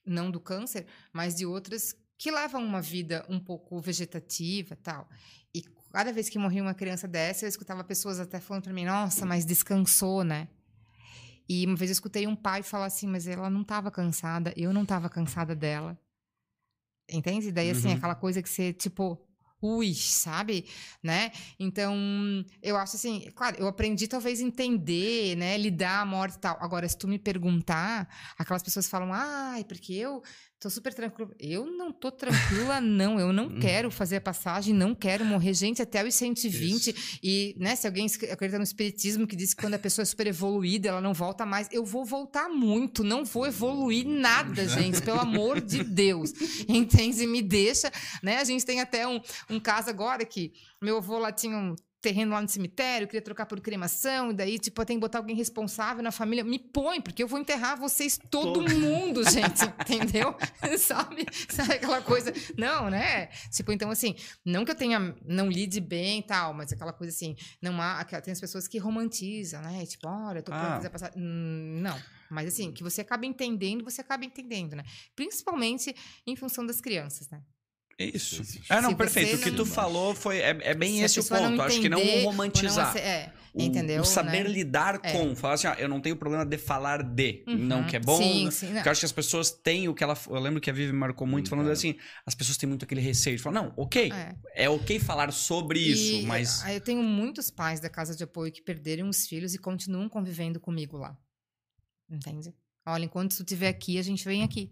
não do câncer, mas de outras, que levam uma vida um pouco vegetativa tal. E cada vez que morria uma criança dessa, eu escutava pessoas até falando para mim: nossa, mas descansou, né? E uma vez eu escutei um pai falar assim, mas ela não estava cansada, eu não estava cansada dela. Entende? Daí, assim, uhum. aquela coisa que você, tipo, ui, sabe? Né? Então, eu acho assim, claro, eu aprendi talvez entender, né, lidar a morte e tal. Agora, se tu me perguntar, aquelas pessoas falam, ai, porque eu Tô super tranquila. Eu não tô tranquila, não. Eu não hum. quero fazer a passagem, não quero morrer. Gente, até os 120. Isso. E, né, se alguém acredita no espiritismo que diz que quando a pessoa é super evoluída, ela não volta mais. Eu vou voltar muito, não vou evoluir nada, gente. Pelo amor de Deus. Entende? Me deixa, né? A gente tem até um, um caso agora que meu avô lá tinha um terreno lá no cemitério, queria trocar por cremação, e daí, tipo, tem que botar alguém responsável na família. Me põe, porque eu vou enterrar vocês, todo, todo. mundo, gente, entendeu? Sabe? Sabe aquela coisa? Não, né? Tipo, então, assim, não que eu tenha, não lide bem e tal, mas aquela coisa assim, não há, tem as pessoas que romantizam, né? Tipo, olha, eu tô ah. fazer passar. Hum, não. Mas assim, que você acaba entendendo, você acaba entendendo, né? Principalmente em função das crianças, né? Isso. Ah, não, Se perfeito. O que tu falou foi. É, é bem esse o ponto. Acho que não romantizar. Não, é, o, entendeu? O saber né? lidar é. com. Falar assim, ó, eu não tenho problema de falar de. Uhum. Não que é bom. Sim, sim, Porque eu acho que as pessoas têm o que ela. Eu lembro que a Vivi marcou muito falando assim: as pessoas têm muito aquele receio de falar, não, ok. É, é ok falar sobre e isso, mas. Eu tenho muitos pais da casa de apoio que perderam os filhos e continuam convivendo comigo lá. Entende? Olha, enquanto tu estiver aqui, a gente vem aqui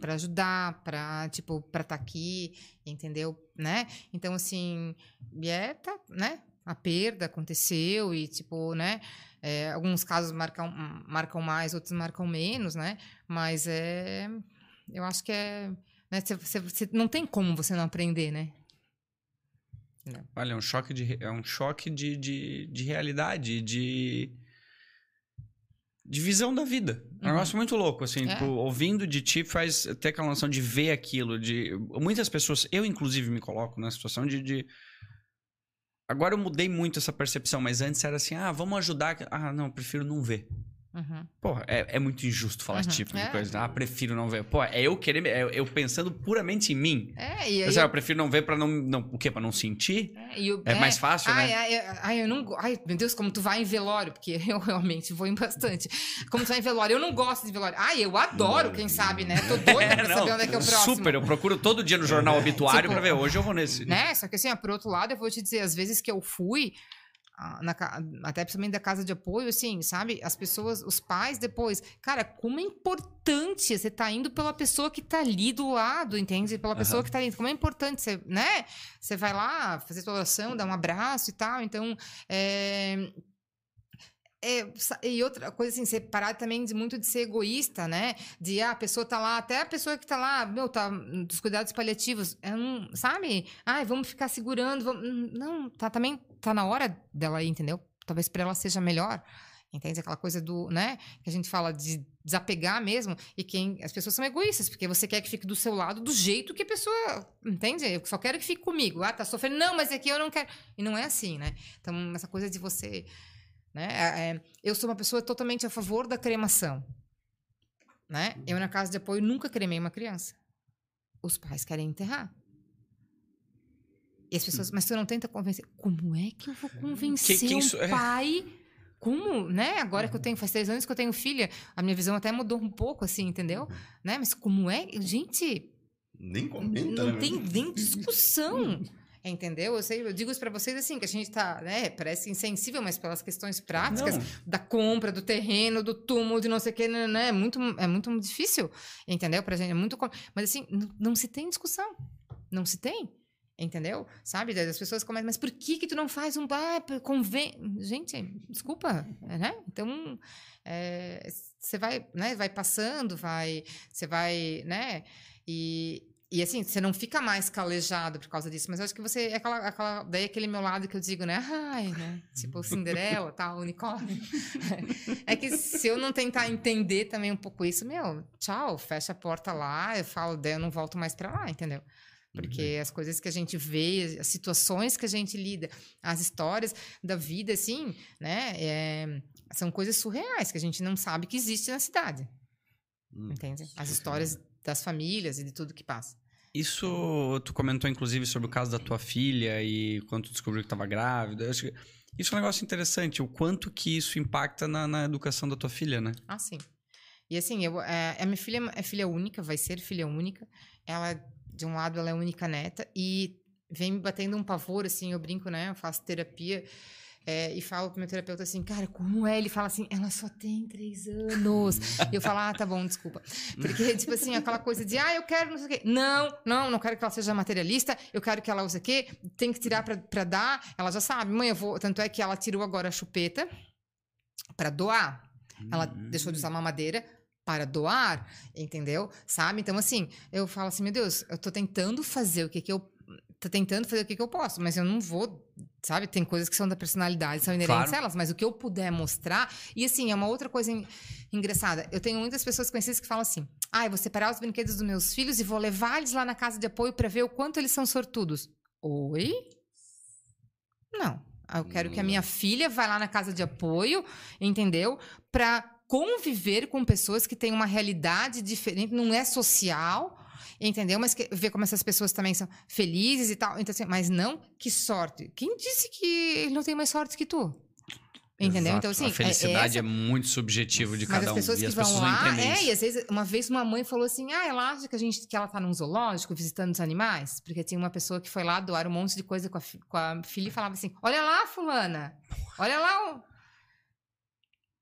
para ajudar, para tipo, para estar tá aqui, entendeu? Né? Então assim, é, tá, né? A perda aconteceu e tipo, né? É, alguns casos marcam, marcam mais, outros marcam menos, né? Mas é, eu acho que é, né? Cê, cê, não tem como você não aprender, né? Olha, é um choque de, é um choque de, de, de realidade, de de visão da vida. É um uhum. negócio muito louco, assim, é. tipo, ouvindo de ti faz ter aquela noção de ver aquilo, de... Muitas pessoas, eu inclusive me coloco na situação de, de... Agora eu mudei muito essa percepção, mas antes era assim, ah, vamos ajudar... Ah, não, prefiro não ver. Uhum. Porra, é, é, muito injusto falar uhum. esse tipo de é. coisa. Ah, prefiro não ver. Pô, é eu querer. É eu pensando puramente em mim. É, e aí. Eu, eu prefiro não ver pra não, não. O quê? Pra não sentir? É, eu, é mais fácil, ai, né? Ai, ai, eu não. Ai, meu Deus, como tu vai em velório, porque eu realmente vou em bastante. Como tu vai em velório, eu não gosto de velório. Ai, eu adoro, quem sabe, né? Tô doida pra não, saber onde é que é o próximo. Super, eu procuro todo dia no jornal obituário tipo, pra ver. Hoje eu vou nesse. Né? Só que assim, por outro lado, eu vou te dizer, às vezes que eu fui na, até principalmente da casa de apoio, assim, sabe? As pessoas, os pais depois. Cara, como é importante você tá indo pela pessoa que tá ali do lado, entende? Pela pessoa uhum. que tá ali. Como é importante você, né? Você vai lá fazer sua oração, dar um abraço e tal. Então, é, é, e outra coisa assim, separar também de muito de ser egoísta, né? De ah, a pessoa tá lá, até a pessoa que tá lá, meu, tá dos cuidados paliativos, é um, sabe? Ai, vamos ficar segurando, vamos... não, tá também tá na hora dela ir, entendeu? Talvez para ela seja melhor. Entende? Aquela coisa do, né? Que a gente fala de desapegar mesmo. E quem. As pessoas são egoístas, porque você quer que fique do seu lado do jeito que a pessoa. Entende? Eu só quero que fique comigo. Ah, tá sofrendo. Não, mas aqui eu não quero. E não é assim, né? Então, essa coisa de você né? É, é, eu sou uma pessoa totalmente a favor da cremação. Né? Eu, na casa de apoio, nunca cremei uma criança. Os pais querem enterrar. E as pessoas, mas tu não tenta convencer. Como é que eu vou convencer que, que um é? pai? Como, né? Agora que eu tenho, faz três anos que eu tenho filha, a minha visão até mudou um pouco, assim, entendeu? Né? Mas como é? Gente. Nem comenta. Não né? tem nem discussão. Entendeu? Eu, sei, eu digo isso para vocês assim, que a gente tá, né, parece insensível, mas pelas questões práticas não. da compra, do terreno, do túmulo, de não sei o que, né, né, é muito, é muito difícil, entendeu? Pra gente, é muito... Mas assim, não, não se tem discussão. Não se tem. Entendeu? Sabe? As pessoas começam, mas por que que tu não faz um... Ah, convém... Gente, desculpa, né? Então, você é, vai, né, vai passando, vai... Você vai, né? E, e assim, você não fica mais calejado por causa disso, mas eu acho que você. É aquela, aquela, daí aquele meu lado que eu digo, né? Ai, né? Tipo Cinderela, tal, unicórnio. É que se eu não tentar entender também um pouco isso, meu, tchau, fecha a porta lá, eu falo, daí eu não volto mais para lá, entendeu? Porque uhum. as coisas que a gente vê, as situações que a gente lida, as histórias da vida, assim, né? É, são coisas surreais que a gente não sabe que existe na cidade. Hum, entende? As histórias das famílias e de tudo que passa. Isso, tu comentou inclusive sobre o caso da tua filha e quando tu descobriu que estava grávida. Isso é um negócio interessante, o quanto que isso impacta na, na educação da tua filha, né? Ah, sim. E assim, eu, é, a minha filha é filha única, vai ser filha única. Ela, de um lado, ela é única neta e vem me batendo um pavor, assim, eu brinco, né? Eu faço terapia. É, e falo pro meu terapeuta assim, cara, como é? Ele fala assim, ela só tem três anos. e eu falo, ah, tá bom, desculpa. Porque, tipo assim, aquela coisa de, ah, eu quero não sei o quê. Não, não, não quero que ela seja materialista, eu quero que ela use o quê? Tem que tirar pra, pra dar. Ela já sabe, mãe, eu vou. Tanto é que ela tirou agora a chupeta pra doar. Ela uhum. deixou de usar mamadeira para doar, entendeu? Sabe? Então, assim, eu falo assim, meu Deus, eu tô tentando fazer o que que eu tô tentando fazer o que, que eu posso, mas eu não vou, sabe? Tem coisas que são da personalidade, são inerentes claro. a elas, mas o que eu puder mostrar. E assim, é uma outra coisa engraçada. Eu tenho muitas pessoas conhecidas que falam assim: ah, eu vou separar os brinquedos dos meus filhos e vou levar eles lá na casa de apoio para ver o quanto eles são sortudos. Oi? Não. Eu quero que a minha filha vá lá na casa de apoio, entendeu? Para conviver com pessoas que têm uma realidade diferente, não é social entendeu? Mas que, ver como essas pessoas também são felizes e tal. Então, assim, mas não, que sorte. Quem disse que ele não tem mais sorte que tu? Entendeu? Exato. Então, assim. A felicidade é, essa... é muito subjetivo de cada um. Mas as pessoas um. que vão lá. É, e às vezes, uma vez uma mãe falou assim: ah, ela acha que, a gente, que ela tá num zoológico visitando os animais? Porque tinha uma pessoa que foi lá doar um monte de coisa com a, com a filha e falava assim: olha lá, Fulana, olha lá.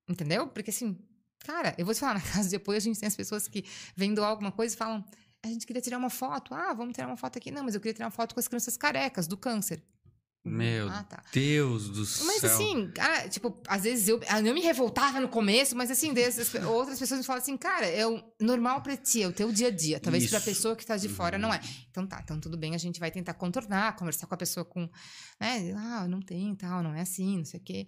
Entendeu? Porque assim, cara, eu vou te falar, na casa de apoio a gente tem as pessoas que vêm doar alguma coisa e falam: a gente queria tirar uma foto. Ah, vamos tirar uma foto aqui. Não, mas eu queria tirar uma foto com as crianças carecas do câncer. Meu ah, tá. Deus do céu. Mas assim, cara, tipo, às vezes eu, ah, eu me revoltava no começo, mas assim, desses, outras pessoas me falam assim, cara, é o normal pra ti, é o teu dia a dia. Talvez Isso. pra pessoa que tá de fora não é. Uhum. Então tá, então tudo bem, a gente vai tentar contornar, conversar com a pessoa com, né, ah, não tem tal, não é assim, não sei o quê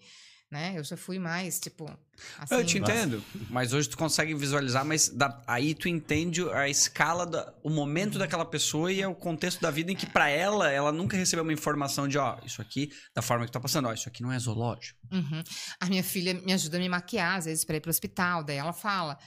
né? Eu já fui mais, tipo. Assim, eu te entendo, mas hoje tu consegue visualizar, mas da, aí tu entende a escala, da, o momento daquela pessoa e é o contexto da vida em que, para ela, ela nunca recebeu uma informação de, ó, isso aqui, da forma que tá passando, ó, isso aqui não é zoológico. Uhum. A minha filha me ajuda a me maquiar, às vezes, pra ir pro hospital, daí ela fala.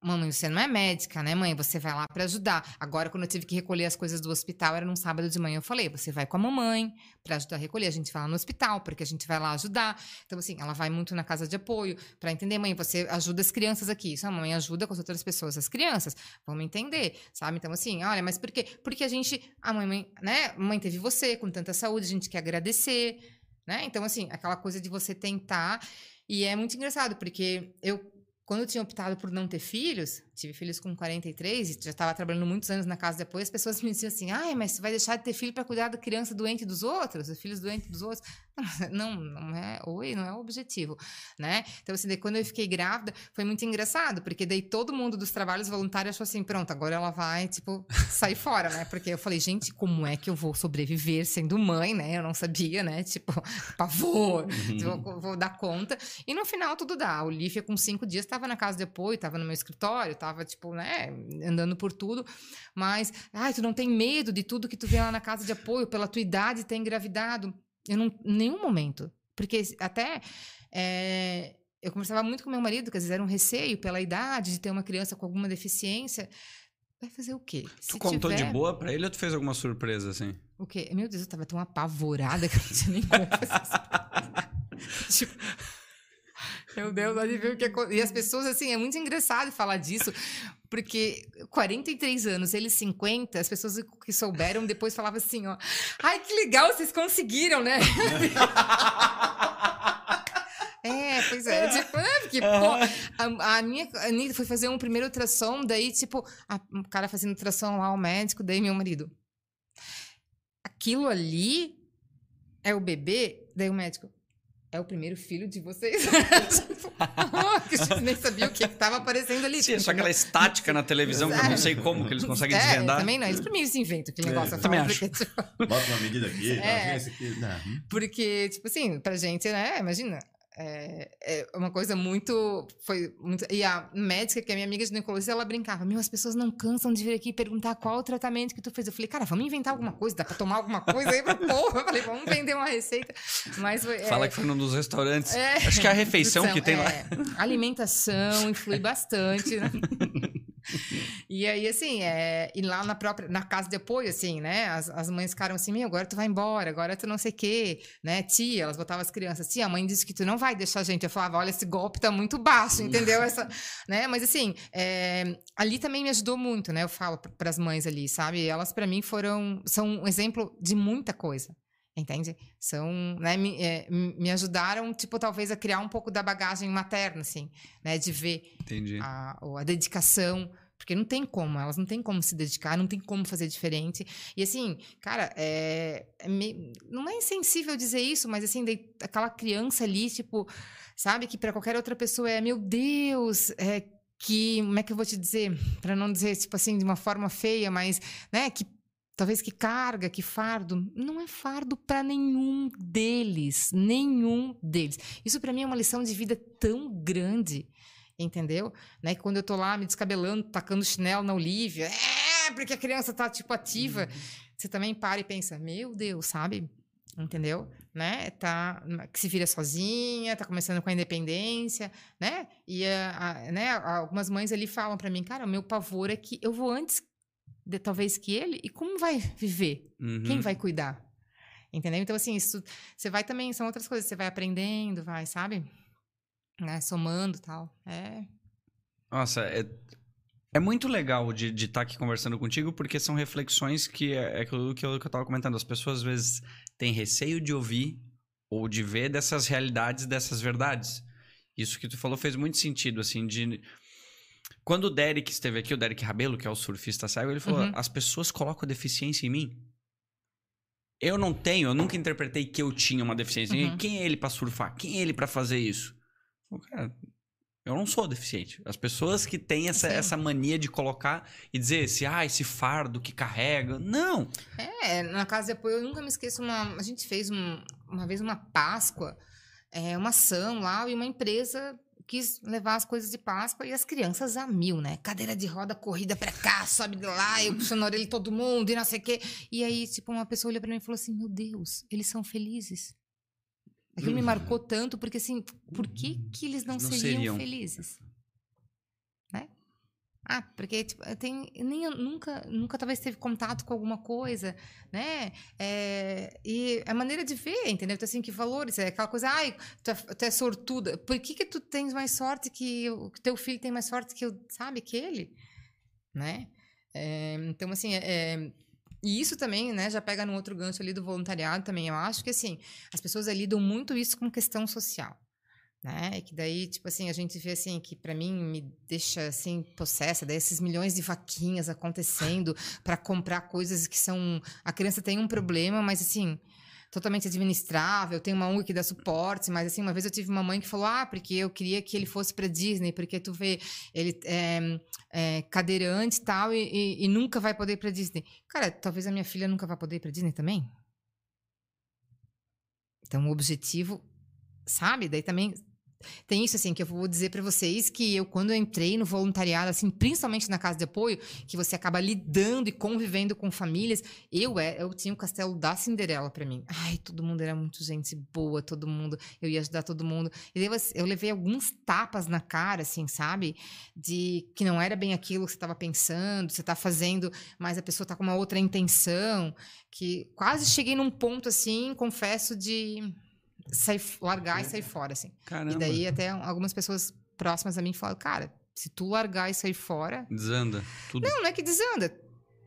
Mamãe, você não é médica, né, mãe? Você vai lá para ajudar. Agora, quando eu tive que recolher as coisas do hospital, era num sábado de manhã, eu falei: você vai com a mamãe para ajudar a recolher. A gente vai lá no hospital, porque a gente vai lá ajudar. Então, assim, ela vai muito na casa de apoio para entender, mãe, você ajuda as crianças aqui. Isso a mamãe ajuda com as outras pessoas, as crianças. Vamos entender, sabe? Então, assim, olha, mas por quê? Porque a gente, a mãe, né? Mãe teve você com tanta saúde, a gente quer agradecer, né? Então, assim, aquela coisa de você tentar. E é muito engraçado, porque eu quando eu tinha optado por não ter filhos, tive filhos com 43 e já estava trabalhando muitos anos na casa depois, as pessoas me diziam assim: ai, mas você vai deixar de ter filho para cuidar da criança doente dos outros, dos filhos doentes dos outros? Não, não é, oi, não é o objetivo, né? Então, assim, daí quando eu fiquei grávida, foi muito engraçado, porque daí todo mundo dos trabalhos voluntários achou assim: pronto, agora ela vai, tipo, sair fora, né? Porque eu falei, gente, como é que eu vou sobreviver sendo mãe, né? Eu não sabia, né? Tipo, pavor, tipo, vou, vou dar conta. E no final tudo dá. A Olivia, com cinco dias, estava na casa de apoio, estava no meu escritório, estava tipo, né, andando por tudo. Mas, ai, tu não tem medo de tudo que tu vê lá na casa de apoio, pela tua idade ter engravidado? Eu não, nenhum momento. Porque até é, eu conversava muito com meu marido, que às vezes era um receio pela idade de ter uma criança com alguma deficiência. Vai fazer o quê? Tu Se contou tiver... de boa pra ele ou tu fez alguma surpresa assim? O quê? Meu Deus, eu tava tão apavorada que eu não tinha nem como fazer tipo, meu Deus, ver o que E as pessoas, assim, é muito engraçado falar disso, porque 43 anos, eles 50, as pessoas que souberam depois falavam assim, ó. Ai, que legal, vocês conseguiram, né? É, pois é. é. Tipo, é, porque, pô, a, a, minha a Anitta foi fazer um primeiro ultrassom, daí, tipo, a, o cara fazendo ultrassom lá, o médico, daí meu marido. Aquilo ali é o bebê? Daí o médico é o primeiro filho de vocês? tipo, nem sabia o que estava aparecendo ali. Sim, só aquela estática na televisão, que eu não sei como que eles conseguem é, desvendar. também não, eles pra mim se inventam aquele é, negócio. Eu também acho. Porque, tipo... Bota uma medida aqui, é, aqui. Não. Porque, tipo assim, pra gente, né, imagina, é, é, uma coisa muito. Foi muito. E a médica, que é minha amiga de ginecologia, ela brincava: Meu, as pessoas não cansam de vir aqui perguntar qual o tratamento que tu fez. Eu falei, cara, vamos inventar alguma coisa, dá pra tomar alguma coisa aí pra porra. Eu falei, vamos vender uma receita. Mas foi, Fala é, que foi num dos restaurantes. É, Acho que é a refeição que tem lá. É, alimentação influi bastante, né? e aí, assim, é, e lá na própria, na casa de apoio, assim, né? As, as mães ficaram assim, meu, agora tu vai embora, agora tu não sei o quê, né? Tia, elas botavam as crianças, tia, a mãe disse que tu não vai deixar a gente. Eu falava, olha, esse golpe tá muito baixo, entendeu? Essa, né? Mas assim, é, ali também me ajudou muito, né? Eu falo para as mães ali, sabe? Elas para mim foram, são um exemplo de muita coisa. Entende? São, né, me, é, me ajudaram, tipo, talvez a criar um pouco da bagagem materna, assim, né? De ver a, a dedicação, porque não tem como, elas não têm como se dedicar, não tem como fazer diferente. E assim, cara, é, é me, não é insensível dizer isso, mas assim, de, aquela criança ali, tipo, sabe, que para qualquer outra pessoa é, meu Deus, é, que, como é que eu vou te dizer, para não dizer, tipo assim, de uma forma feia, mas, né, que talvez que carga, que fardo, não é fardo para nenhum deles, nenhum deles. Isso para mim é uma lição de vida tão grande, entendeu? Né? Quando eu tô lá me descabelando, tacando chinelo na Olivia, é porque a criança tá tipo ativa, uhum. você também para e pensa, meu Deus, sabe? Entendeu? Né? Tá, que se vira sozinha, tá começando com a independência, né? E a, a, né, algumas mães ali falam para mim, cara, o meu pavor é que eu vou antes de, talvez que ele, e como vai viver? Uhum. Quem vai cuidar? Entendeu? Então, assim, isso você vai também, são outras coisas, você vai aprendendo, vai, sabe? Né? Somando tal. É. Nossa, é, é muito legal de estar tá aqui conversando contigo, porque são reflexões que é, é aquilo que eu, que eu tava comentando. As pessoas às vezes têm receio de ouvir ou de ver dessas realidades, dessas verdades. Isso que tu falou fez muito sentido, assim, de. Quando o Derek esteve aqui, o Derek Rabelo, que é o surfista cego, ele falou: uhum. as pessoas colocam deficiência em mim. Eu não tenho, eu nunca interpretei que eu tinha uma deficiência. Uhum. Quem é ele para surfar? Quem é ele para fazer isso? Cara, eu não sou deficiente. As pessoas que têm essa, essa mania de colocar e dizer esse, ah, esse fardo que carrega. Não. É, na casa de apoio, eu nunca me esqueço. Uma, a gente fez um, uma vez uma Páscoa, é, uma ação lá, e uma empresa quis levar as coisas de Páscoa e as crianças a mil, né? Cadeira de roda, corrida pra cá, sobe de lá, eu puxando a orelha de todo mundo e não sei o quê. E aí, tipo, uma pessoa olhou pra mim e falou assim: Meu Deus, eles são felizes. Aquilo me marcou tanto, porque assim, por que, que eles não, não seriam, seriam, felizes? Ah, porque tipo, tem, nem, nunca, nunca talvez teve contato com alguma coisa, né? É, e a maneira de ver, entendeu? Então, assim, que valores, é aquela coisa, ai, tu é, tu é sortuda. Por que que tu tens mais sorte que o teu filho tem mais sorte que eu, sabe, que ele? Né? É, então, assim, é, e isso também, né, já pega no outro gancho ali do voluntariado também. Eu acho que, assim, as pessoas lidam muito isso com questão social. Né? Que daí, tipo assim, a gente vê assim que para mim me deixa assim possessa, daí esses milhões de vaquinhas acontecendo para comprar coisas que são a criança tem um problema, mas assim, totalmente administrável, tem uma ONG que dá suporte, mas assim, uma vez eu tive uma mãe que falou: "Ah, porque eu queria que ele fosse para Disney, porque tu vê, ele é, é cadeirante e tal e, e, nunca vai poder ir para Disney". Cara, talvez a minha filha nunca vá poder ir para Disney também. Então, o objetivo, sabe? Daí também tem isso, assim, que eu vou dizer para vocês que eu, quando eu entrei no voluntariado, assim, principalmente na casa de apoio, que você acaba lidando e convivendo com famílias, eu é, eu tinha o castelo da Cinderela para mim. Ai, todo mundo era muito gente boa, todo mundo, eu ia ajudar todo mundo. E eu, eu levei alguns tapas na cara, assim, sabe? De que não era bem aquilo que você estava pensando, você tá fazendo, mas a pessoa tá com uma outra intenção, que quase cheguei num ponto, assim, confesso, de sair, largar e sair fora, assim. Caramba. E daí até algumas pessoas próximas a mim falam, cara, se tu largar e sair fora... Desanda, tudo. Não, não é que desanda.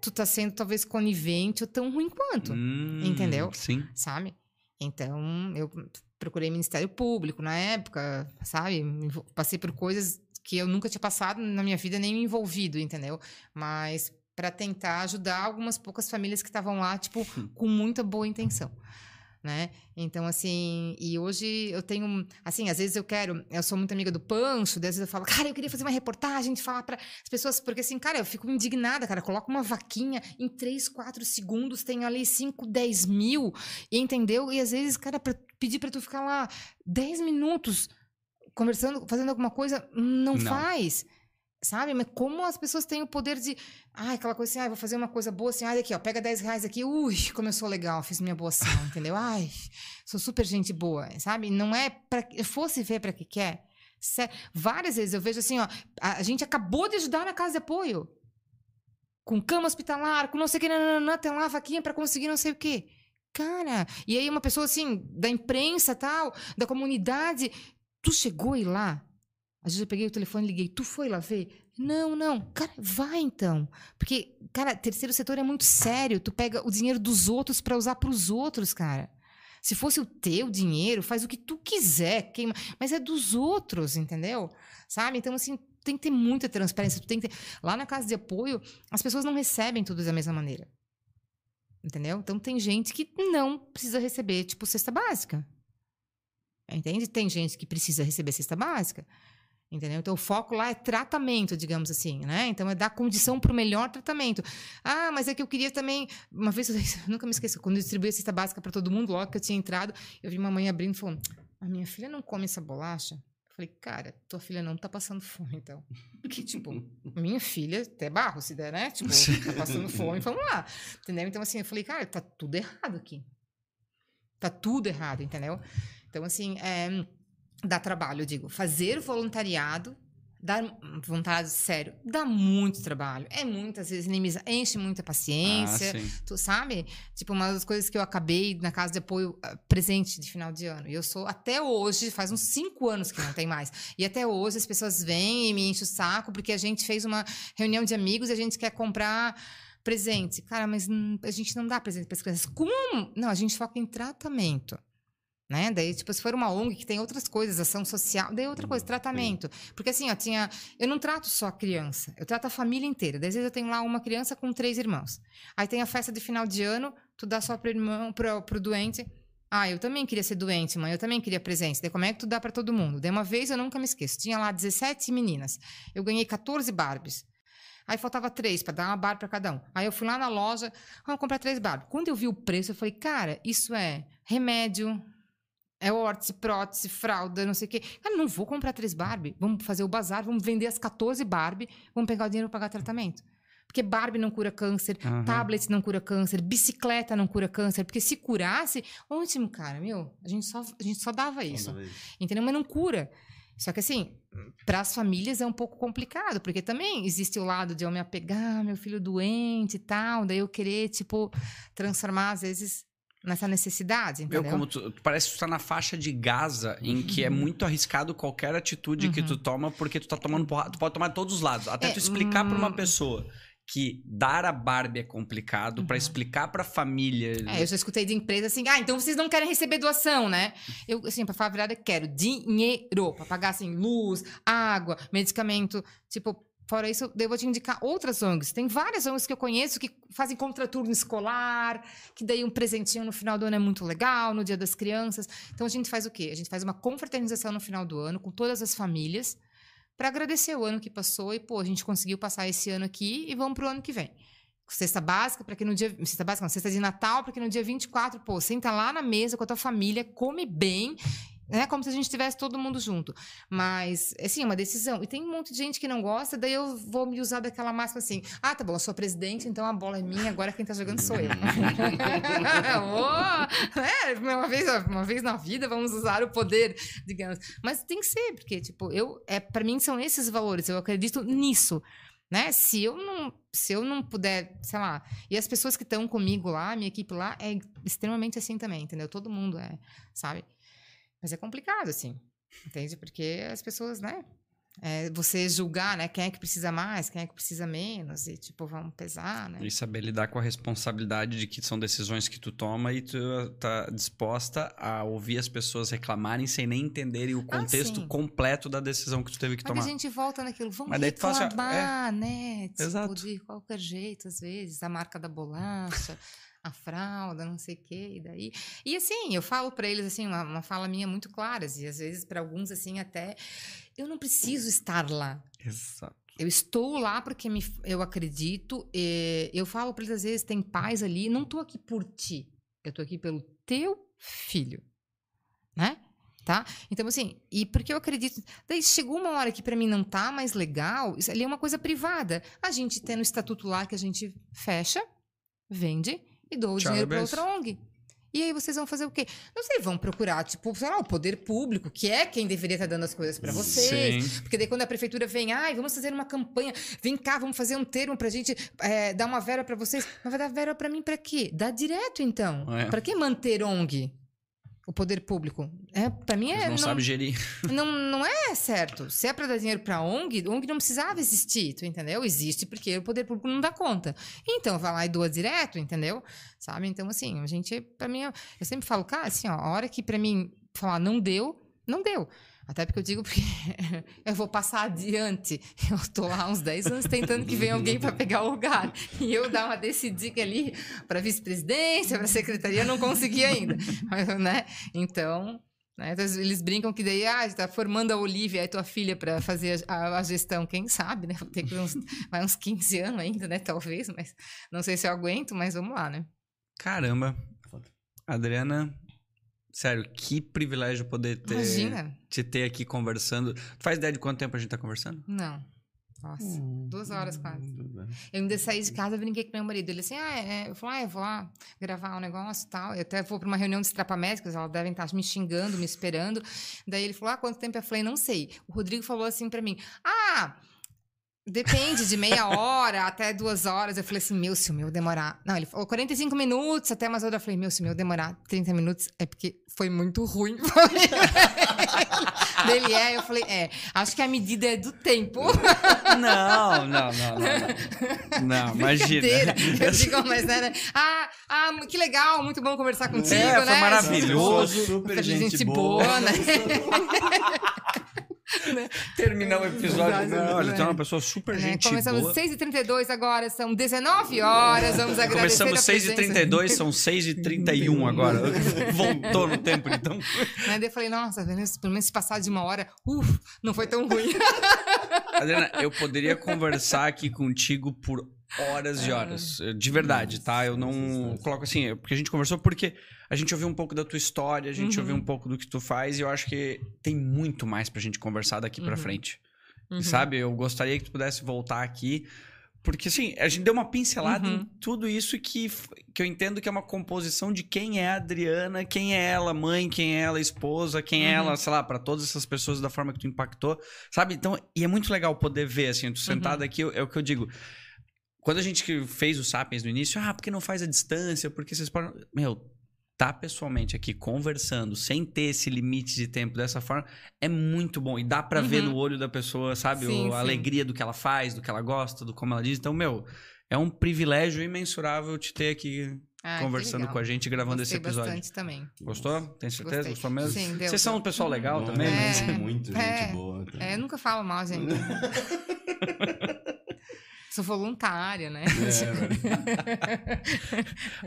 Tu tá sendo talvez conivente ou tão ruim quanto, hum, entendeu? Sim. Sabe? Então, eu procurei Ministério Público na época, sabe? Passei por coisas que eu nunca tinha passado na minha vida, nem me envolvido, entendeu? Mas para tentar ajudar algumas poucas famílias que estavam lá, tipo, com muita boa intenção né? Então, assim, e hoje eu tenho, assim, às vezes eu quero, eu sou muito amiga do Pancho, às vezes eu falo, cara, eu queria fazer uma reportagem de falar para as pessoas, porque assim, cara, eu fico indignada, cara, coloca uma vaquinha em 3, 4 segundos, tem ali 5, 10 mil, entendeu? E às vezes, cara, pra pedir para tu ficar lá 10 minutos conversando, fazendo alguma coisa, não, não. faz. Sabe? Mas como as pessoas têm o poder de. Ai, aquela coisa assim, ai, vou fazer uma coisa boa assim, ai, aqui, ó, pega 10 reais aqui, ui, começou legal, fiz minha boa ação, entendeu? Ai, sou super gente boa, sabe? Não é para fosse ver para que quer. Várias vezes eu vejo assim, ó, a gente acabou de ajudar na casa de apoio. Com cama hospitalar, com não sei o que, nananã, tem lá vaquinha para conseguir não sei o que. Cara, e aí uma pessoa assim, da imprensa tal, da comunidade, tu chegou aí lá às vezes eu peguei o telefone e liguei, tu foi lá ver? Não, não. Cara, vai então. Porque, cara, terceiro setor é muito sério. Tu pega o dinheiro dos outros para usar para os outros, cara. Se fosse o teu dinheiro, faz o que tu quiser, queima. Mas é dos outros, entendeu? Sabe? Então, assim, tem que ter muita transparência. Tu tem que ter... Lá na casa de apoio, as pessoas não recebem tudo da mesma maneira. Entendeu? Então, tem gente que não precisa receber, tipo, cesta básica. Entende? Tem gente que precisa receber cesta básica. Entendeu? Então, o foco lá é tratamento, digamos assim, né? Então, é dar condição para o melhor tratamento. Ah, mas é que eu queria também. Uma vez, eu nunca me esqueço, quando eu distribuí a cesta básica para todo mundo, logo que eu tinha entrado, eu vi uma mãe abrindo e falando: A minha filha não come essa bolacha? Eu falei, cara, tua filha não tá passando fome, então. Porque, tipo, minha filha, até barro se der, né? Tipo, tá passando fome, vamos lá. Entendeu? Então, assim, eu falei, cara, tá tudo errado aqui. Tá tudo errado, entendeu? Então, assim, é dá trabalho, eu digo. Fazer voluntariado Dá vontade, sério, dá muito trabalho. É muitas vezes inimizade, enche muita paciência. Ah, tu sabe? Tipo, uma das coisas que eu acabei na casa de apoio uh, presente de final de ano. E eu sou, até hoje, faz uns cinco anos que não tem mais. E até hoje as pessoas vêm e me enchem o saco porque a gente fez uma reunião de amigos e a gente quer comprar presente. Cara, mas a gente não dá presente para as crianças. Como? Não, a gente foca em tratamento né? Daí, tipo, se for uma ONG que tem outras coisas, ação social, daí outra coisa, tratamento. Porque assim, ó, tinha. Eu não trato só a criança, eu trato a família inteira. Às vezes eu tenho lá uma criança com três irmãos. Aí tem a festa de final de ano, tu dá só pro irmão, pro, pro doente. Ah, eu também queria ser doente, mãe, eu também queria presença. Daí como é que tu dá para todo mundo? Daí uma vez eu nunca me esqueço, tinha lá 17 meninas. Eu ganhei 14 Barbies. Aí faltava três para dar uma Barbie para cada um. Aí eu fui lá na loja, vamos comprar três Barbies. Quando eu vi o preço, eu falei, cara, isso é remédio, é órtese, prótese, fralda, não sei o quê. Cara, não vou comprar três Barbie. Vamos fazer o bazar, vamos vender as 14 Barbie, vamos pegar o dinheiro para pagar tratamento. Porque Barbie não cura câncer, uhum. tablet não cura câncer, bicicleta não cura câncer. Porque se curasse, ótimo, cara, meu, a gente só, a gente só dava isso. Entendeu? Mas não cura. Só que assim, para as famílias é um pouco complicado, porque também existe o lado de eu me apegar, meu filho doente e tal, daí eu querer, tipo, transformar, às vezes, nessa necessidade, entendeu? Meu, como tu, parece que tu tá na faixa de Gaza, em que é uhum. muito arriscado qualquer atitude uhum. que tu uhum. toma, porque tu tá tomando porrada, tu pode tomar de todos os lados. Até é, tu explicar hum... para uma pessoa que dar a Barbie é complicado, uhum. para explicar pra família... É, eu já escutei de empresa assim, ah, então vocês não querem receber doação, né? Eu, assim, pra falar a verdade, eu quero dinheiro pra pagar, assim, luz, água, medicamento, tipo Fora isso, eu vou te indicar outras ONGs. Tem várias ONGs que eu conheço que fazem contraturno escolar, que daí um presentinho no final do ano é muito legal, no Dia das Crianças. Então a gente faz o quê? A gente faz uma confraternização no final do ano com todas as famílias para agradecer o ano que passou e, pô, a gente conseguiu passar esse ano aqui e vamos pro ano que vem. Cesta básica, para que no dia. Cesta básica, não, cesta de Natal, para que no dia 24, pô, senta lá na mesa com a tua família, come bem né? Como se a gente estivesse todo mundo junto. Mas, assim, é uma decisão. E tem um monte de gente que não gosta, daí eu vou me usar daquela máscara assim: ah, tá bom, eu sou presidente, então a bola é minha, agora quem tá jogando sou eu. oh, uma, vez, uma vez na vida vamos usar o poder, digamos. Mas tem que ser, porque, tipo, eu, é, para mim são esses valores, eu acredito nisso né? Se eu não, se eu não puder, sei lá, e as pessoas que estão comigo lá, minha equipe lá é extremamente assim também, entendeu? Todo mundo é, sabe? Mas é complicado, assim. Entende? Porque as pessoas, né? É, você julgar, né? Quem é que precisa mais, quem é que precisa menos, e tipo, vamos pesar, né? E saber lidar com a responsabilidade de que são decisões que tu toma e tu tá disposta a ouvir as pessoas reclamarem sem nem entenderem o ah, contexto ah, completo da decisão que tu teve que Mas tomar. Mas a gente volta naquilo, vamos Mas reclamar, assim, é... né? Tipo, Exato. de qualquer jeito, às vezes, a marca da bolacha. A fralda, não sei o quê, e daí. E assim, eu falo para eles assim, uma, uma, fala minha muito clara, e às vezes para alguns assim até eu não preciso estar lá. Exato. Eu estou lá porque me, eu acredito. eu falo para eles às vezes tem pais ali, não estou aqui por ti, eu estou aqui pelo teu filho, né? Tá? Então, assim, e porque eu acredito. Daí chegou uma hora que para mim não tá mais legal, isso ali é uma coisa privada. A gente tem no estatuto lá que a gente fecha, vende e dou o dinheiro para outra ONG. E aí vocês vão fazer o quê? Não sei, vão procurar, tipo, sei lá, o poder público, que é quem deveria estar dando as coisas para vocês. Sim. Porque daí quando a prefeitura vem, ai, vamos fazer uma campanha, vem cá, vamos fazer um termo pra gente é, dar uma vera para vocês. Mas vai dar vera para mim para quê? Dá direto, então. É. Para que manter ONG? O poder público. É, para mim é. Eles não, não sabe gerir. Não, não é certo. Se é para dar dinheiro para ONG, ONG não precisava existir, tu entendeu? Existe porque o poder público não dá conta. Então vai lá e doa direto, entendeu? Sabe? Então assim, a gente, para mim, eu sempre falo, cara, assim, ó, a hora que para mim falar não deu, não deu. Até porque eu digo porque eu vou passar adiante. Eu tô lá uns 10 anos tentando que venha alguém para pegar o lugar. E eu dar uma decidinha ali para vice-presidência, para secretaria, não consegui ainda. né? Então, né? então, eles brincam que daí, ah, está formando a Olivia, a tua filha, para fazer a, a, gestão. Quem sabe, né? Vou ter que uns, vai uns 15 anos ainda, né? Talvez, mas não sei se eu aguento, mas vamos lá, né? Caramba. Adriana, Sério, que privilégio poder ter, Imagina. te ter aqui conversando. Tu faz ideia de quanto tempo a gente tá conversando? Não. Nossa, hum, duas horas quase. Eu ainda saí de casa, brinquei com meu marido. Ele assim, ah, é. eu falei, ah, eu vou lá gravar um negócio e tal. Eu até vou para uma reunião de estrapamédicos, elas devem estar me xingando, me esperando. Daí ele falou, ah, quanto tempo? Eu falei, não sei. O Rodrigo falou assim para mim, ah, Depende de meia hora até duas horas. Eu falei assim, meu, se o meu demorar. Não, ele falou 45 minutos até umas horas. Eu falei, meu, se o meu demorar 30 minutos é porque foi muito ruim. Dele é, eu falei, é, acho que a medida é do tempo. Não, não, não, não. Não, imagina. Eu digo, mas né? Ah, ah, que legal, muito bom conversar contigo, é, né? Foi maravilhoso. Super gente, gente boa, boa né? né? Terminar o episódio. Não, olha, tem uma pessoa super é, gente Começamos às 6h32 agora, são 19 horas. Vamos agradecer Começamos às 6h32, são 6h31 agora. Voltou no tempo, então. Aí eu falei, nossa, pelo menos se passar de uma hora, uf, não foi tão ruim. Adriana, eu poderia conversar aqui contigo por horas e horas. De verdade, tá? Eu não coloco assim, porque a gente conversou porque a gente ouviu um pouco da tua história, a gente uhum. ouviu um pouco do que tu faz e eu acho que tem muito mais pra gente conversar daqui uhum. pra frente. Uhum. Sabe? Eu gostaria que tu pudesse voltar aqui. Porque, assim, a gente deu uma pincelada em uhum. tudo isso que, que eu entendo que é uma composição de quem é a Adriana, quem é ela, mãe, quem é ela, esposa, quem é ela, uhum. sei lá, para todas essas pessoas da forma que tu impactou, sabe? Então, e é muito legal poder ver, assim, tu sentado uhum. aqui, é o que eu digo. Quando a gente fez o Sapiens no início, ah, porque não faz a distância? Porque vocês podem. Meu, tá pessoalmente aqui conversando, sem ter esse limite de tempo dessa forma, é muito bom. E dá para uhum. ver no olho da pessoa, sabe? Sim, o, a sim. alegria do que ela faz, do que ela gosta, do como ela diz. Então, meu, é um privilégio imensurável te ter aqui ah, conversando com a gente, gravando Gostei esse episódio. bastante também. Gostou? Tem certeza? Gostei. Gostou mesmo? Sim, deu. Vocês são um pessoal legal também? É, né? Muito é, gente boa. Tá? É, eu nunca falo mal, gente. Sou voluntária, né? É,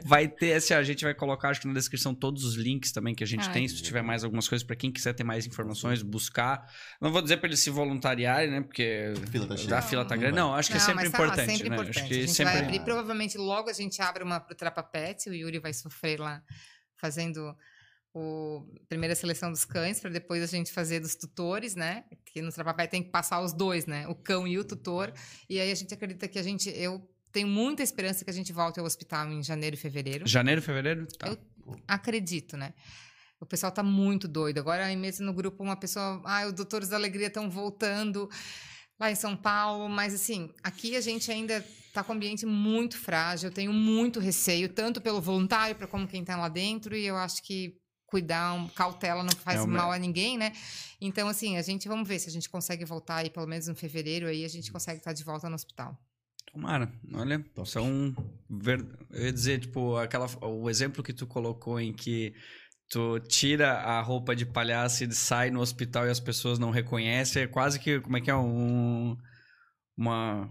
vai ter, assim, a gente vai colocar, acho que na descrição, todos os links também que a gente Ai, tem. Se tiver mais algumas coisas para quem quiser ter mais informações, buscar. Não vou dizer para eles se voluntariarem, né? Porque a fila tá, cheia. fila tá grande. Não, acho que é não, é sempre tá, importante, sempre né? Importante. Acho que a gente sempre... vai abrir, provavelmente logo a gente abre uma pro Trapa Pet, o Yuri vai sofrer lá fazendo o primeira seleção dos cães para depois a gente fazer dos tutores, né? Que no Trapapé tem que passar os dois, né? O cão e o tutor. E aí a gente acredita que a gente eu tenho muita esperança que a gente volte ao hospital em janeiro e fevereiro. Janeiro e fevereiro? Tá. Eu acredito, né? O pessoal tá muito doido. Agora aí mesmo no grupo uma pessoa, ah, os doutores da alegria estão voltando lá em São Paulo, mas assim, aqui a gente ainda tá com um ambiente muito frágil, eu tenho muito receio, tanto pelo voluntário para como quem está lá dentro, e eu acho que cuidar, um, cautela não faz é mal a ninguém, né? Então, assim, a gente vamos ver se a gente consegue voltar aí, pelo menos em fevereiro, aí a gente consegue estar de volta no hospital. Tomara, olha, são. Ver... Eu ia dizer, tipo, aquela, o exemplo que tu colocou em que tu tira a roupa de palhaço e sai no hospital e as pessoas não reconhecem, é quase que, como é que é? Um, uma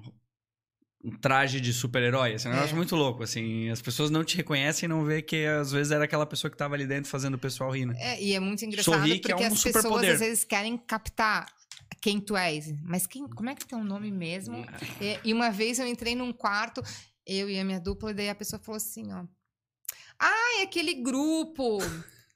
um traje de super-herói. Esse é um negócio é. muito louco, assim. As pessoas não te reconhecem e não vê que às vezes era aquela pessoa que estava ali dentro fazendo o pessoal rir, né? É, e é muito engraçado Sorrir, porque é um as pessoas poder. às vezes querem captar quem tu és. Mas quem, como é que tem o um nome mesmo? E, e uma vez eu entrei num quarto, eu e a minha dupla, e daí a pessoa falou assim, ó. Ah, é aquele grupo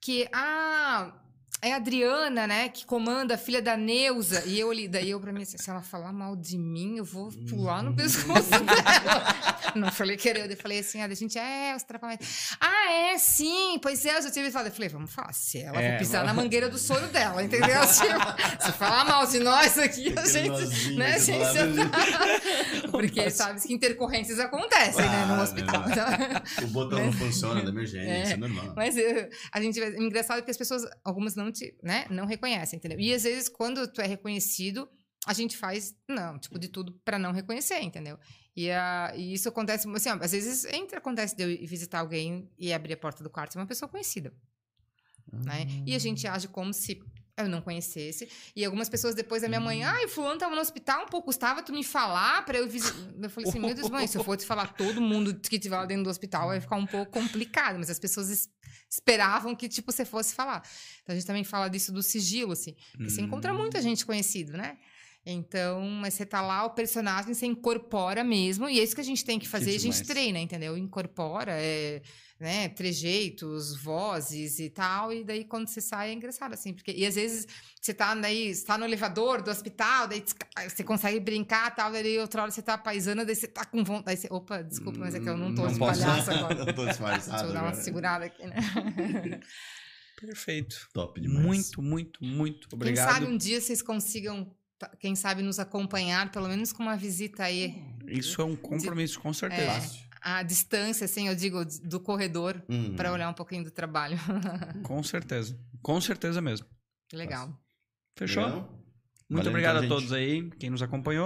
que... Ah, é a Adriana, né, que comanda a filha da Neuza. E eu ali, daí eu pra mim, assim, se ela falar mal de mim, eu vou pular no pescoço dela. Não falei querendo, eu falei assim, ah, a gente é os trapamentos. Ah, é, sim, pois é, eu já tive falado. Eu falei, vamos falar, se ela é, for pisar na mangueira do sonho dela, entendeu? Tipo, se falar mal de nós aqui, a gente, né, a gente tá... Porque sabe que intercorrências acontecem, ah, né, no hospital. o botão não funciona da emergência, é, é normal. Mas a gente, é engraçado que as pessoas, algumas não te, né, não reconhece, entendeu? E às vezes, quando tu é reconhecido, a gente faz, não, tipo, de tudo para não reconhecer, entendeu? E, a, e isso acontece, assim, ó, às vezes entre, acontece de eu visitar alguém e abrir a porta do quarto e uma pessoa conhecida, uhum. né? E a gente age como se eu não conhecesse. E algumas pessoas depois da minha mãe, ai, o fulano tava no hospital, um pouco custava tu me falar para eu visitar. Eu falei assim, meu Deus, mãe, se eu for te falar todo mundo que estiver lá dentro do hospital, vai ficar um pouco complicado. Mas as pessoas esperavam que, tipo, você fosse falar. Então a gente também fala disso do sigilo, assim. Porque hum. você encontra muita gente conhecida, né? Então, mas você tá lá, o personagem você incorpora mesmo, e é isso que a gente tem que fazer, que a gente treina, entendeu? Incorpora, é, né, trejeitos, vozes e tal, e daí quando você sai é engraçado, assim, porque, e às vezes você tá daí, você tá no elevador do hospital, daí você consegue brincar tal, daí outra hora você tá paisando, daí você tá com vontade, você, opa, desculpa, mas é que eu não tô não de palhaço agora. não tô disfarçado Deixa eu dar uma segurada aqui, né? Perfeito. Top demais. Muito, muito, muito obrigado. Quem sabe um dia vocês consigam quem sabe nos acompanhar, pelo menos com uma visita aí. Isso é um compromisso, de, com certeza. É, a distância, assim, eu digo, do corredor, uhum. para olhar um pouquinho do trabalho. com certeza. Com certeza mesmo. Legal. Fechou? Legal. Muito Valeu, obrigado então, a todos aí, quem nos acompanhou.